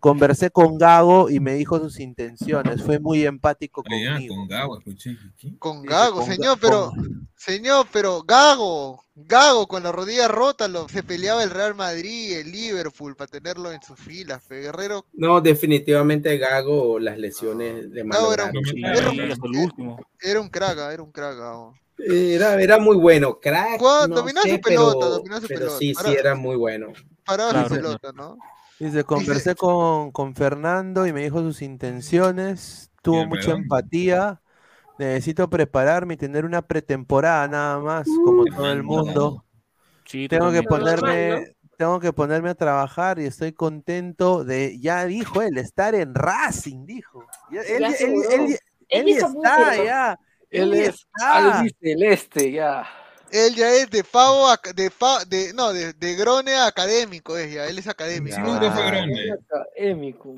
Conversé con Gago y me dijo sus intenciones. Fue muy empático ya, conmigo. con Gago, escuché. ¿qué? Con Gago, con señor, pero, con- señor, pero Gago, Gago con la rodilla rota, lo, se peleaba el Real Madrid, el Liverpool, para tenerlo en sus filas, fe. Guerrero, No, definitivamente Gago, las lesiones le Gago era. Sí, era, era un crack, era un crack, Gago. Era, era muy bueno, crack. No dominaba sé, su pelota, pero, dominaba su pero pelota. sí, sí, era muy bueno. Paraba Claro, su pelota, ¿no? Dice, conversé con, con Fernando y me dijo sus intenciones, tuvo Bien, mucha empatía, necesito prepararme y tener una pretemporada nada más, como todo el mundo. Sí, Tengo que ponerme, tengo que ponerme a trabajar y estoy contento de, ya dijo él, estar en Racing, dijo. Él, Ya él- aseguró. él- él Él ya hizo está, ya. Él ya es albiceleste, ya. Él ya es de Pavo, ac- de, Fa- de no, de, de Grone académico es ya, él es académico. Sí, nunca fue Ah, Grone. Académico.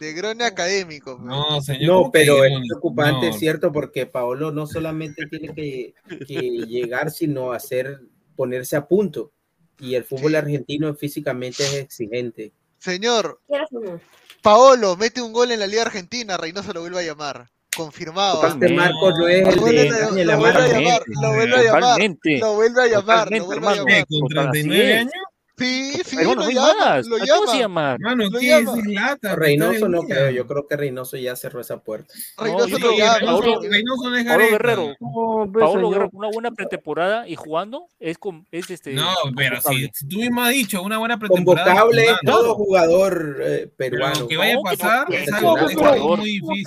De Grone académico. No, señor. No, ¿cómo que pero es preocupante, No. es cierto, porque Paolo no solamente tiene que, que llegar, sino hacer, ponerse a punto. Y el fútbol Sí. argentino físicamente es exigente. Señor. Paolo mete un gol en la Liga Argentina, Reynoso lo vuelve a llamar. Confirmado. Este Marcos no es Lo el vuelve de lo vuelve a llamar, lo vuelve a llamar, lo vuelve a llamar, lo Totalmente, vuelve a hermano. llamar. ¿Qué, con Total, así 39 es. años? Sí, sí, Hermano, lo no llama, más. lo ¿A ¿Cómo se llama. llama? Mano, Lo ¿qué llama. es lata? Reynoso no creo, yo creo que Reynoso ya cerró esa puerta. No, Reynoso yo lo llama. Reynoso, no es Gareca. Guerrero, No, pues, Paulo señor. Guerrero con una buena pretemporada y jugando es con es este No, pero si, si tú mismo has dicho una buena pretemporada. Convocable jugando, todo jugador eh, Pero peruano. que vaya a No, pasar, no, es algo, no, muy difícil.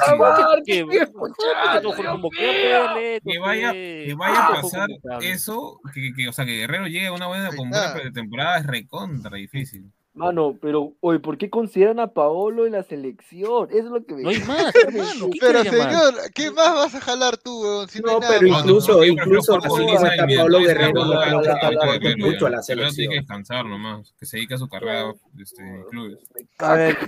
Que, vaya, que vaya a pasar eso, que, que, o sea, que Guerrero llegue a una buena, pretemporada es recontra difícil. Mano, pero, oye, ¿por qué consideran a Paolo en la selección? Eso es lo que me... No hay más, hermano. ¿qué Pero señor, ¿qué más vas a jalar tú, weón? Si no, No, hay nada pero más. incluso, incluso no está Guerrero no tampoco jugando, aporte mucho a la Pero tiene que selección. descansar nomás, que se dedique a su carrera este, en clubes. A ver,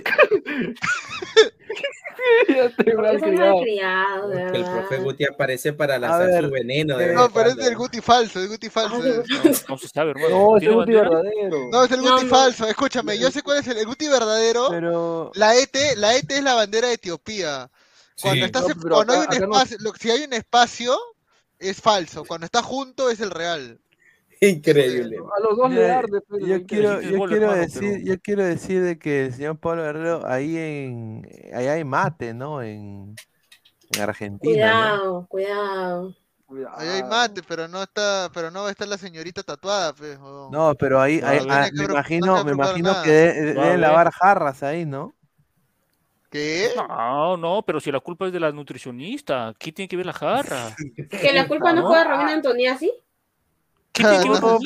Ya te el profe Guti aparece para A lanzar ver, su veneno. de vez No, pero es del Guti falso, el Guti falso. Ay, es. No se sabe, hermano. No, es ¿Tiene el Guti verdadero. No, es el No, Guti no. falso. Escúchame, yo sé cuál es el, el Guti verdadero. pero La ET, la ET es la bandera de Etiopía. Cuando, Sí. estás No, en- pero cuando hay acá- un acá no- espacio, lo- si hay un espacio, es falso. Cuando está junto, es el real. Increíble. A los dos le Mira, arde, pero yo quiero, yo quiero hermano, decir, pero- yo quiero decir de que el señor Pablo Guerrero ahí en, allá hay mate, ¿no? En, en Argentina, ¿no? Cuidado, cuidado. Ahí hay mate, pero no está, pero no va a estar la señorita tatuada, pues. No, pero ahí, ah, No hay que me imagino, no me imagino nada. que de- deben ver. lavar jarras ahí, ¿no? ¿Qué? No, no, pero si la culpa es de la nutricionista, ¿qué tiene que ver la jarra? Que la culpa no fue de Romina Antoniazzi. Señor,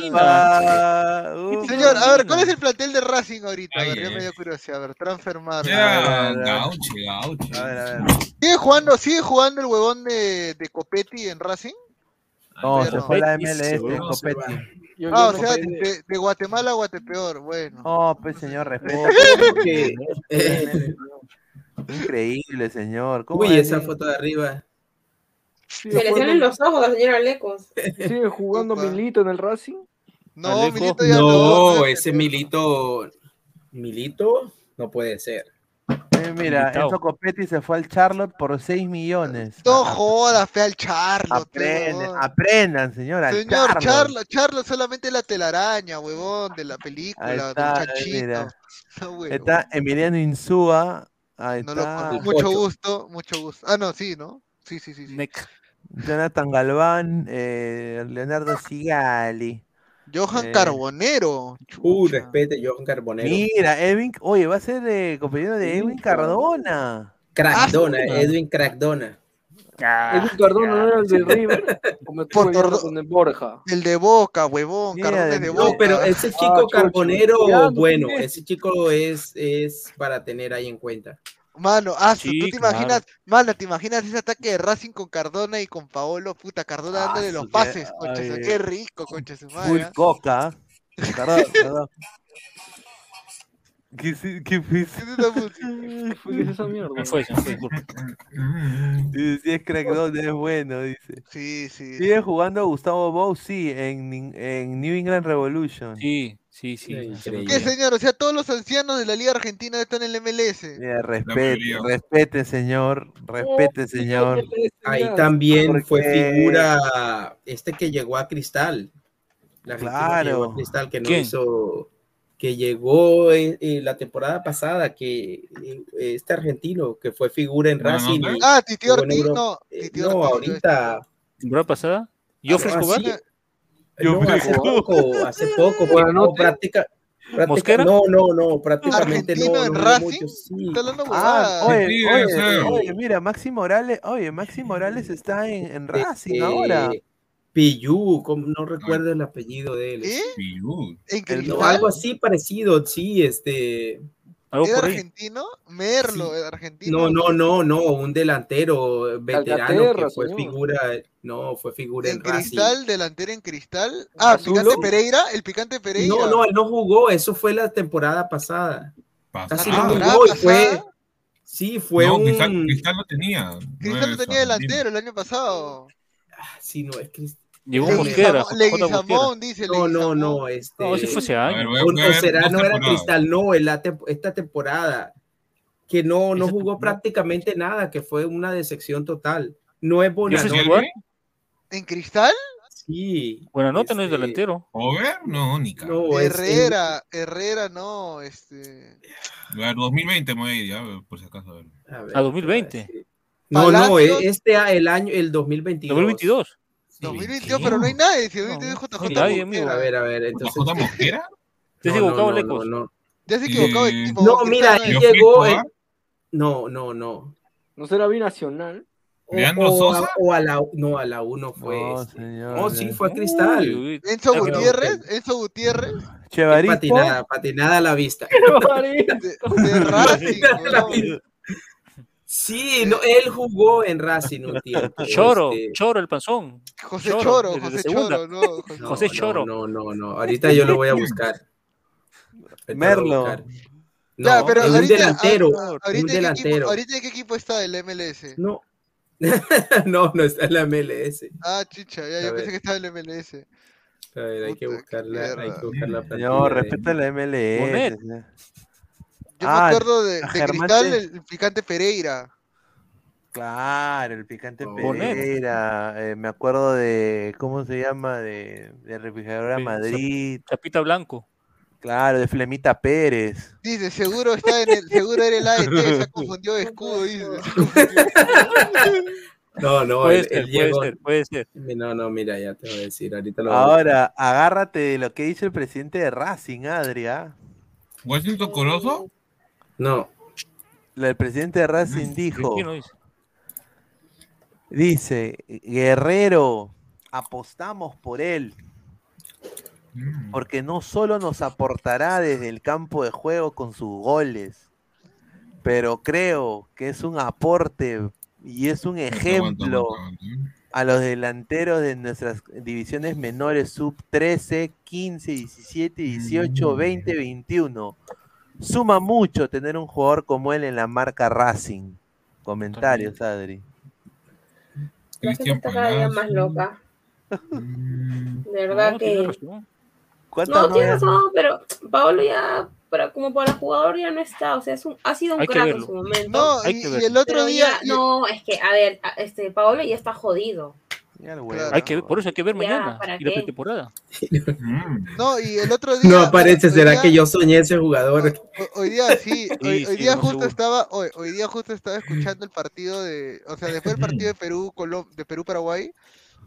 a ver, ¿cuál es el plantel de Racing ahorita? A ver, ay. me dio curiosidad. A ver, transfermar. Era a ver. gauche, gauche. A ver, a ver. ¿Sigue jugando, sigue jugando el huevón de, de Copetti en Racing? No, se no. fue la MLS, se Copetti. Yo- Ah, yo o sea, de, de Guatemala a Guatepeor. Bueno. No, pues señor, respeto. Increíble, señor. ¿Cómo Uy, esa foto de arriba. Se le salen los ojos a la señora Lecos. sigue jugando Opa. Milito en el Racing. No. Milito ya no. No, ese. Milito. Milito no puede ser. Eh, mira. Enzo Copetti se fue al Charlotte por 6 millones. No jodas, fe al Charlo. Aprendan, aprendan, señor, Charlotte. Charlo, Charlo solamente la telaraña, huevón, de la película, del está, eh. No. Está Emiliano Insúa. Ahí No está. Mucho gusto, mucho gusto. Ah, no, sí, ¿no? Sí, sí, sí. sí. Jonathan Galván, eh, Leonardo Sigali. Johan Eh, Carbonero. Uh, respete, Johan Carbonero. Mira, Edwin, oye, va a ser de compañero de Edwin Cardona. Crackdona, Ah, Edwin Crackdona. Edwin Cardona no era el de River. O me estuve Por viendo Tordo- con el Borja. El de Boca, huevón. Mira, Carbonero de- de No, Boca. pero ese Ah, chico. Carbonero, bueno, ese chico es, es para tener ahí en cuenta. Mano, ah, Sí, tú te claro. imaginas, mano, te imaginas ese ataque de Racing con Cardona y con Paolo, puta, Cardona Ah, dándole los que- pases, concha, ay, su- qué rico, concha su Full madre. ¿ah? coca. Perdón, perdón. ¿Qué, sí- qué fue ¿Qué es esa música? ¿Qué es esa mierda? Me fue, me fue, disculpa. Dice, Si es crackdown, es bueno, dice. Sí, sí. ¿Sigue jugando Gustavo Bou? Sí, en, en New England Revolution. Sí, sí, sí. Increíble. ¿Qué, señor? O sea, todos los ancianos de la Liga Argentina están en el MLS. Mira, respete, respete, señor. Respete, señor. Ahí también fue figura este que llegó a Cristal. La argentina que llegó Claro. a Cristal, que no ¿Quién? hizo, que llegó eh, eh, la temporada pasada, que eh, este argentino que fue figura en no Racing. y Ah, Titi Ortiz, no. eh, Titi no, Ortiz, ahorita. ¿Temporada pasada? ¿Joffre Ah, Escobar? Sí. Yo No, fui- hace poco, hace poco. Bueno, no práctica, no, no, no, prácticamente no. no, Racing, mucho, sí. Está hablando Ah, oye, Sí, oye, oye, mira, Maxi Morales, oye, Maxi Morales está en, en Racing Eh, ahora. Pillú, como- no recuerdo el apellido de él. ¿Eh? Algo así parecido, sí, este. Algo ¿Era por ahí. argentino? Merlo, era argentino. No, no, no, no, un delantero veterano Calcaterra, que fue señor. figura, no, fue figura en, En Racing. Cristal, delantero en Cristal. Ah, ¿Azulo? Picante Pereira, el Picante Pereira. No, no, él no jugó, eso fue la temporada pasada. Casi no jugó y fue, sí, fue no, un, Cristal, Cristal no tenía. no Cristal lo es tenía delantero el año pasado. Ah, sí, no, es Crist- Llegó Mosquera. Leguizamón, dice no, no, no, este, No, ver, o, será, no era. Cristal, no, en la tem- esta temporada, que no, no jugó prácticamente nada, que fue una decepción total. No es ¿Joffre Bonanote? ¿En Cristal? sí. Buena nota, no es este, delantero. ¿Over? No, ni. No, es- es- Herrera, Herrera no, este. A ver, 2020 me voy a ir, ya, por si acaso. A ver. a ver, A 2020. No, no, Palacios. este el año, el 2022. 2022. Sí. 2022, pero no hay nadie. Si 2022 No, JJ no hay nadie, Mosquera. A ver, a ver, entonces. ¿JJ Mosquera? ¿Te has equivocado, Lecos? equivocado el tipo. No, mira, ahí llegó. Eh, No, no, no. ¿No será binacional? O, ¿Leandro o a, Sosa? o a la no a la uno fue No, este. No, sí fue a Cristal. Uy, Enzo Gutiérrez, Enzo Gutiérrez. Patinada, patinada a la vista. de, de Racing, La vista. Sí, no, él jugó en Racing un tiempo. Choro, este, Choro el panzón. José Choro, José segunda. Choro, no, José- no, José no, Choro. No, no, no. Ahorita yo lo voy a buscar. Ahorita a Merlo. Ya, No, pero es un ahorita, delantero. a- a- un ahorita, ¿en qué equipo, delantero. ahorita en qué equipo está el MLS? No. no, no está en la MLS. Ah, chicha, ya, A yo ver. pensé que estaba el MLS. A ver, hay que Puta, buscarla, hay que buscar la plantilla. Señor, de- respeta la MLS. Bonet. Yo Ah, me acuerdo de, de Cristal, el picante Pereira. Claro, el picante. Pereira. eh, me acuerdo de, ¿cómo se llama? De, de Refrigeradora Sí, Madrid. Chapita Blanco. Claro, de Flemita Pérez. Dice, seguro está en el, seguro era el AET, se ha confundido de escudo, dice. No, no, Puede él, ser, puede ser, puede ser. No, no, mira, ya te voy a decir. Ahorita lo voy a buscar. Ahora, agárrate de lo que dice el presidente de Racing, Adria. ¿Washington Corozo? No. El presidente de Racing dijo, ¿Quién lo dice? dice, Guerrero, apostamos por él, Mm. porque no solo nos aportará desde el campo de juego con sus goles, pero creo que es un aporte y es un ejemplo a los delanteros de nuestras divisiones menores sub 13, 15, 17, 18, 20, 21. Suma mucho tener un jugador como él en la marca Racing. Comentarios, Adri. La gente Cristian está cada día más loca. Mm, De verdad No, tiene que. razón. ¿Cuántas No, tienes novias- razón, pero Paolo ya, para, como para jugador ya no está. O sea, es un, ha sido un Hay crack en su momento. No, Hay y, que y ver. el otro pero día, ya- no, es que, a ver, este Paolo ya está jodido. Ya Claro. Hay que ver, por eso hay que ver Ya, mañana ¿para y la pretemporada. mm. no, y el otro día. No aparece, ¿será día- que yo soñé ese jugador? ho- Hoy día sí, hoy, Sí, hoy sí, día justo estaba, hoy, hoy día justo estaba escuchando el partido de, o sea, después del partido de Perú, Colom- de Perú Paraguay,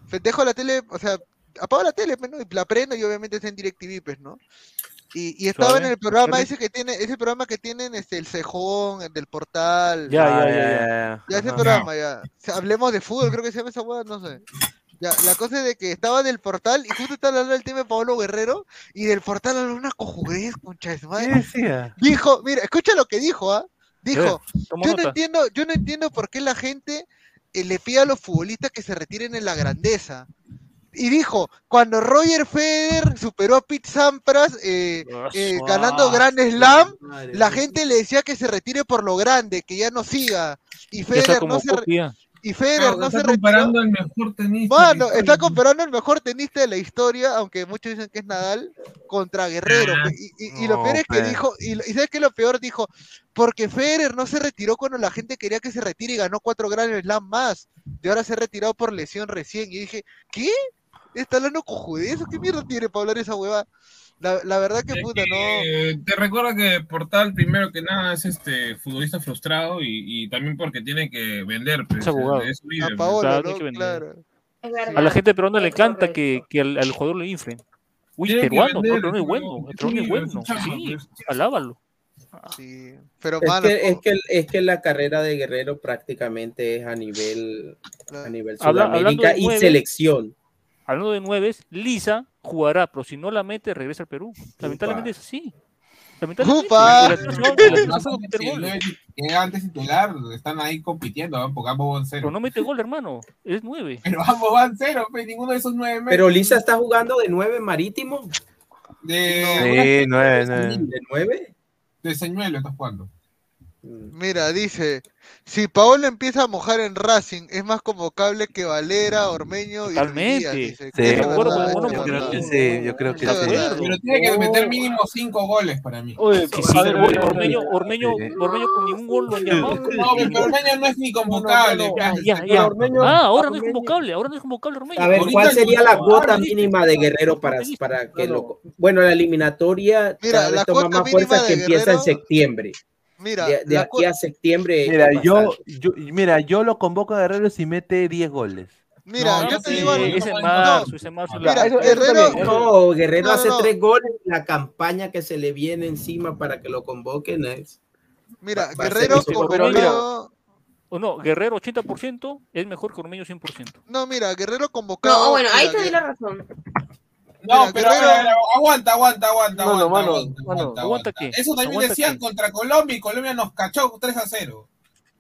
fe- dejo la tele, o sea, apago la tele, pues, ¿no? y la prendo y obviamente está en DirecTV, pues, ¿no? Y, y estaba en Suave, el programa ese que tiene, ese programa que tienen este el cejón, el del portal, Ya, Ah, ya, ya, ya. ya ese Ajá. programa, ya. O sea, hablemos de fútbol, creo que se llama esa hueá, no sé. Ya, la cosa es de que estaba del portal y justo estaba hablando del tema de Pablo Guerrero y del portal habló una cojudez, concha de su ¿Qué madre. decía? Dijo, mira, escucha lo que dijo, ¿ah? Dijo, Toma yo no nota. entiendo, yo no entiendo por qué la gente eh, le pide a los futbolistas que se retiren en la grandeza. Y dijo, cuando Roger Federer superó a Pete Sampras eh, eh, ganando Grand Slam, la gente le decía que se retire por lo grande, que ya no siga. Y Federer no se, copia. y Federer Claro, no está se retiró. comparando el mejor tenista. la está comparando el mejor tenista de la historia, aunque muchos dicen que es Nadal, contra Guerrero. Ah. Y, lo No, peor es que dijo, y, ¿sabes qué es lo peor? Dijo, porque Federer no se retiró cuando la gente quería que se retire y ganó cuatro Grand Slam más. Y ahora se ha retirado por lesión recién. Y dije, ¿qué? ¿Está hablando cojudez? ¿Qué mierda tiene para hablar esa hueva? La, la verdad que Es puta, no. que te recuerdo que Portal, primero que nada, es este futbolista frustrado y, y también porque tiene que vender. Pues, Es abogado. es A pues. Verdad. A la gente peruana le encanta que, que al, al jugador lo inflen. Uy, Tiene peruano, no, vender, peruano es es bueno, el es peruano es bueno, sí, pues. alábalo. Sí. Pero, Es que, es, que, es que la carrera de Guerrero prácticamente es a nivel, a nivel Habla- Sudamérica y selección. Hablando de nueves, Lisa jugará, pero si no la mete, regresa al Perú. Lamentablemente es así. Lamentablemente. Antes titular, están ahí compitiendo, ¿no? porque ambos van cero. Pero no mete gol, hermano. Es nueve. Pero ambos van cero, pues, ninguno de esos nueve. Pero Lisa está jugando de nueve marítimo. De, Sí, nueve, nueve. ¿De nueve? de señuelo estás jugando. Mira, dice, si Paolo empieza a mojar en Racing, es más convocable que Valera, Ormeño y Totalmente. Ruiz dice. Sí, verdad, Sí, yo creo que sí. Pero tiene que meter mínimo cinco goles para mí. Oye, Que sí, ver, Ormeño, Ormeño, Sí. Ormeño con ningún gol lo han llamado. No, pero Ormeño no es ni convocable. No, no, Ya, ya, ya. Ormeño- Ah, ahora no es convocable, ahora no es convocable Ormeño. A ver, ¿cuál sería la cuota mínima de Guerrero para, para que lo... Bueno, la eliminatoria Mira, la toma cuota más fuerza que empieza en septiembre. Mira, De, aquí a septiembre. Mira, yo, yo, mira, yo lo convoco a Guerrero si mete 10 goles. Mira, No, yo te sí, digo algo. Ese no, marzo, ese marzo. Mira, eso- Guerrero, eso- No, Guerrero No, hace tres goles. La campaña que se le viene encima para que lo convoquen es. mira, va- Guerrero mira, O no, Guerrero 80% es mejor que Ormeño 100%. No, mira, Guerrero convocado. No, bueno, ahí te doy Guer- la razón. No, pero Guerrero- a ver, aguanta, aguanta, aguanta, Mano, aguanta, mano, aguanta, mano, aguanta, ¿aguanta aguanta. qué? Eso también ¿Aguanta decían qué? contra Colombia y Colombia nos cachó 3 a 0.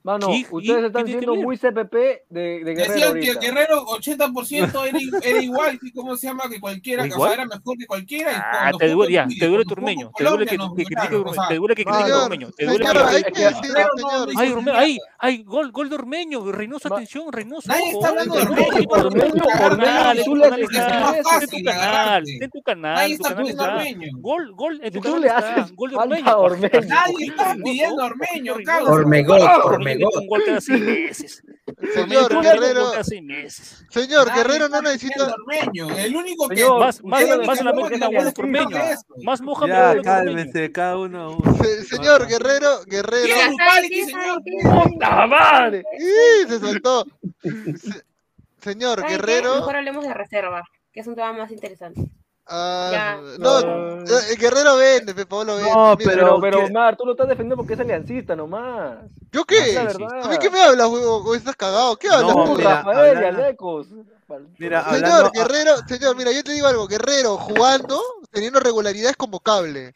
Mano, ¿Y- ustedes están qué siendo muy CPP de, de Guerrero Decían que ahorita. Guerrero 80% era, era igual, que ¿cómo se llama? Que cualquiera, ¿O o sea, igual? era mejor que cualquiera. Y Ah, te duele, ya, te duele cuando tu jugó Ormeño, te duele que, critique ganaron, o sea, te duele que Ay, nada. ay, ay, gol, gol de Ormeño, Reynoso, atención, Reynoso. Nadie está hablando de Ormeño, Ormeño, canal, en tú tu le canal en tu canal. Gol, gol, en tu canal gol de Ormeño. Nadie está pidiendo Ormeño, causa. Ormegot, Un gol cada seis meses. Señor, Guerrero, meses. señor, Guerrero no necesita. El único que. Señor, Más, más, más que la Ormeño. eso. Más moja Ya, cálmense, cada uno a uno. Se- señor Guerrero, Guerrero. ¡Puta madre! Se soltó. Se- señor. Guerrero. Mejor hablemos de reserva, que es un tema más interesante. Ah, no, No. eh, Guerrero vende, Pe Pablo vende. No. Pero, Pero pero, que- Mar, tú lo estás defendiendo porque es aliancista nomás. ¿Yo qué? la. ¿A mí qué me hablas, huevo? ¿Estás cagado? ¿Qué hablas? No, puta? mira, Rafael Alecos. Mira, Señor, hablando, Guerrero, señor, mira, yo te digo algo, Guerrero jugando, teniendo regularidad es convocable.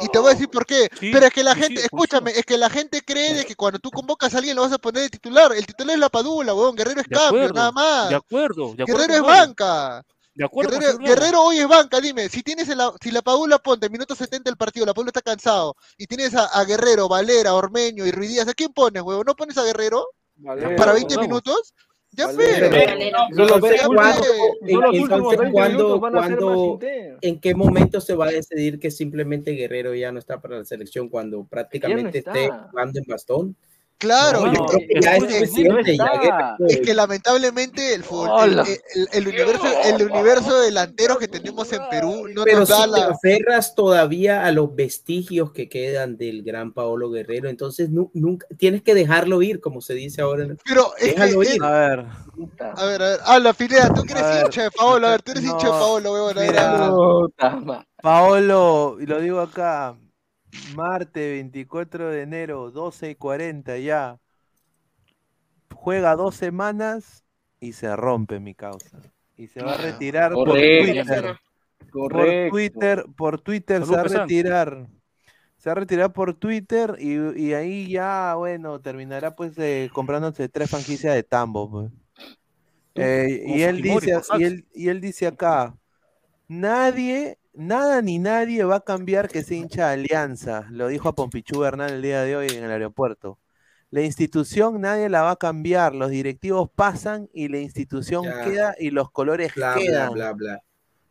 Y te voy a decir por qué. Sí, Pero es que la sí, gente, sí, escúchame, es que la gente cree de que cuando tú convocas a alguien lo vas a poner de titular. El titular es la padula, huevón. Guerrero es De cambio, acuerdo, nada más. De acuerdo, de acuerdo. Guerrero es banca. De acuerdo Guerrero, hoy es banca, dime, si tienes en la, si la Padula ponte minuto 70 del partido, la Padula está cansado, y tienes a, a Guerrero, Valera, Ormeño y Ruidíaz, ¿a quién pones, huevón? ¿No pones a Guerrero Valera, para 20 vamos. minutos? Ya fue. Valera. Solo Entonces, ve- ¿cuándo- últimos- en- solo los últimos entonces, 20 ¿cuándo- minutos van a ser más cuándo- intensos. ¿En qué momento se va a decidir que simplemente Guerrero ya no está para la selección cuando prácticamente está. esté jugando en bastón? Claro, No, yo no, creo que es ya es que no ya es que lamentablemente el, fútbol, el, Hola. el- el universo, el universo delantero que tenemos en Perú no Pero nos da si te la... aferras todavía a los vestigios que quedan del gran Paolo Guerrero, entonces nu- nunca tienes que dejarlo ir, como se dice ahora. Pero es que, Déjalo es- ir. a ver, a ver, a ver, habla Pineda, tú que eres A ver. hincha de Paolo, a ver, tú eres hincha de No, Paolo. Paolo, y lo digo acá, martes 24 de enero, 12 y 40 ya. Juega dos semanas y se rompe mi causa. Y se va a retirar por Correcto. Twitter. Por Correcto. Twitter, por Twitter se va a retirar. Se va a retirar por Twitter y, y ahí ya, bueno, terminará pues eh, comprándose tres franquicias de Tambo. pues. Eh, y, él dice, por y, él, y él dice acá, nadie, nada ni nadie va a cambiar que sea hincha de Alianza. Lo dijo a Pompichú Bernal el día de hoy en el aeropuerto. La institución nadie la va a cambiar, los directivos pasan y la institución Ya. queda y los colores Bla, quedan bla, bla.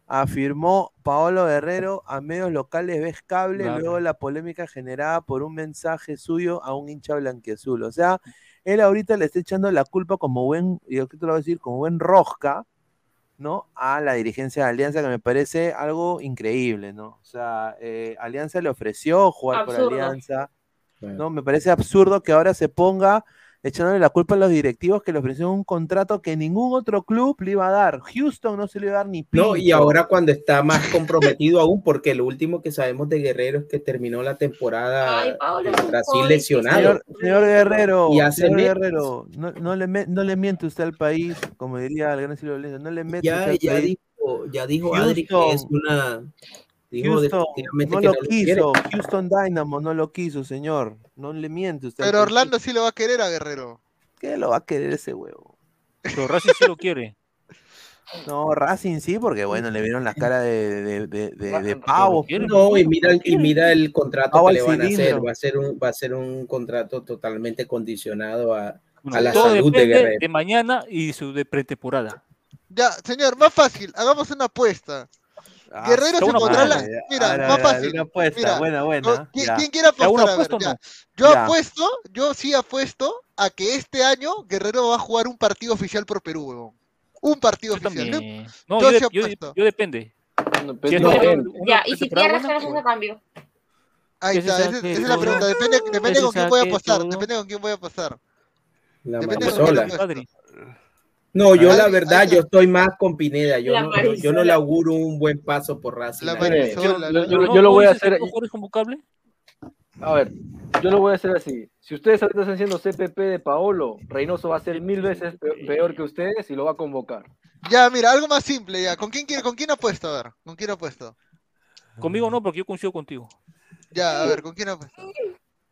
afirmó Paolo Guerrero a medios locales ves cable luego de la polémica generada por un mensaje suyo a un hincha blanquiazul. O sea, él ahorita le está echando la culpa como buen, y yo te lo voy a decir, como buen rosca, ¿no? A la dirigencia de Alianza, que me parece algo increíble, ¿no? O sea, eh, Alianza le ofreció jugar por. Alianza, ¿no? Me parece absurdo que ahora se ponga echándole la culpa a los directivos que le ofrecieron un contrato que ningún otro club le iba a dar. Houston no se le iba a dar ni No, y ahora cuando está más comprometido aún, porque lo último que sabemos de Guerrero es que terminó la temporada Ay, un Brasil lesionado. Señor, señor Guerrero, Y hace señor. Guerrero, no, no le, me- no le miente usted al país, como diría el gran Silvio no le mete Ya, usted al ya país. dijo, ya dijo Adri que es una. Dijo Houston no lo quiso, Houston Dynamo no lo quiso, señor. No le miente usted. Pero. Orlando sí lo va a querer a Guerrero. ¿Qué lo va a querer ese huevo? Pero Racing sí lo quiere. No, Racing sí, porque bueno, le vieron las caras de, de, de, de, quiere, No, y mira, el- y mira el contrato Pavo que le van a hacer. Va a ser un, va a ser un contrato totalmente condicionado a, Bueno, a la todo salud de Guerrero. de mañana y su de pretemporada. Ya, señor, más fácil, hagamos una apuesta. Ah, Guerrero se pondrá la... Mira, A ver, a más ver, a fácil. Una apuesta, Mira, buena, buena. no, ¿quién, quién quiere ¿Ya una apostar? A ver, ya. Yo Ya. apuesto, yo sí apuesto a que este año Guerrero va a jugar un partido oficial por Perú, huevón. Un partido Yo oficial. ¿no? también. No, Yo yo, yo, apuesto. yo depende. No, Si no, Ya, y si pierdes, buena, ¿qué haces a cambio? Ahí está, esa, es la pregunta. Depende, con quién voy a apostar. Depende con quién voy a apostar. La Depende con quién Marisola. apuesto. Adri. No, yo la verdad, yo estoy más con Pineda. Yo, no, yo, yo no le auguro un buen paso por Racing. La. Marisola. yo, yo- ¿no? yo lo voy a hacer. convocable? A ver, yo lo voy a hacer así. Si ustedes ahorita están haciendo CPP de Paolo, Reynoso va a ser mil veces pe- peor que ustedes y lo va a convocar. Ya, mira, algo más simple ya. ¿Con quién, quiere- con quién apuesto? A ver, ¿con quién apuesto? Conmigo no, porque yo coincido contigo. Ya, a ver, ¿con quién apuesto?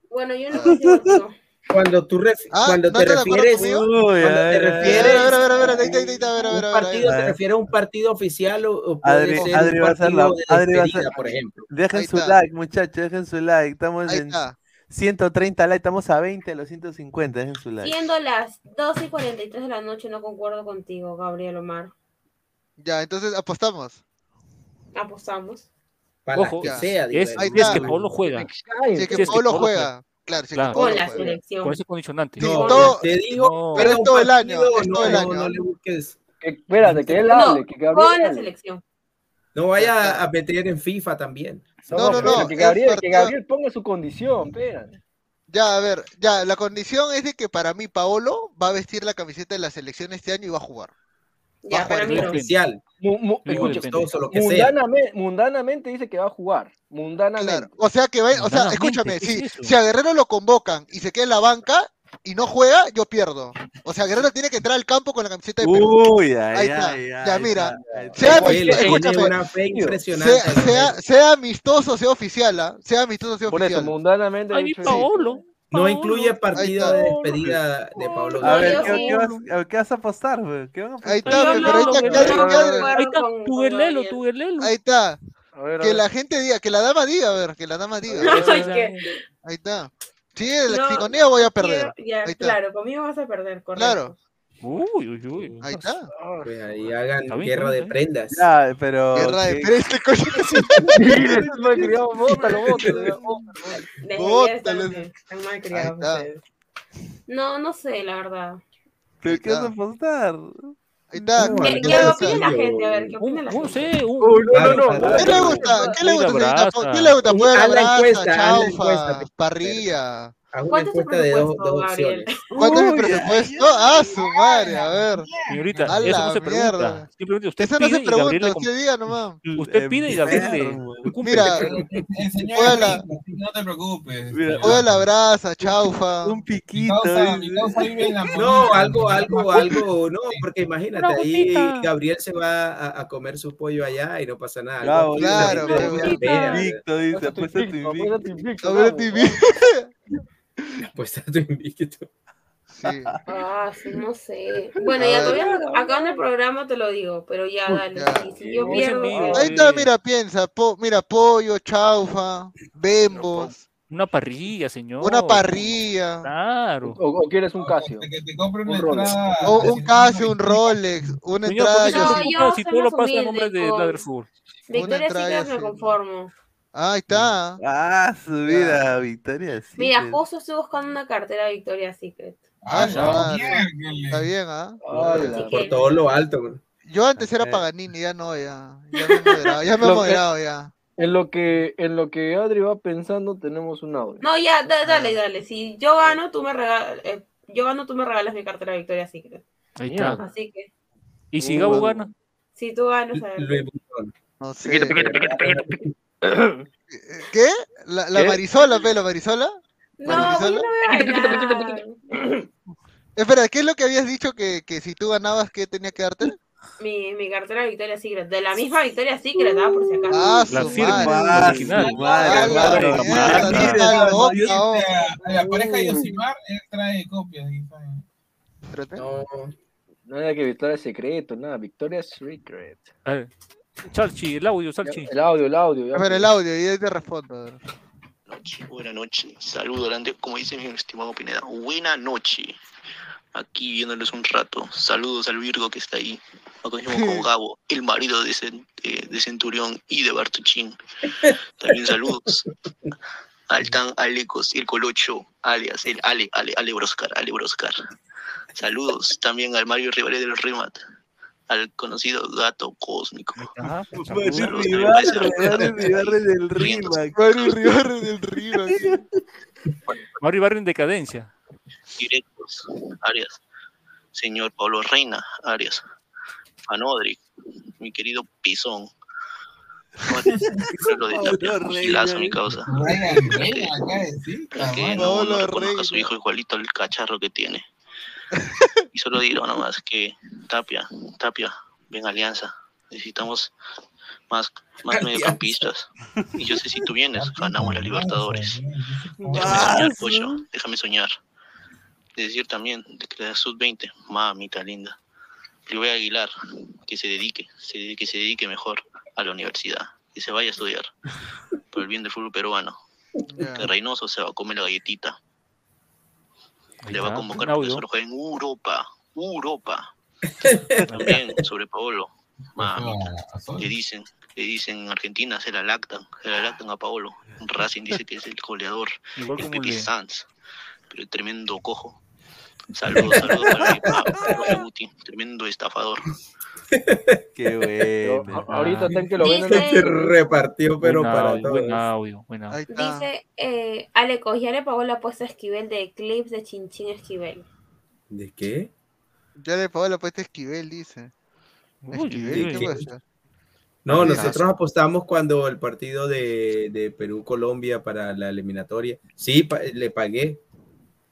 Bueno, yo no. Cuando tú ref- Ah, cuando ¿no te refieres, cuando te refieres a ver, a ver, a ver, ahí está, ahí está, a ver, a ver, un partido, ver. te refieres a un partido oficial o, o puede Adri, ser Adri un va a hacer la. de Adri va a despedida, hacer- por ejemplo. Dejen Ahí su está. like, muchachos, dejen su like. Estamos Ahí en está. 130 likes, estamos a 20 de los 150. Dejen su like. Siendo las 12 y 43 de la noche, no concuerdo contigo, Gabriel Omar. Ya, entonces apostamos. Apostamos. Para Ojo, que sea, digo, es, es que Paolo juega. Si es que Si es que Pablo Paolo juega. Claro, si Claro. Con la juega. selección. Con ese condicionante. No, todo- te digo, No. Pero es todo el año, es no, todo el no, año. no le busques, Que- espérate, que él No, hable, que Gabriel con la selección. no vaya a meter en FIFA también. No, no, pero no, Que Gabriel, que Gabriel ponga su condición, espérate. Ya, a ver, ya, la condición es de que para mí Paolo va a vestir la camiseta de la selección este año y va a jugar. Ya, oficial, Mu- mu- Luego escucha, depende. chistoso, lo que sea. mundanamente, mundanamente dice que va a jugar. Mundanamente. Claro. O sea que va, o sea, escúchame, ¿qué si, es si a Guerrero lo convocan y se queda en la banca y no juega, yo pierdo. O sea, Guerrero tiene que entrar al campo con la camiseta de Perú. Uy, ay, Ahí ay, está. ay, Ya, mira. Sea, Oye, amistoso, tiene escúchame, una fe impresionante. sea, sea, sea amistoso, sea oficial, ¿ah? sea amistoso, sea Por eso, oficial. mundanamente. Ay, mi. Paolo. No Paolo. incluye partido de despedida de Pablo A ver, ¿qué, vas, a- qué vas a apostar? güey? ¿Qué van a apostar? Ahí está, pero ahí está, Adri- no, Ahí está, tu Gabriel. tu guerlelo. ahí está. A ver, a Que ver. la gente diga, que la dama diga, a ver, que la dama diga. Ahí está. Sí, el No, si con ella voy a perder. quiero- ya, Ahí está. claro, conmigo vas a perder, correcto. Claro, Uy, uy, uy. ahí está. Pues ahí hagan bien, guerra está de prendas. Ya, pero. Guerra de ¿qué- pero este coño. Malcriado, bótalo, bótalo, bótalo. Están, ustedes. No, no sé, la verdad. ¿Pero qué vas a apostar? Ahí está. No, ¿Qué, qué opina la gente? A ver, ¿qué opina la gente? sí, un, Uy, no, no, no. ¿Qué le gusta? ¿Qué le gusta? ¿Qué le gusta? Puede brasa, encuesta, chaufa, parrilla. Haz una ¿Cuánto es tu encuesta de dos, presupuesto, dos opciones. ¿Cuánto es mi Uy, presupuesto? Ah, su madre, a ver. Señorita, A eso no se mierda. pregunta. Simplemente usted Eso no pide se pregunta, usted diga nomás. Usted pide y Gabriel. Mira, El no te preocupes. Mira, Juega la brasa, chaufa. Un Mi piquito. causa, dice. mi causa vive en la No, algo, algo, algo, no, porque imagínate, ahí. Gabriel se va a, a comer su pollo allá y no pasa nada. Claro, vea, Invicto, dice. Apuesta tu Apuesta tu invicto, apuesta A. Pues está tu invicto. Sí. Ah, sí, no sé. Bueno, A ya ver. todavía acabando el programa te lo digo, pero ya dale. ya. Si, si yo No, en pierdo. Ahí está, mira, piensa. po- mira, pollo, chaufa, bembos, Una parrilla, señor. una parrilla, Claro. O, o quieres un Casio. Que te compre Un Rolex. o un Casio, un Rolex, una Señor, entrada. ¿por qué se yo- No, preocupa yo si todo lo más pasa en humilde nombre de Ladderford? Victoria Secret me conformo. Ah, ahí está. Ah, su vida, Victoria. sí, Mira, justo estoy buscando una cartera Victoria Secret. Ah, Ah, miércoles. Está bien, ¿ah? Hola. Por todo lo alto. güey. Yo antes era Eh. Paganini, ya no, ya. Ya me he moderado, ya me he moderado, ya. En lo que en lo que Adri va pensando tenemos un audio. No, ya, da- dale, dale. Si yo gano, tú me regalas, yo gano, tú me regalas mi cartera Victoria Secret. Ahí está. Así que, ¿Y si Gabo gana? si tú ganas, a ver. Vuitton. No sé. Pequeño, ¿Qué? ¿La, la ¿Qué? Marisola, pe, la Marisola? No, no. Espera, ¿qué es lo que habías dicho que, que si tú ganabas, qué tenía que darte? Mi, mi cartera Victoria Secret. De la misma Victoria Secret, ¿ah? Por si acaso. Ah, La firma, madre. original. madre, la madre, madre, No. A pareja de Yosimar, él trae copias. Espérate. No, Nada que Victoria Secreto, nada, Victoria Secret. Salchi, el audio, Salchi. El audio, el audio. ya. A ver, el audio y ahí te respondo. noche, buena noche. Saludo grande, como dice mi estimado Pineda. Buena noche. Aquí viéndoles un rato. Saludos al Virgo que está ahí. Mismo con Gabo, el marido de, Cen- de- de Centurión y de Bartuchín. También saludos al tan Alecos, el Colocho, alias el Ale, Ale, Ale Broscar, Ale Broscar. Saludos también al Mario Rivales del Rimat, al conocido gato cósmico. Ajá. También Mario Ribarre del. Rimac. Mario Ribarre del Río. así. Mario Barrio en decadencia. directos, Arias. Señor Pablo Reina, Arias. Fanodric, mi querido Pisón. Lo de Tapia, un gilazo, mi causa. Para que no, no reconozca a su hijo igualito al cacharro que tiene. Y solo diré nomás que Tapia, Tapia, ven Alianza. Necesitamos más, más mediocampistas. Y yo sé si tú vienes, ganamos la Libertadores. Déjame soñar, pollo, déjame soñar. Decir también de que la sub-20, mamita linda. Le voy a Aguilar, que se dedique, se, que se dedique mejor a la universidad, que se vaya a estudiar, por el bien del fútbol peruano. Que Reynoso se va a comer la galletita. Le va a convocar un porque solo juega en Europa, Europa. También sobre Paolo, mamita. Le dicen, le dicen en Argentina se la lactan, se la lactan a Paolo. Racing dice que es el goleador, el Pepe Sanz, pero el tremendo cojo. Saludos, saludos para profe Guti, tremendo estafador. Qué bueno. Ahorita en que lo. Dice- Se repartió, pero Buen para audio, todos. buen audio, buen audio. Dice, eh, Alecos, ya le pagó la apuesta a Esquivel de clips de Chinchín Esquivel. ¿De qué? Ya le pagó la apuesta a Esquivel, dice. Esquivel, ¿qué ¿qué? pasa? No, nosotros apostamos cuando el partido de, de Perú-Colombia para la eliminatoria. Sí, pa- le pagué.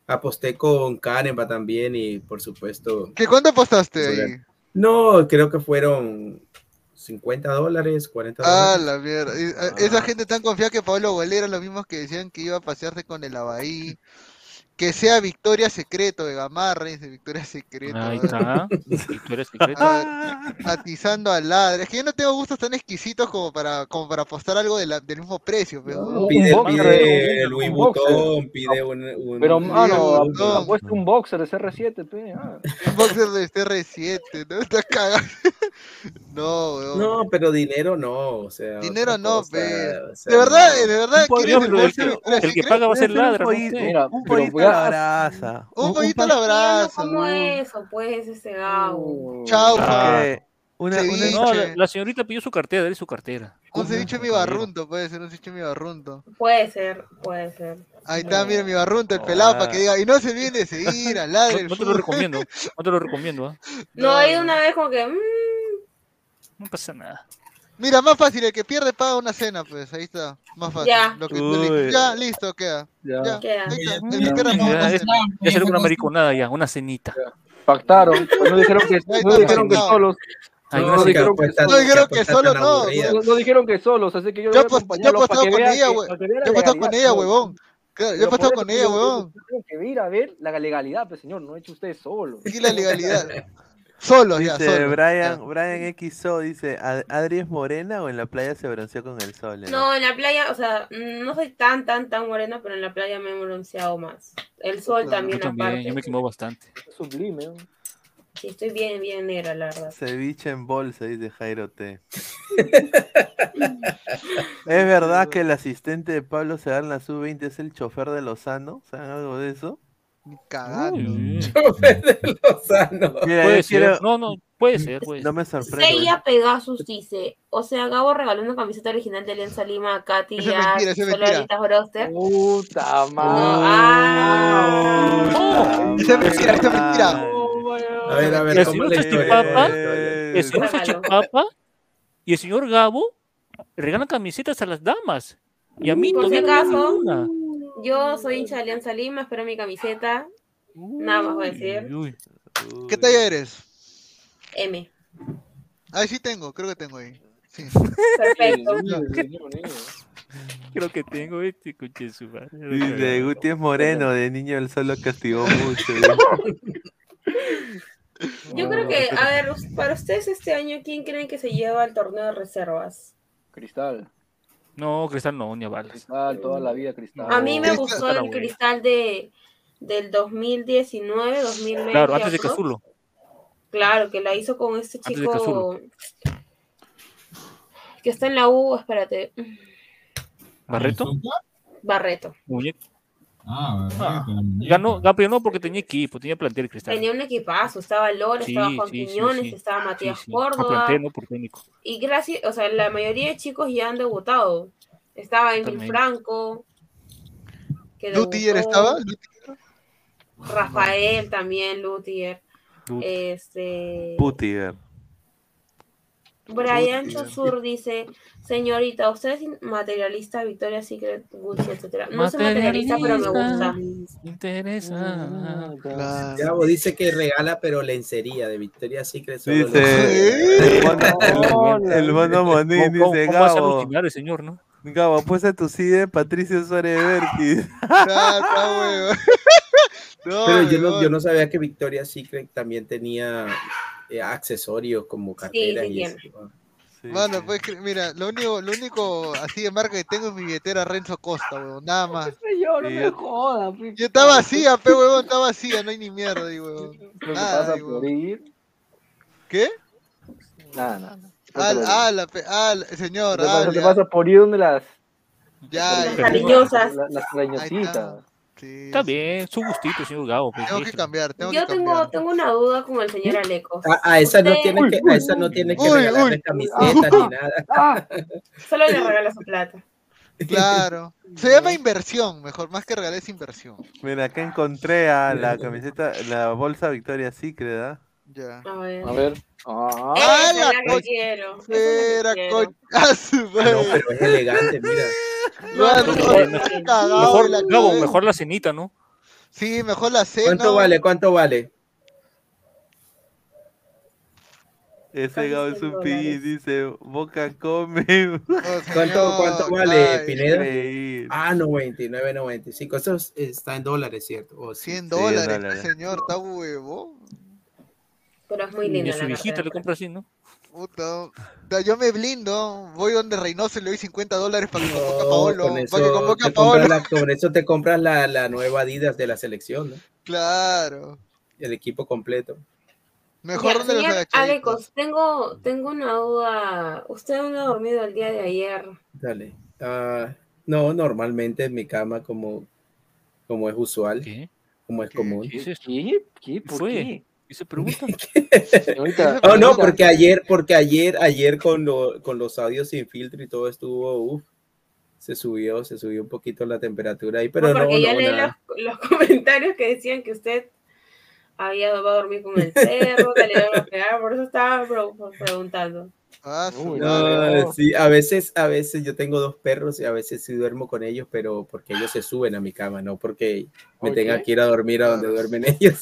Aposté con Canemba también y por supuesto. ¿Qué cuánto apostaste ahí? No, creo que fueron 50 dólares, 40 Ah, dólares. la mierda. Eh, Esa gente tan confiada que Pablo eran los mismos que decían que iba a pasearse con el Abaí. Que sea Victoria Secreto de Gamarra, dice Victoria Secreto. Ahí está. Victoria Secreto. A ver, atizando al ladre. Es que yo no tengo gustos tan exquisitos como para, como para apostar algo de la- del mismo precio. Pero... Pide, un boxer, pide un Louis. Vuitton, pide un. un- Pero, mano, un- ap- apuesta un boxer de CR7, pe. ah. Un boxer de CR7, ¿no? Está cagado. No, weón. No, pero dinero no, o sea. Dinero no, cosa, pe. o sea, De verdad, no. de verdad, Un ¿quieres pollito, el pero el de el que paga va a ser ladra, ¿no? un la brasa. Un Un- pollito a un la. ¿Cómo weón. eso? Pues ese Ah. que una, una- Ceviche. No, la, la señorita pidió su cartera, dale su cartera. Un ceviche mi barrunto, puede ser un ceviche mi barrunto. Puede ser, puede ser. Ahí está, mira mi barrunto, el pelado, para que diga. Y no se olviden de seguir al ladre. No, te lo recomiendo, no te lo recomiendo, ¿ah? No, he ido una vez como que. mm, no pasa nada. Mira, más fácil, el que pierde paga una cena, pues, ahí está. Más fácil. Ya. Lo que- Uy. ya, listo, queda. Ya. Ya, Queda. ahí está. El Ya. que pierde paga Ya, una cena. ya será una mariconada ya, una cenita. Pactaron. pues no dijeron que, no dijeron que solos. Ay, No, una no dijeron que apuestas- No dijeron que solo tan no. No, no dijeron que solos, así que yo Yo he apostado con ella, vea Yo he apostado con ella, huevón. Claro, yo he por con ella, huevón. Tienen que ir a ver la legalidad, pues señor, no he hecho ustedes solos. Aquí la legalidad. Solos, ya, Dice solos. Brian, Brian XO, dice, "¿Ad- ¿Adri es morena o en la playa se bronceó con el sol? eh?" No, en la playa, o sea, mm, no soy tan, tan, tan morena, pero en la playa me he bronceado más. El sol también, Yo también, aparte. yo me quemó bastante. Es sublime. Sí, estoy bien, bien negra, la verdad. Ceviche en bolsa, dice Jairo T. ¿Es verdad que el asistente de Pablo Segar en la sub-20 es el chofer de Lozano? ¿Saben algo de eso? Cagando. Chofer de Lozano. Puede ser, no, no, puede ser, puede No me sorprende. Seiya Pegasus dice, o sea, Gabo regaló una camiseta original de Alianza Lima a Katy y es a mentira, eso es mentira. Solaritas Broster. Puta madre. ah, Esa es mentira, esa es mentira. A ver, a ver, El ¿cómo señor Eh, el señor Déjalo. Salchipapa y el señor Gabo regalan camisetas a las damas. Y a mí no me acaso, ninguna. Yo soy hincha de Alianza Lima, espero mi camiseta. Nada más voy a decir. Uy, ¿Qué talla eres? M. Ahí sí tengo, creo que tengo ahí. Sí. Perfecto. Creo que tengo este coche su madre. Dice, Guti es moreno, de niño el sol lo castigó mucho. Yo creo que, a ver, para ustedes este año, ¿quién creen que se lleva al torneo de reservas? Cristal. No, Cristal no, ni a balas. Cristal, toda la vida cristal. A mí me Cristal- gustó el cristal de del 2019, 2020. Claro, antes de. Cazulo. Claro, que la hizo con este Antes de chico que está en la U, espérate, ¿Barreto? Barreto. Muñeco. Ah, Ah. Ganó, ganó no porque tenía equipo, tenía plantel Cristal. Tenía un equipazo, estaba Sí, estaba Juan sí, Quiñones, sí. estaba Matías Córdoba. plantel, no por técnico. Y gracias, o sea, la mayoría de chicos ya han debutado. Estaba Emil. Franco. ¿Lutier estaba? Rafael también, Lutier. Lut- Este. Putiger. Brian Chosur dice, señorita, usted es materialista, Victoria Secret, Gucci, etcétera. No soy materialista, pero me gusta. Interesa. Gabo dice que regala, pero lencería de Victoria Secret. solo Dice el el mono Monín ¿Cómo- dice Gabo. el señor, no? Gabo, puesta tu CD de Patricio Suárez Berti. Ah. No, Pero yo no, yo no sabía que Victoria Secret también tenía eh, accesorios como carteras sí y tiene. Mano, pues mira, lo único, lo único así de marca que tengo es mi billetera Renzo Costa, huevón, nada más. Yo no Sí, me yo- jodas. pe. Yo está vacía, pe huevón, está vacía, no hay ni mierda Nada, pasa ahí, ir. ¿Qué? Nada, nada. Ah, ah, pe- ah, la- señor, lo que ah, pasa- lo que ya. pasa por ir donde las. Ya, Las ya. cariñosas. Las, las cariñositas. Sí, Está bien, su gustito, señor Gabo. pues, Tengo que cambiar, tengo Yo que tengo, cambiar. tengo una duda con el señor Alecos. A, a esa no tiene que, a esa no tiene que Uy, regalarle uy. camisetas ni nada. Ah, Solo le regala su plata. claro. Se llama inversión, mejor, más que regalar es inversión. Mira, acá encontré a la camiseta, la bolsa Victoria Secret, ¿ah? Ya. A ver. A ver. Ah, la la co- quiero. Era con... Ah, no, pero es elegante, mira. Mejor- está cagado Mejor, la cabeza. mejor la cenita, ¿no? Sí, mejor la cena. ¿Cuánto vale? ¿Cuánto vale? Ese Gabo es 100 un dólares. dice, Boca come. Oh, ¿Cuánto, cuánto vale, ay, Pineda? Increíble. Ah, 99, 95. Eso es- está en dólares, ¿cierto? O sí. 100 Sí, dólares, dólares. señor, está huevo. Pero es muy Y linda a su la viejita le compra así, ¿no? Puta. Yo me blindo, voy donde Reynoso y le doy 50 dólares para que convoque a No, Paolo. con Para que eso, convoque a te compras Paolo. la, con eso te compras la, la nueva Adidas de la selección, ¿no? Claro. El equipo completo. Mejor Ya, señor. Alecos, tengo, tengo una duda. ¿Usted dónde ha dormido el día de ayer? Dale. Ah, no, normalmente en mi cama como, como es usual, ¿Qué? como es ¿Qué? común. ¿Qué eso? ¿Qué? ¿Qué? ¿Qué ¿Por qué? ¿Y se pregunta? Señorita, Oh, no, porque ayer, porque ayer, ayer con, lo- con los audios sin filtro y todo estuvo, uf, se subió, se subió un poquito la temperatura ahí, pero No, no, porque yo no, leí los, los comentarios que decían que usted había va a dormir con el perro, que le iban a pegar, por eso estaba preguntando. Ah, Uy. No, sí, a veces, a veces yo tengo dos perros y a veces sí duermo con ellos, pero porque ellos se suben a mi cama, no porque me Ok. tenga que ir a dormir a donde duermen ellos.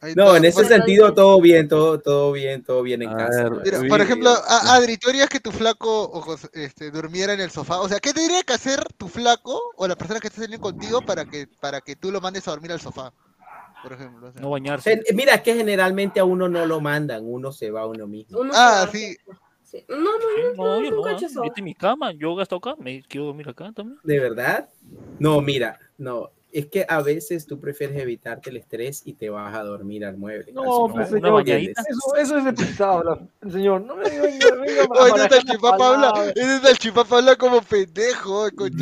Ahí No, está. en ese Por- sentido todo bien, todo, todo bien, todo bien en casa. por ejemplo, Adri, ¿tú harías que tu flaco ojos, este, durmiera en el sofá? O sea, ¿qué tendría que hacer tu flaco o la persona que está saliendo contigo para que, para que tú lo mandes a dormir al sofá? Por ejemplo. o sea. No bañarse. Mira, que generalmente a uno no lo mandan, uno se va a uno mismo. Uno Ah, sí. sí. No, no, no, No, yo no. nunca he hecho eso. Esta es mi cama, yo gasto acá, me quiero dormir acá también. ¿De verdad? No, mira, no. Es que a veces tú prefieres evitarte el estrés y te vas a dormir al mueble. No, pues señor, eso, eso es de pisado, señor. No me venga, venga a Oye, ese es el chipapa habla, ese es el chipapa habla como pendejo, pues,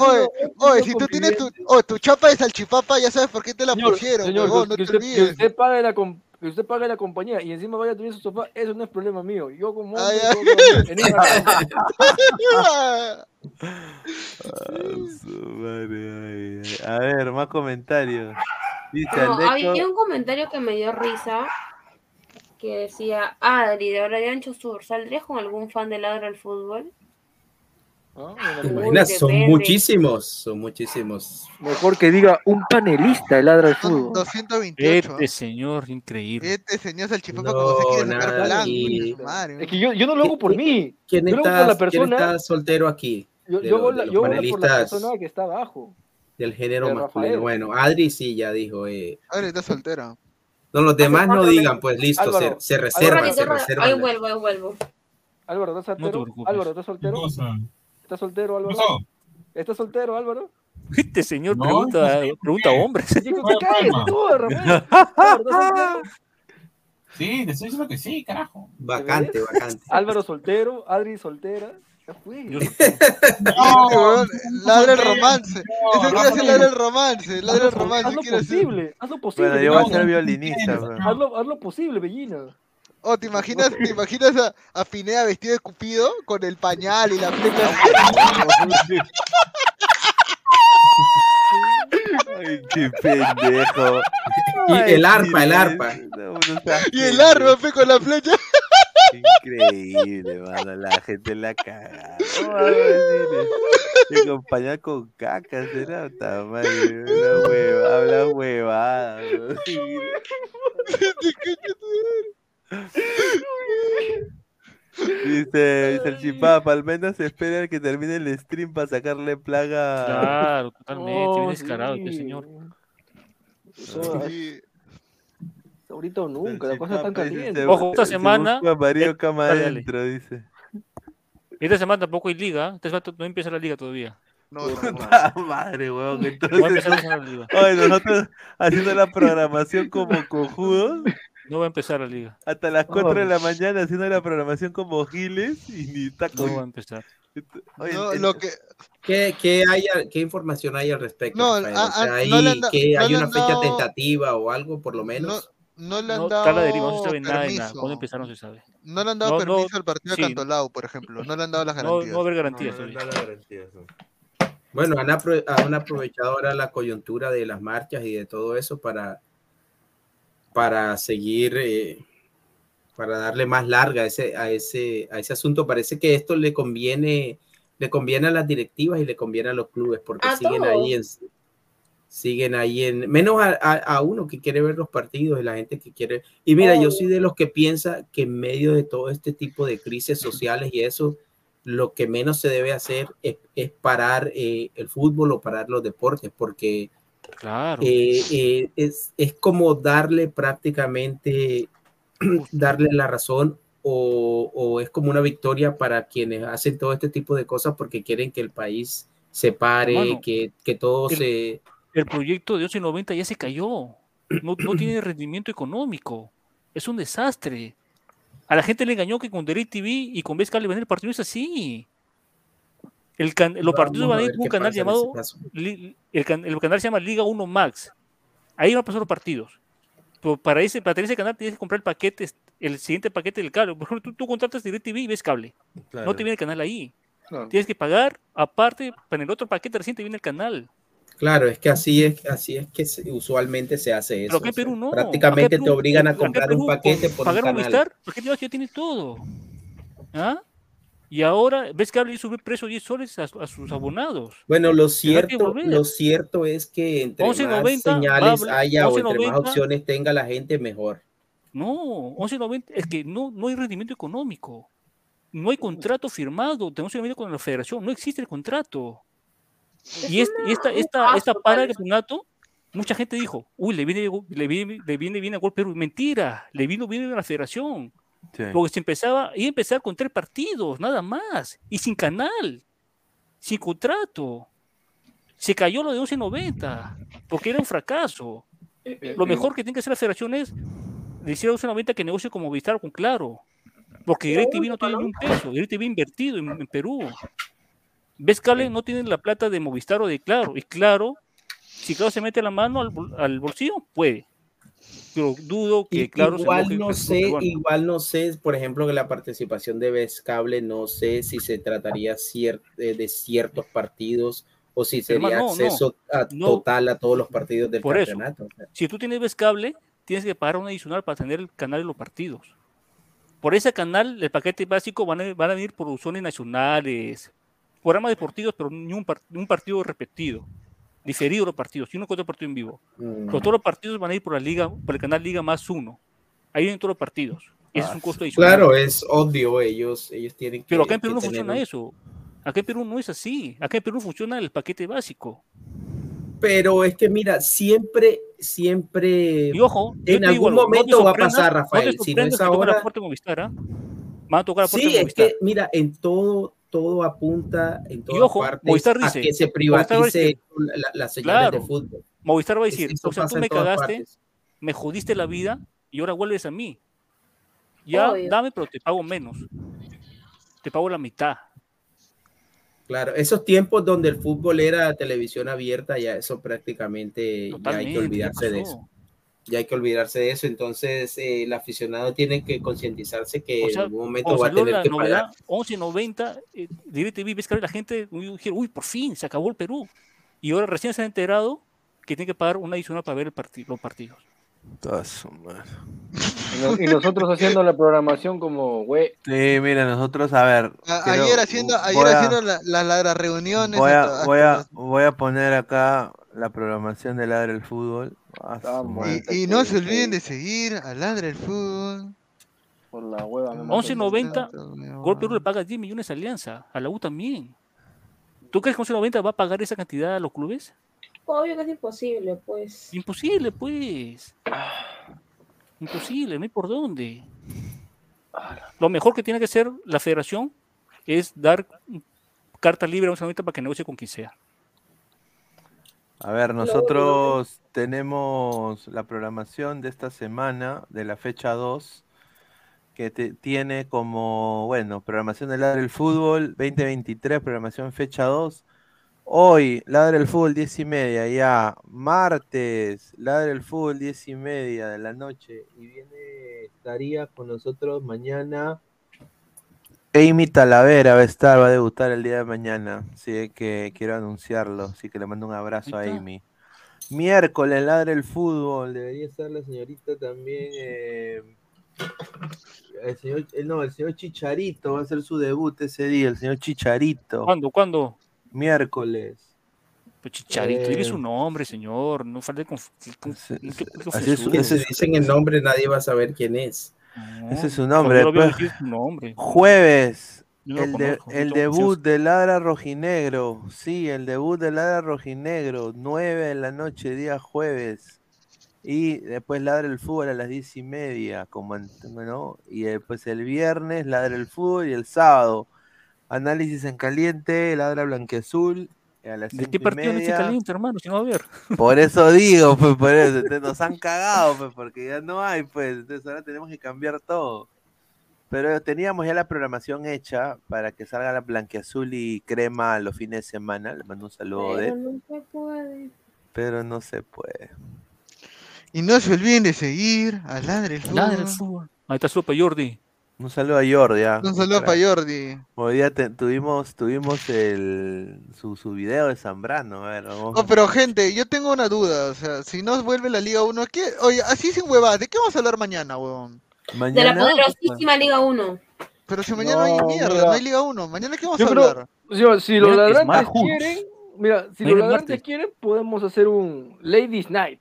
Oye, oye, si tú tienes en- tu, oh, tu chapa de salchipapa, ya sabes por qué te la Señor, pusieron, señor, no que, te usted, que olvides. usted pague la com- que usted pague la compañía y encima vaya a en su sofá, eso no es problema mío. Yo como hombre ay. Ah. A ver, más comentarios. Dice No, Aleco- había un comentario que me dio risa que decía, Adri, de ahora de Ancho Sur, ¿saldrías con algún fan de Ladra al Fútbol? ¿Te bueno, imaginas? Uy, Son muchísimos, son muchísimos. Mejor que diga un panelista de ladra Son fútbol. 228. Este señor, increñible. Este señor salchipapa No, como se quiere sacar blanco, madre. Es que yo, yo no lo hago por mí. ¿Quién Yo está, por la quién persona. está soltero aquí? Yo, de yo la- los yo hago por la panelistas persona que está abajo. del género de masculino. Bueno, Adri sí ya dijo. Eh. Adri está soltera. No, los demás no digan, pues listo, se, Álvaro, se Un reservan, se. Ahí vuelvo, ahí vuelvo. Álvaro, ¿estás No te soltero? Álvaro, ¿estás ¿Qué soltero? ¿Estás soltero, Álvaro? ¿Estás soltero, Álvaro? Este señor No, pregunta, no sé, pregunta a ¿por qué? hombres. Sí, que ¿Cuál usted es el cae, problema? tú. Sí, te estoy diciendo que sí, carajo. Vacante, vacante. Álvaro soltero, Adri soltera. Este huevón, ladra el soltero. romance. No, Ese quiere hacer ladra el romance. Ladra el romance. hazlo quiere hacer. posible, hazlo posible. Bueno, yo voy a ser violinista. pues. Hazlo, hazlo posible, bellina. Oh, ¿te imaginas, te imaginas a, a Pineda vestido de Cupido con el pañal y la flecha? Ay, qué pendejo. Y el arpa, el arpa. Y el arma, fe, con la flecha. Increíble, mano. La gente la caga. Me acompaña con caca, será madre. Una hueva, habla huevada. weón. Dice, dice el chipapa, al menos espera que termine el stream para sacarle plaga. Claro, totalmente, Oh, bien descarado este sí. señor. Es- Ahorita o nunca, la cosa está caliente. se- Ojo, esta se semana- eh, cama adentro, dice. Esta semana tampoco hay liga, esta semana no empieza la liga todavía. Puta madre, weón. No va a Entonces, oye, nosotros haciendo la programación como cojudos. No va a empezar la liga. Hasta las 4 de la mañana haciendo la programación como giles y ni taco. No va a empezar. Oye, No, el- lo que, ¿Qué, qué, hay, ¿Qué información hay al respecto? No, Rafael? ah, O sea, ah, ¿hay, no le han da- que no ¿hay le una han fecha dado- tentativa o algo, por lo menos? no le han No, dado está a la deriva, no se sabe nada de nada. ¿Cuándo empezaron? No se sabe. No le han dado No, no, permiso al partido sí. de Cantolao, por ejemplo. No le han dado las No, garantías. no va a haber garantías No, no, todavía. no, no, garantías, no. Bueno, han, apro- han aprovechado ahora la coyuntura de las marchas y de todo eso para, para seguir, eh, para darle más larga a ese, a, ese, a ese asunto. Parece que esto le conviene, le conviene a las directivas y le conviene a los clubes porque A siguen todos. ahí en siguen ahí en menos a, a- a uno que quiere ver los partidos y la gente que quiere y mira yo soy de los que piensa que en medio de todo este tipo de crisis sociales y eso lo que menos se debe hacer es, es parar eh, el fútbol o parar los deportes, porque Claro. eh, eh, es, es como darle prácticamente, darle la razón o, o es como una victoria para quienes hacen todo este tipo de cosas porque quieren que el país se pare, que, que todo el- se... El proyecto de 1190 ya se cayó. No, no tiene rendimiento económico. Es un desastre. A la gente le engañó que con DirecTV y con Vez Cable van el partido es así. El can- los partidos van a a ir con un canal llamado. el, can- el canal se llama Liga 1 Max. Ahí van a pasar los partidos. Pero para, ese, para tener ese canal tienes que comprar el paquete, el siguiente paquete del cable. Por ejemplo, tú, tú contratas DirecTV y ves cable. Claro. No te viene el canal ahí. Claro. Tienes que pagar aparte, para el otro paquete recién te viene el canal. Claro, es que así es, así es que usualmente se hace eso. Pero acá en Perú no. prácticamente Acá en te Perú- obligan a comprar Perú, un paquete por un pagar canal. Movistar, porque ya tiene todo. ¿Ah? Y ahora, ves que y sube precio 10 soles a, a sus abonados. Bueno, lo cierto, lo cierto es que entre 11.90 más señales haya o entre más 11.90 opciones tenga la gente, mejor. No, 11.90, es que no, no hay rendimiento económico. No hay contrato firmado. Tenemos que con la federación. No existe el contrato. Y, este- y esta, esta, esta para de campeonato, mucha gente dijo, uy, le viene, le viene, le viene bien a Gol Perú. Mentira, le vino bien a la federación. Sí. Porque se empezaba, iba a empezar con tres partidos, nada más, y sin canal, sin contrato. Se cayó lo de 11.90, porque era un fracaso. Lo mejor que tiene que hacer la federación es decir a 11.90 que negocie como Movistar con Claro. Porque DirecTV no tiene ni un peso, DirecTV invertido en, en Perú. Ves Cable no tiene la plata de Movistar o de Claro, y Claro, si Claro se mete la mano al bolsillo, puede. Pero dudo que Y- Claro igual no sé, peruano. igual no sé, por ejemplo, que la participación de Vez Cable, no sé si se trataría cier- de, ciertos partidos o si sería Hermano, no, acceso a- no. total a todos los partidos del Por eso, campeonato. o sea. si tú tienes Ves Cable, tienes que pagar un adicional para tener el canal de los partidos. Por ese canal, el paquete básico van a, van a venir producciones nacionales, programas deportivos, pero ni un, par- un partido repetido, diferido los partidos, uno que otro partido en vivo. Mm. Pero todos los partidos van a ir por la liga, por el canal Liga más uno. Ahí vienen todos los partidos. Y ese es un costo adicional. Claro, es obvio, ellos, ellos tienen que. Pero acá en Perú no tener funciona un- eso. Acá en Perú no es así. Acá en Perú funciona el paquete básico. Pero es que mira, siempre, siempre. Y ojo, en digo algún algo, no momento va a pasar, no te Rafael. si no es ahora. Movistar, ¿ah? Van a tocar la puerta Sí, de es que mira, en todo, todo apunta en todas ojo, partes Movistar a dice- que se a privatice decir- la- las señales Claro. de fútbol. Movistar va a decir, o sea, tú me cagaste, partes. me jodiste la vida y ahora vuelves a mí. Ya, Obvio. dame, pero te pago menos. Te pago la mitad. Claro, esos tiempos donde el fútbol era televisión abierta, ya eso prácticamente ya hay que olvidarse de eso. Ya hay que olvidarse de eso. Entonces, eh, el aficionado tiene que concientizarse que O sea, en algún momento va a tener la que novedad pagar. 11.90, eh, DirecTV, ves que la gente uy, dijeron, uy, por fin, se acabó el Perú. Y ahora recién se han enterado que tienen que pagar una adicional para ver el parti- los partidos. Y, no- y nosotros haciendo la programación como, güey. Sí, mira, nosotros, a ver. A- quiero- ayer haciendo, ayer a- haciendo la- la- la- las reuniones. Voy a, voy, a, las- voy a poner acá la programación de Ladre el Fútbol. Ah, y, y no se olviden de seguir a Ladra el Fútbol. Por la hueva. me 11.90, Gol Perú le paga 10 millones a Alianza, a la U también. ¿Tú crees que 11.90 va a pagar esa cantidad a los clubes? Obvio que es imposible, pues. Imposible, pues. Imposible, no hay por dónde. Lo mejor que tiene que hacer la federación es dar carta libre a 11.90 para que negocie con quien sea. A ver, nosotros tenemos la programación de esta semana, de la fecha 2, que te- tiene como, bueno, programación de Ladre el Fútbol 2023, programación fecha 2. Hoy, Ladre el Fútbol 10 y media, ya. Martes, Ladre el Fútbol 10 y media de la noche. Y viene, estaría con nosotros mañana. Amy Talavera va a estar, va a debutar el día de mañana. Así que quiero anunciarlo. Así que le mando un abrazo a. Amy. Miércoles, ladre el fútbol. Debería estar la señorita también. eh, el señor, eh, no, el señor Chicharito va a hacer su debut ese día. El señor Chicharito. ¿Cuándo? ¿Cuándo? Miércoles. Pues Chicharito, dile Eh, su nombre, señor. No falte con. con- así es- dicen el nombre, nadie va a saber quién es. Ese es su nombre. Después- su. Jueves. No El, de- el debut de Ladra Rojinegro. Sí, el debut de Ladra Rojinegro. 9 de la noche, día jueves. Y después Ladra el Fútbol a las 10 y media. Como. Y después el viernes Ladra el Fútbol y el sábado. Análisis en caliente, Ladra Blanqueazul. ¿De qué partido no caliente, hermano? Si no va a haber. Por eso digo, pues por eso. entonces nos han cagado, pues, porque ya no hay, pues. Entonces ahora tenemos que cambiar todo. Pero teníamos ya la programación hecha para que salga la blanqueazul y crema los fines de semana. Le mando un saludo Pero de. no se puede. Pero no se puede. Y no se olviden de seguir a Ladra el. Ahí está Sopa Jordi. Un saludo a Jordi. ah. Un saludo para Jordi. Hoy día te- tuvimos, tuvimos el, su, su video de Zambrano. A ver, vamos. Oh, pero gente, yo tengo una duda, o sea, si no vuelve la Liga 1, ¿qué? Oye, así sin huevadas, ¿de qué vamos a hablar mañana, huevón? De Mañana. la poderosísima Liga 1. Pero si mañana no, hay No, mierda, mira. no hay Liga 1, mañana qué vamos Yo a creo, hablar? si, si los Mira, ladrantes quieren, mira, si los ladrantes quieren, podemos hacer un Ladies Night.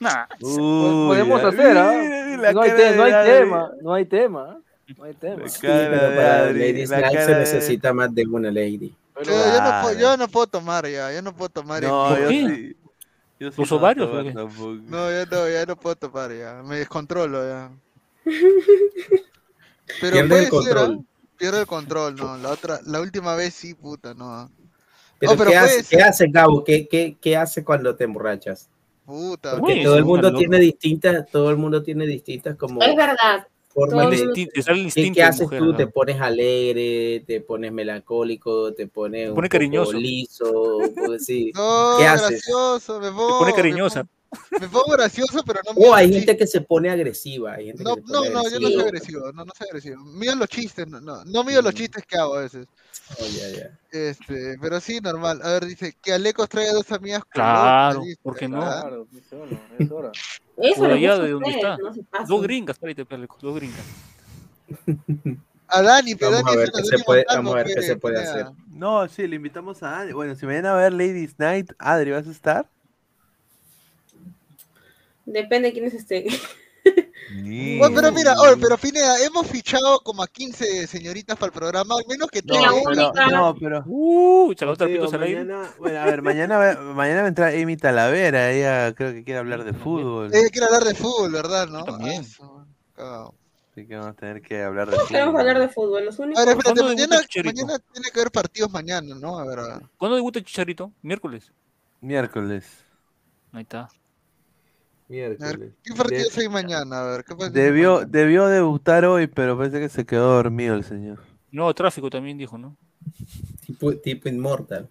Nah. Uy, podemos ya- hacer, ¿ah? No de no hay tema, no hay tema, no hay tema. Sí, pero para Adri, Ladies la Night cara se de- necesita más de una lady. Yo, yo no puedo, Claro. yo no puedo tomar ya, yo no puedo tomar. No, yo qué? sí. Yo sí ¿Los no ovarios tomo o qué? tampoco. No, ya no, ya no puedo tomar ya, me descontrolo ya. Pero Pierde el control. ser, ¿ah? Pierdo el control, no, la otra, la última vez sí, puta, no. Pero, Oh, pero ¿qué, hace. ¿qué hace, Gabo? ¿Qué, qué, qué hace cuando te emborrachas? Puta, Porque todo el mundo tiene distintas, todo el mundo tiene distintas como Es verdad. Formas todo de, el ¿Qué, instinto qué de haces mujer, tú? ¿no? ¿Te pones alegre? ¿Te pones melancólico? ¿te pones un pone poco cariñoso. liso? Pues sí. No, ¿Qué haces? gracioso, me pongo. Te pone me cariñosa. pongo- Me pongo gracioso, pero no O Oh, hay gente que se pone agresiva. Hay gente No, que se no, pone no, yo no soy agresivo, no, no soy agresivo. Mido los chistes, no, no, no mido los chistes que hago a veces. Oh, ya, ya. Este, pero sí, normal. A ver, dice que Alecos trae a dos amigas Claro, ¿por qué no? Claro, es hora. Eso Por allá de donde está. no. Dos gringas, espérate, Peleco, dos gringas. A Dani, pero Vamos Dani a ver es qué una se Dani puede, vamos a ver qué se puede hacer. No, sí, le invitamos a Adri. Bueno, si mañana va a ver Ladies Night, Adri, ¿vas a estar? Depende de quiénes estén. Oh, pero mira, oh, pero Pineda, hemos fichado como a 15 señoritas para el programa, al menos que No, pero, no, pero. Uh, digo, mañana, bueno, a ver, mañana, va- mañana va a entrar Amy Talavera, ella creo que quiere hablar de fútbol. Ella quiere hablar de fútbol, ¿verdad? ¿no? también. Ah. Así que vamos a tener que hablar de Todos queremos fútbol. hablar de fútbol. Los únicos. A ver, espérate, mañana tiene que haber partidos mañana, ¿no? A ver, a ver. ¿Cuándo debuta Chicharito? Miércoles. Miércoles. Ahí está. Miércoles. ver, ¿Qué De- hay mañana? A ver, ¿qué debió, hay debió debutar hoy, pero parece que se quedó dormido el señor. No, tráfico también dijo, ¿no? Tipo, tipo inmortal.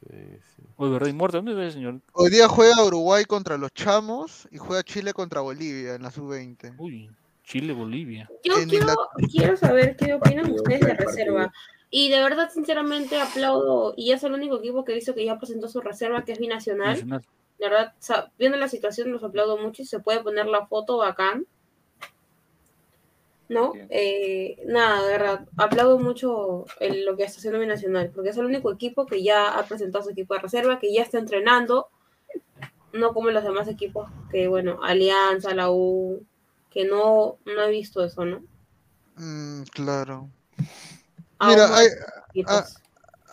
Sí, sí. Oye, ¿verdad? Inmortal, ¿dónde ve, señor? Hoy día juega Uruguay contra los Chamos y juega Chile contra Bolivia en la sub-20. Uy, Chile, Bolivia. Yo quiero, quiero saber qué opinan Partido, ustedes de partido. reserva. Y de verdad, sinceramente, aplaudo. Y es el único equipo que hizo que ya presentó su reserva, que es binacional. Nacional. De verdad, viendo la situación los aplaudo mucho y se puede poner la foto bacán. ¿No? Eh, nada, de verdad, aplaudo mucho el- lo que está haciendo Binacional, porque es el único equipo que ya ha presentado su equipo de reserva, que ya está entrenando, no como los demás equipos que, bueno, Alianza, la U, que no, no he visto eso, ¿no? Mm, claro. Aún Mira, hay-.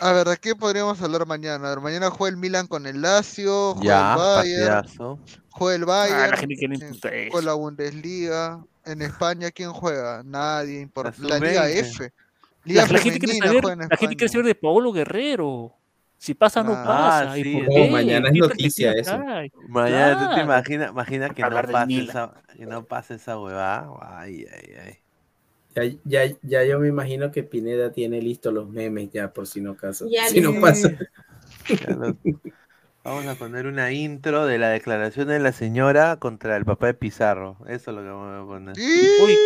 A, ver, ¿de qué podríamos hablar mañana? A ver, mañana juega el Milan con el Lazio, juega Ya, el Bayern, juega el Ah, Bayern, la gente que eso. juega la Bundesliga. En España, ¿quién juega? Nadie. impor- La La, Liga sub-20. F. Liga La, la gente quiere saber, la gente quiere saber de Paolo Guerrero. Si pasa, no Ah, pasa. ¿Y sí, por no, qué? mañana es ¿Qué noticia hay? Mañana tú te Claro. imaginas, imagina que no pase esa, que no pase esa huevada. Ay, ay, ay. Ya, ya, ya yo me imagino que Pineda tiene listos los memes ya por si no caso. Ya si no pasa. Lo- Vamos a poner una intro de la declaración de la señora contra el papá de Pizarro. Eso es lo que vamos a poner. Uy,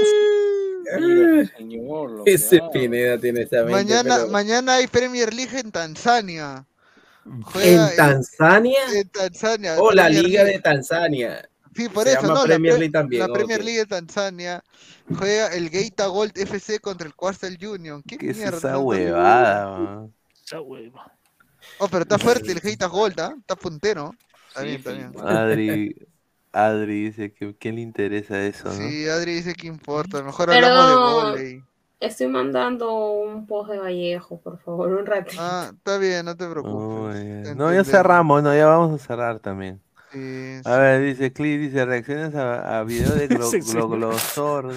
señor, lo que Ese. Pineda tiene esta mente. Mañana, pero- mañana hay Premier League en Tanzania. Juega ¿En Tanzania? En Tanzania. Oh, la Premier Liga League. de Tanzania. Sí, por Se eso, llama ¿no? Premier la, League también, la Premier. League de Tanzania juega el Gaita Gold FC contra el Quartel Union. ¿Qué, ¿Qué es mierda? esa no? huevada? Esa hueva. Oh, pero está fuerte el Gaita Gold, ¿ah? Está puntero. Está bien, está bien. Adri, Adri dice que ¿quién le interesa eso, no? Sí, Adri dice que importa. Mejor Pero hablamos de volei. estoy mandando un post de Vallejo, por favor, un ratito. Ah, está bien, no te preocupes. Oh, No, ya cerramos, no, ya vamos a cerrar también. Sí, A ver, dice Cliff, dice reacciones a, a video de Glo- Sí, sí. Gloglosor.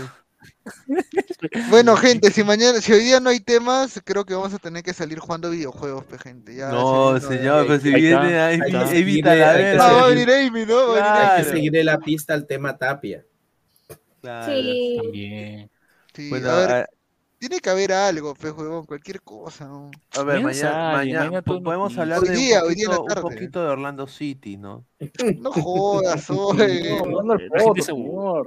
Bueno, gente, si mañana, si hoy día no hay temas, creo que vamos a tener que salir jugando videojuegos, pe, gente. Ya, No, señor, pero si viene ahí, evita la Hay que verga. Va Hay que seguirle la pista al tema Tapia. Claro. Sí. También. Sí, Bueno, a ver, a, tiene que haber algo, pe, huevón, cualquier cosa. ¿no? a ver, Mañana mañana, mañana podemos noticia. hablar Hoy de un, día, hoy día poquito, un poquito de Orlando City, ¿no? No jodas, oye. No.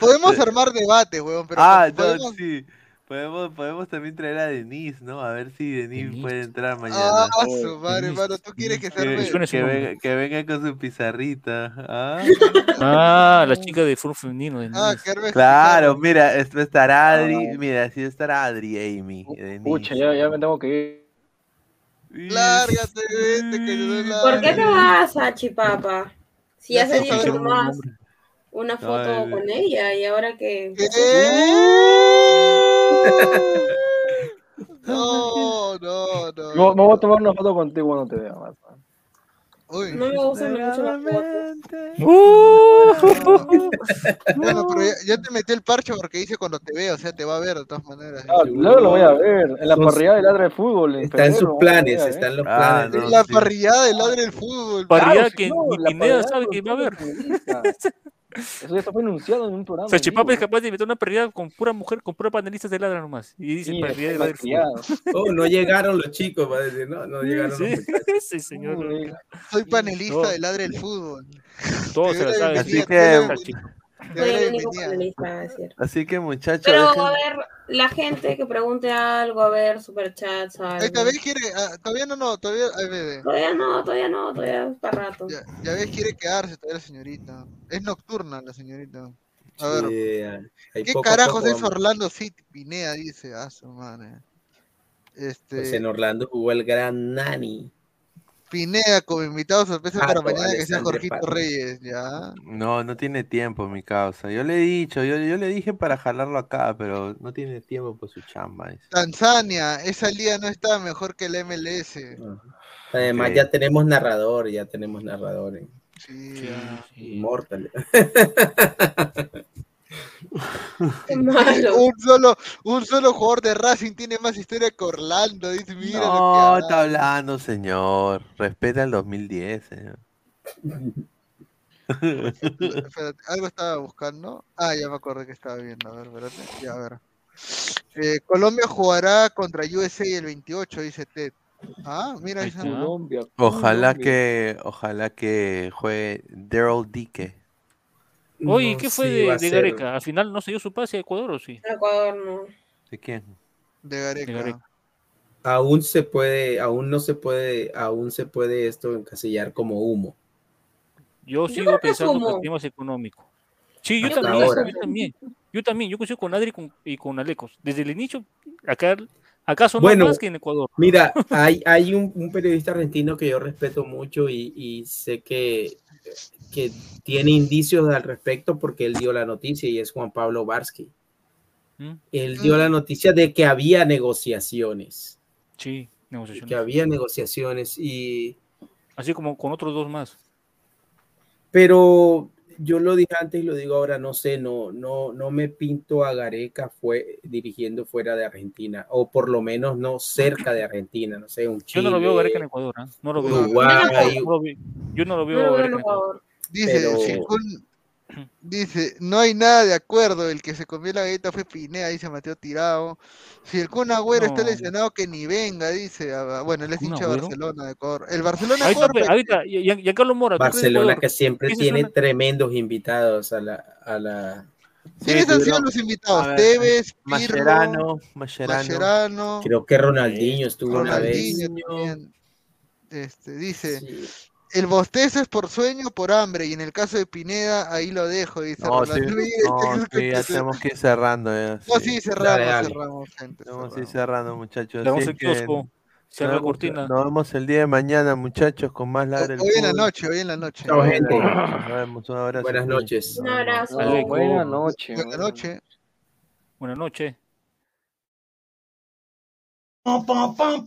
Podemos armar debate, huevón, pero ah, no, podemos... sí. Podemos, podemos también traer a Denise, ¿no? A ver si Denise Denise. puede entrar Ah, mañana. su madre, Denise. hermano, tú quieres que se Que, que venga, que venga con su pizarrita. ¿ah? Ah, la chica de fútbol femenino. Ah, que arme su Claro, mira, esto estará Adri, Ah. mira, sí estará Adri, Amy, Denise. Pucha, ya, ya me tengo que ir. Lárgate, vete, que yo no ¿Por qué te vas a Chipapa? Si Ya días pero- nomás una foto Ay, con ella y ahora que... ¿Qué? No, no, no. No, me voy a tomar una foto contigo cuando te vea. más. Uy. No me gustan mucho las fotos. Bueno, pero ya, ya te metí el parche porque dice cuando te vea, o sea, te va a ver de todas maneras. Ah, luego lo voy a ver. En la Sos- parrilla de ladra de fútbol. En Está en sus planes, ver, está en los Ah, planes. no, En la sí. parrillada del ladre del fútbol. Parrilla Claro, que señor, ni la Pineda parrillada sabe que va a haber. Eso ya está fue anunciado en un programa. O sea, Chipapa es capaz de inventar una parrilla con pura mujer, con pura panelistas de ladra nomás. Y dice Sí, parrilla de ladra del fútbol. maquillado. Oh, no llegaron los chicos, va a decir, no, no llegaron Sí, los sí, señor. Uy, Soy panelista No. del ladre del fútbol. Todos se saben. la Así que- el único panelista. Así que muchachos, Pero dejen- a ver, la gente que pregunte algo, a ver, superchats, algo. está, ¿ves? Quiere, ah, todavía no, no, todavía. Todavía no, todavía no, todavía es para rato. Ya, ya ves, quiere quedarse todavía la señorita. Es nocturna la señorita. A ver, ¿qué poco carajos poco es. Orlando City? Pinea dice, ah, su madre. Este, Pues en Orlando jugó el gran Nani. Pinea como invitado sorpresa para Pato, mañana que sea Jorgito. Reyes, ya. No, no tiene tiempo mi causa. Yo le he dicho, yo, yo le dije para jalarlo acá, pero no tiene tiempo por su chamba. Tanzania, esa liga no está mejor que el MLS. Además, Ok. ya tenemos narrador, ya tenemos narrador. en Sí, ya. Immortal. Qué malo. Un solo, un solo jugador de Racing tiene más historia que Orlando, dice, mira lo que No, está hablando, señor. Respeta el 2010, señor. Espérate, algo estaba buscando. Ah, ya me acordé que estaba viendo. A ver, espérate. Ya, a ver. Eh, Colombia jugará contra USA el 28, dice Ted. Ah, mira esa. está. Colombia. Ojalá Colombia. que, ojalá que juegue Daryl Dike. Oye, No, ¿qué fue sí, de, ser- Gareca? ¿Al final no se dio su pase a Ecuador o sí? Ecuador no. ¿De quién? De Gareca. De Gareca. aún se puede, aún no se puede, aún se puede esto encasillar como humo. Yo Yo sigo que pensando que humo. el tema es económico. Sí, yo también, yo también, yo también, yo coincido con Adri y con, y con Alecos. Desde el inicio, acá, acá son Bueno, más que en Ecuador. Mira, hay, hay un, un periodista argentino que yo respeto mucho y, y sé que, que tiene indicios al respecto porque él dio la noticia y es Juan Pablo Barsky. ¿Mm? Él dio la noticia de que había negociaciones, Sí, negociaciones. que había negociaciones y Así como con otros dos más. pero yo lo dije antes y lo digo ahora, no sé, no, no, no me pinto a Gareca fue dirigiendo fuera de Argentina, o por lo menos no cerca de Argentina, no sé, un Yo Chile, no lo veo a Gareca en Ecuador, ¿ah? No lo veo. Uruguay, Yo no lo veo No lo a Gareca en Ecuador. Dice, Pero- dice, no hay nada de acuerdo, el que se comió la galleta fue Pineda, dice Mateo Tirado. Si el Kun Agüero está No. lesionado, que ni venga, dice. ah, Bueno, él es ¿Kun hincha de? Barcelona de Ecuador. El Barcelona Ahí está, Ecuador, pe- ahorita, y- y- Giancarlo Mora. ¿tú crees de Barcelona que siempre tiene una- tremendos invitados a la, a la ¿Quiénes han sido los invitados? Ver, Tevez, Pirlo, Mascherano, Mascherano. Mascherano, creo que Ronaldinho estuvo una vez. Ronaldinho también. Este, dice, el bostezo es por sueño o por hambre, y en el caso de Pineda, ahí lo dejo, dice No, sí, no, sí, ya tenemos que ir cerrando. Ya, No, sí, cerramos, Dale, dale. cerramos, gente. Tenemos que ir cerrando, muchachos. Le damos Así el kiosco, cierra la nos vemos- cortina. Nos vemos el día de mañana, muchachos, con más ladre. Hoy en la noche, hoy en la noche. Chao, gente. Nos vemos, un abrazo. Buenas noches. Un abrazo. Aleco. Buenas noches. Buenas noches. Buenas noches. Pam, pam,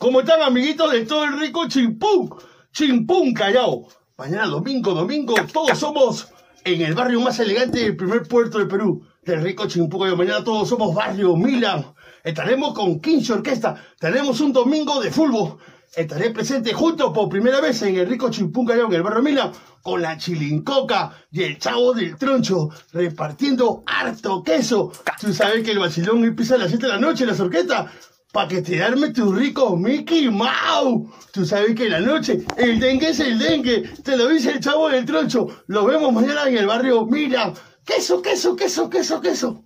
¿Cómo están, amiguitos de todo el rico Chimpún? Chimpún Callao. Mañana domingo, domingo, todos somos en el barrio más elegante del primer puerto de Perú, del rico Chimpún Callao. Mañana todos somos barrio Milan. Estaremos con 15 orquestas. Tenemos un domingo de fútbol. Estaré presente junto por primera vez en el rico Chimpún Callao, en el barrio Milan, con la chilincoca y el chavo del troncho, repartiendo harto queso. Tú sabes que el vacilón empieza a las 7 de la noche en las orquestas. Pa' que te arme tu rico Mickey Mouse. Tú sabes que en la noche el dengue es el dengue. Te lo dice el chavo del troncho. Lo vemos mañana en el barrio Milan. Queso, queso, queso, queso, queso.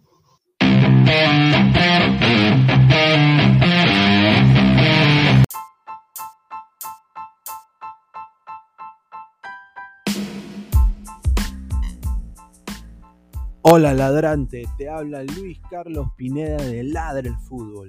Hola ladrante, te habla Luis Carlos Pineda de Ladre el Fútbol.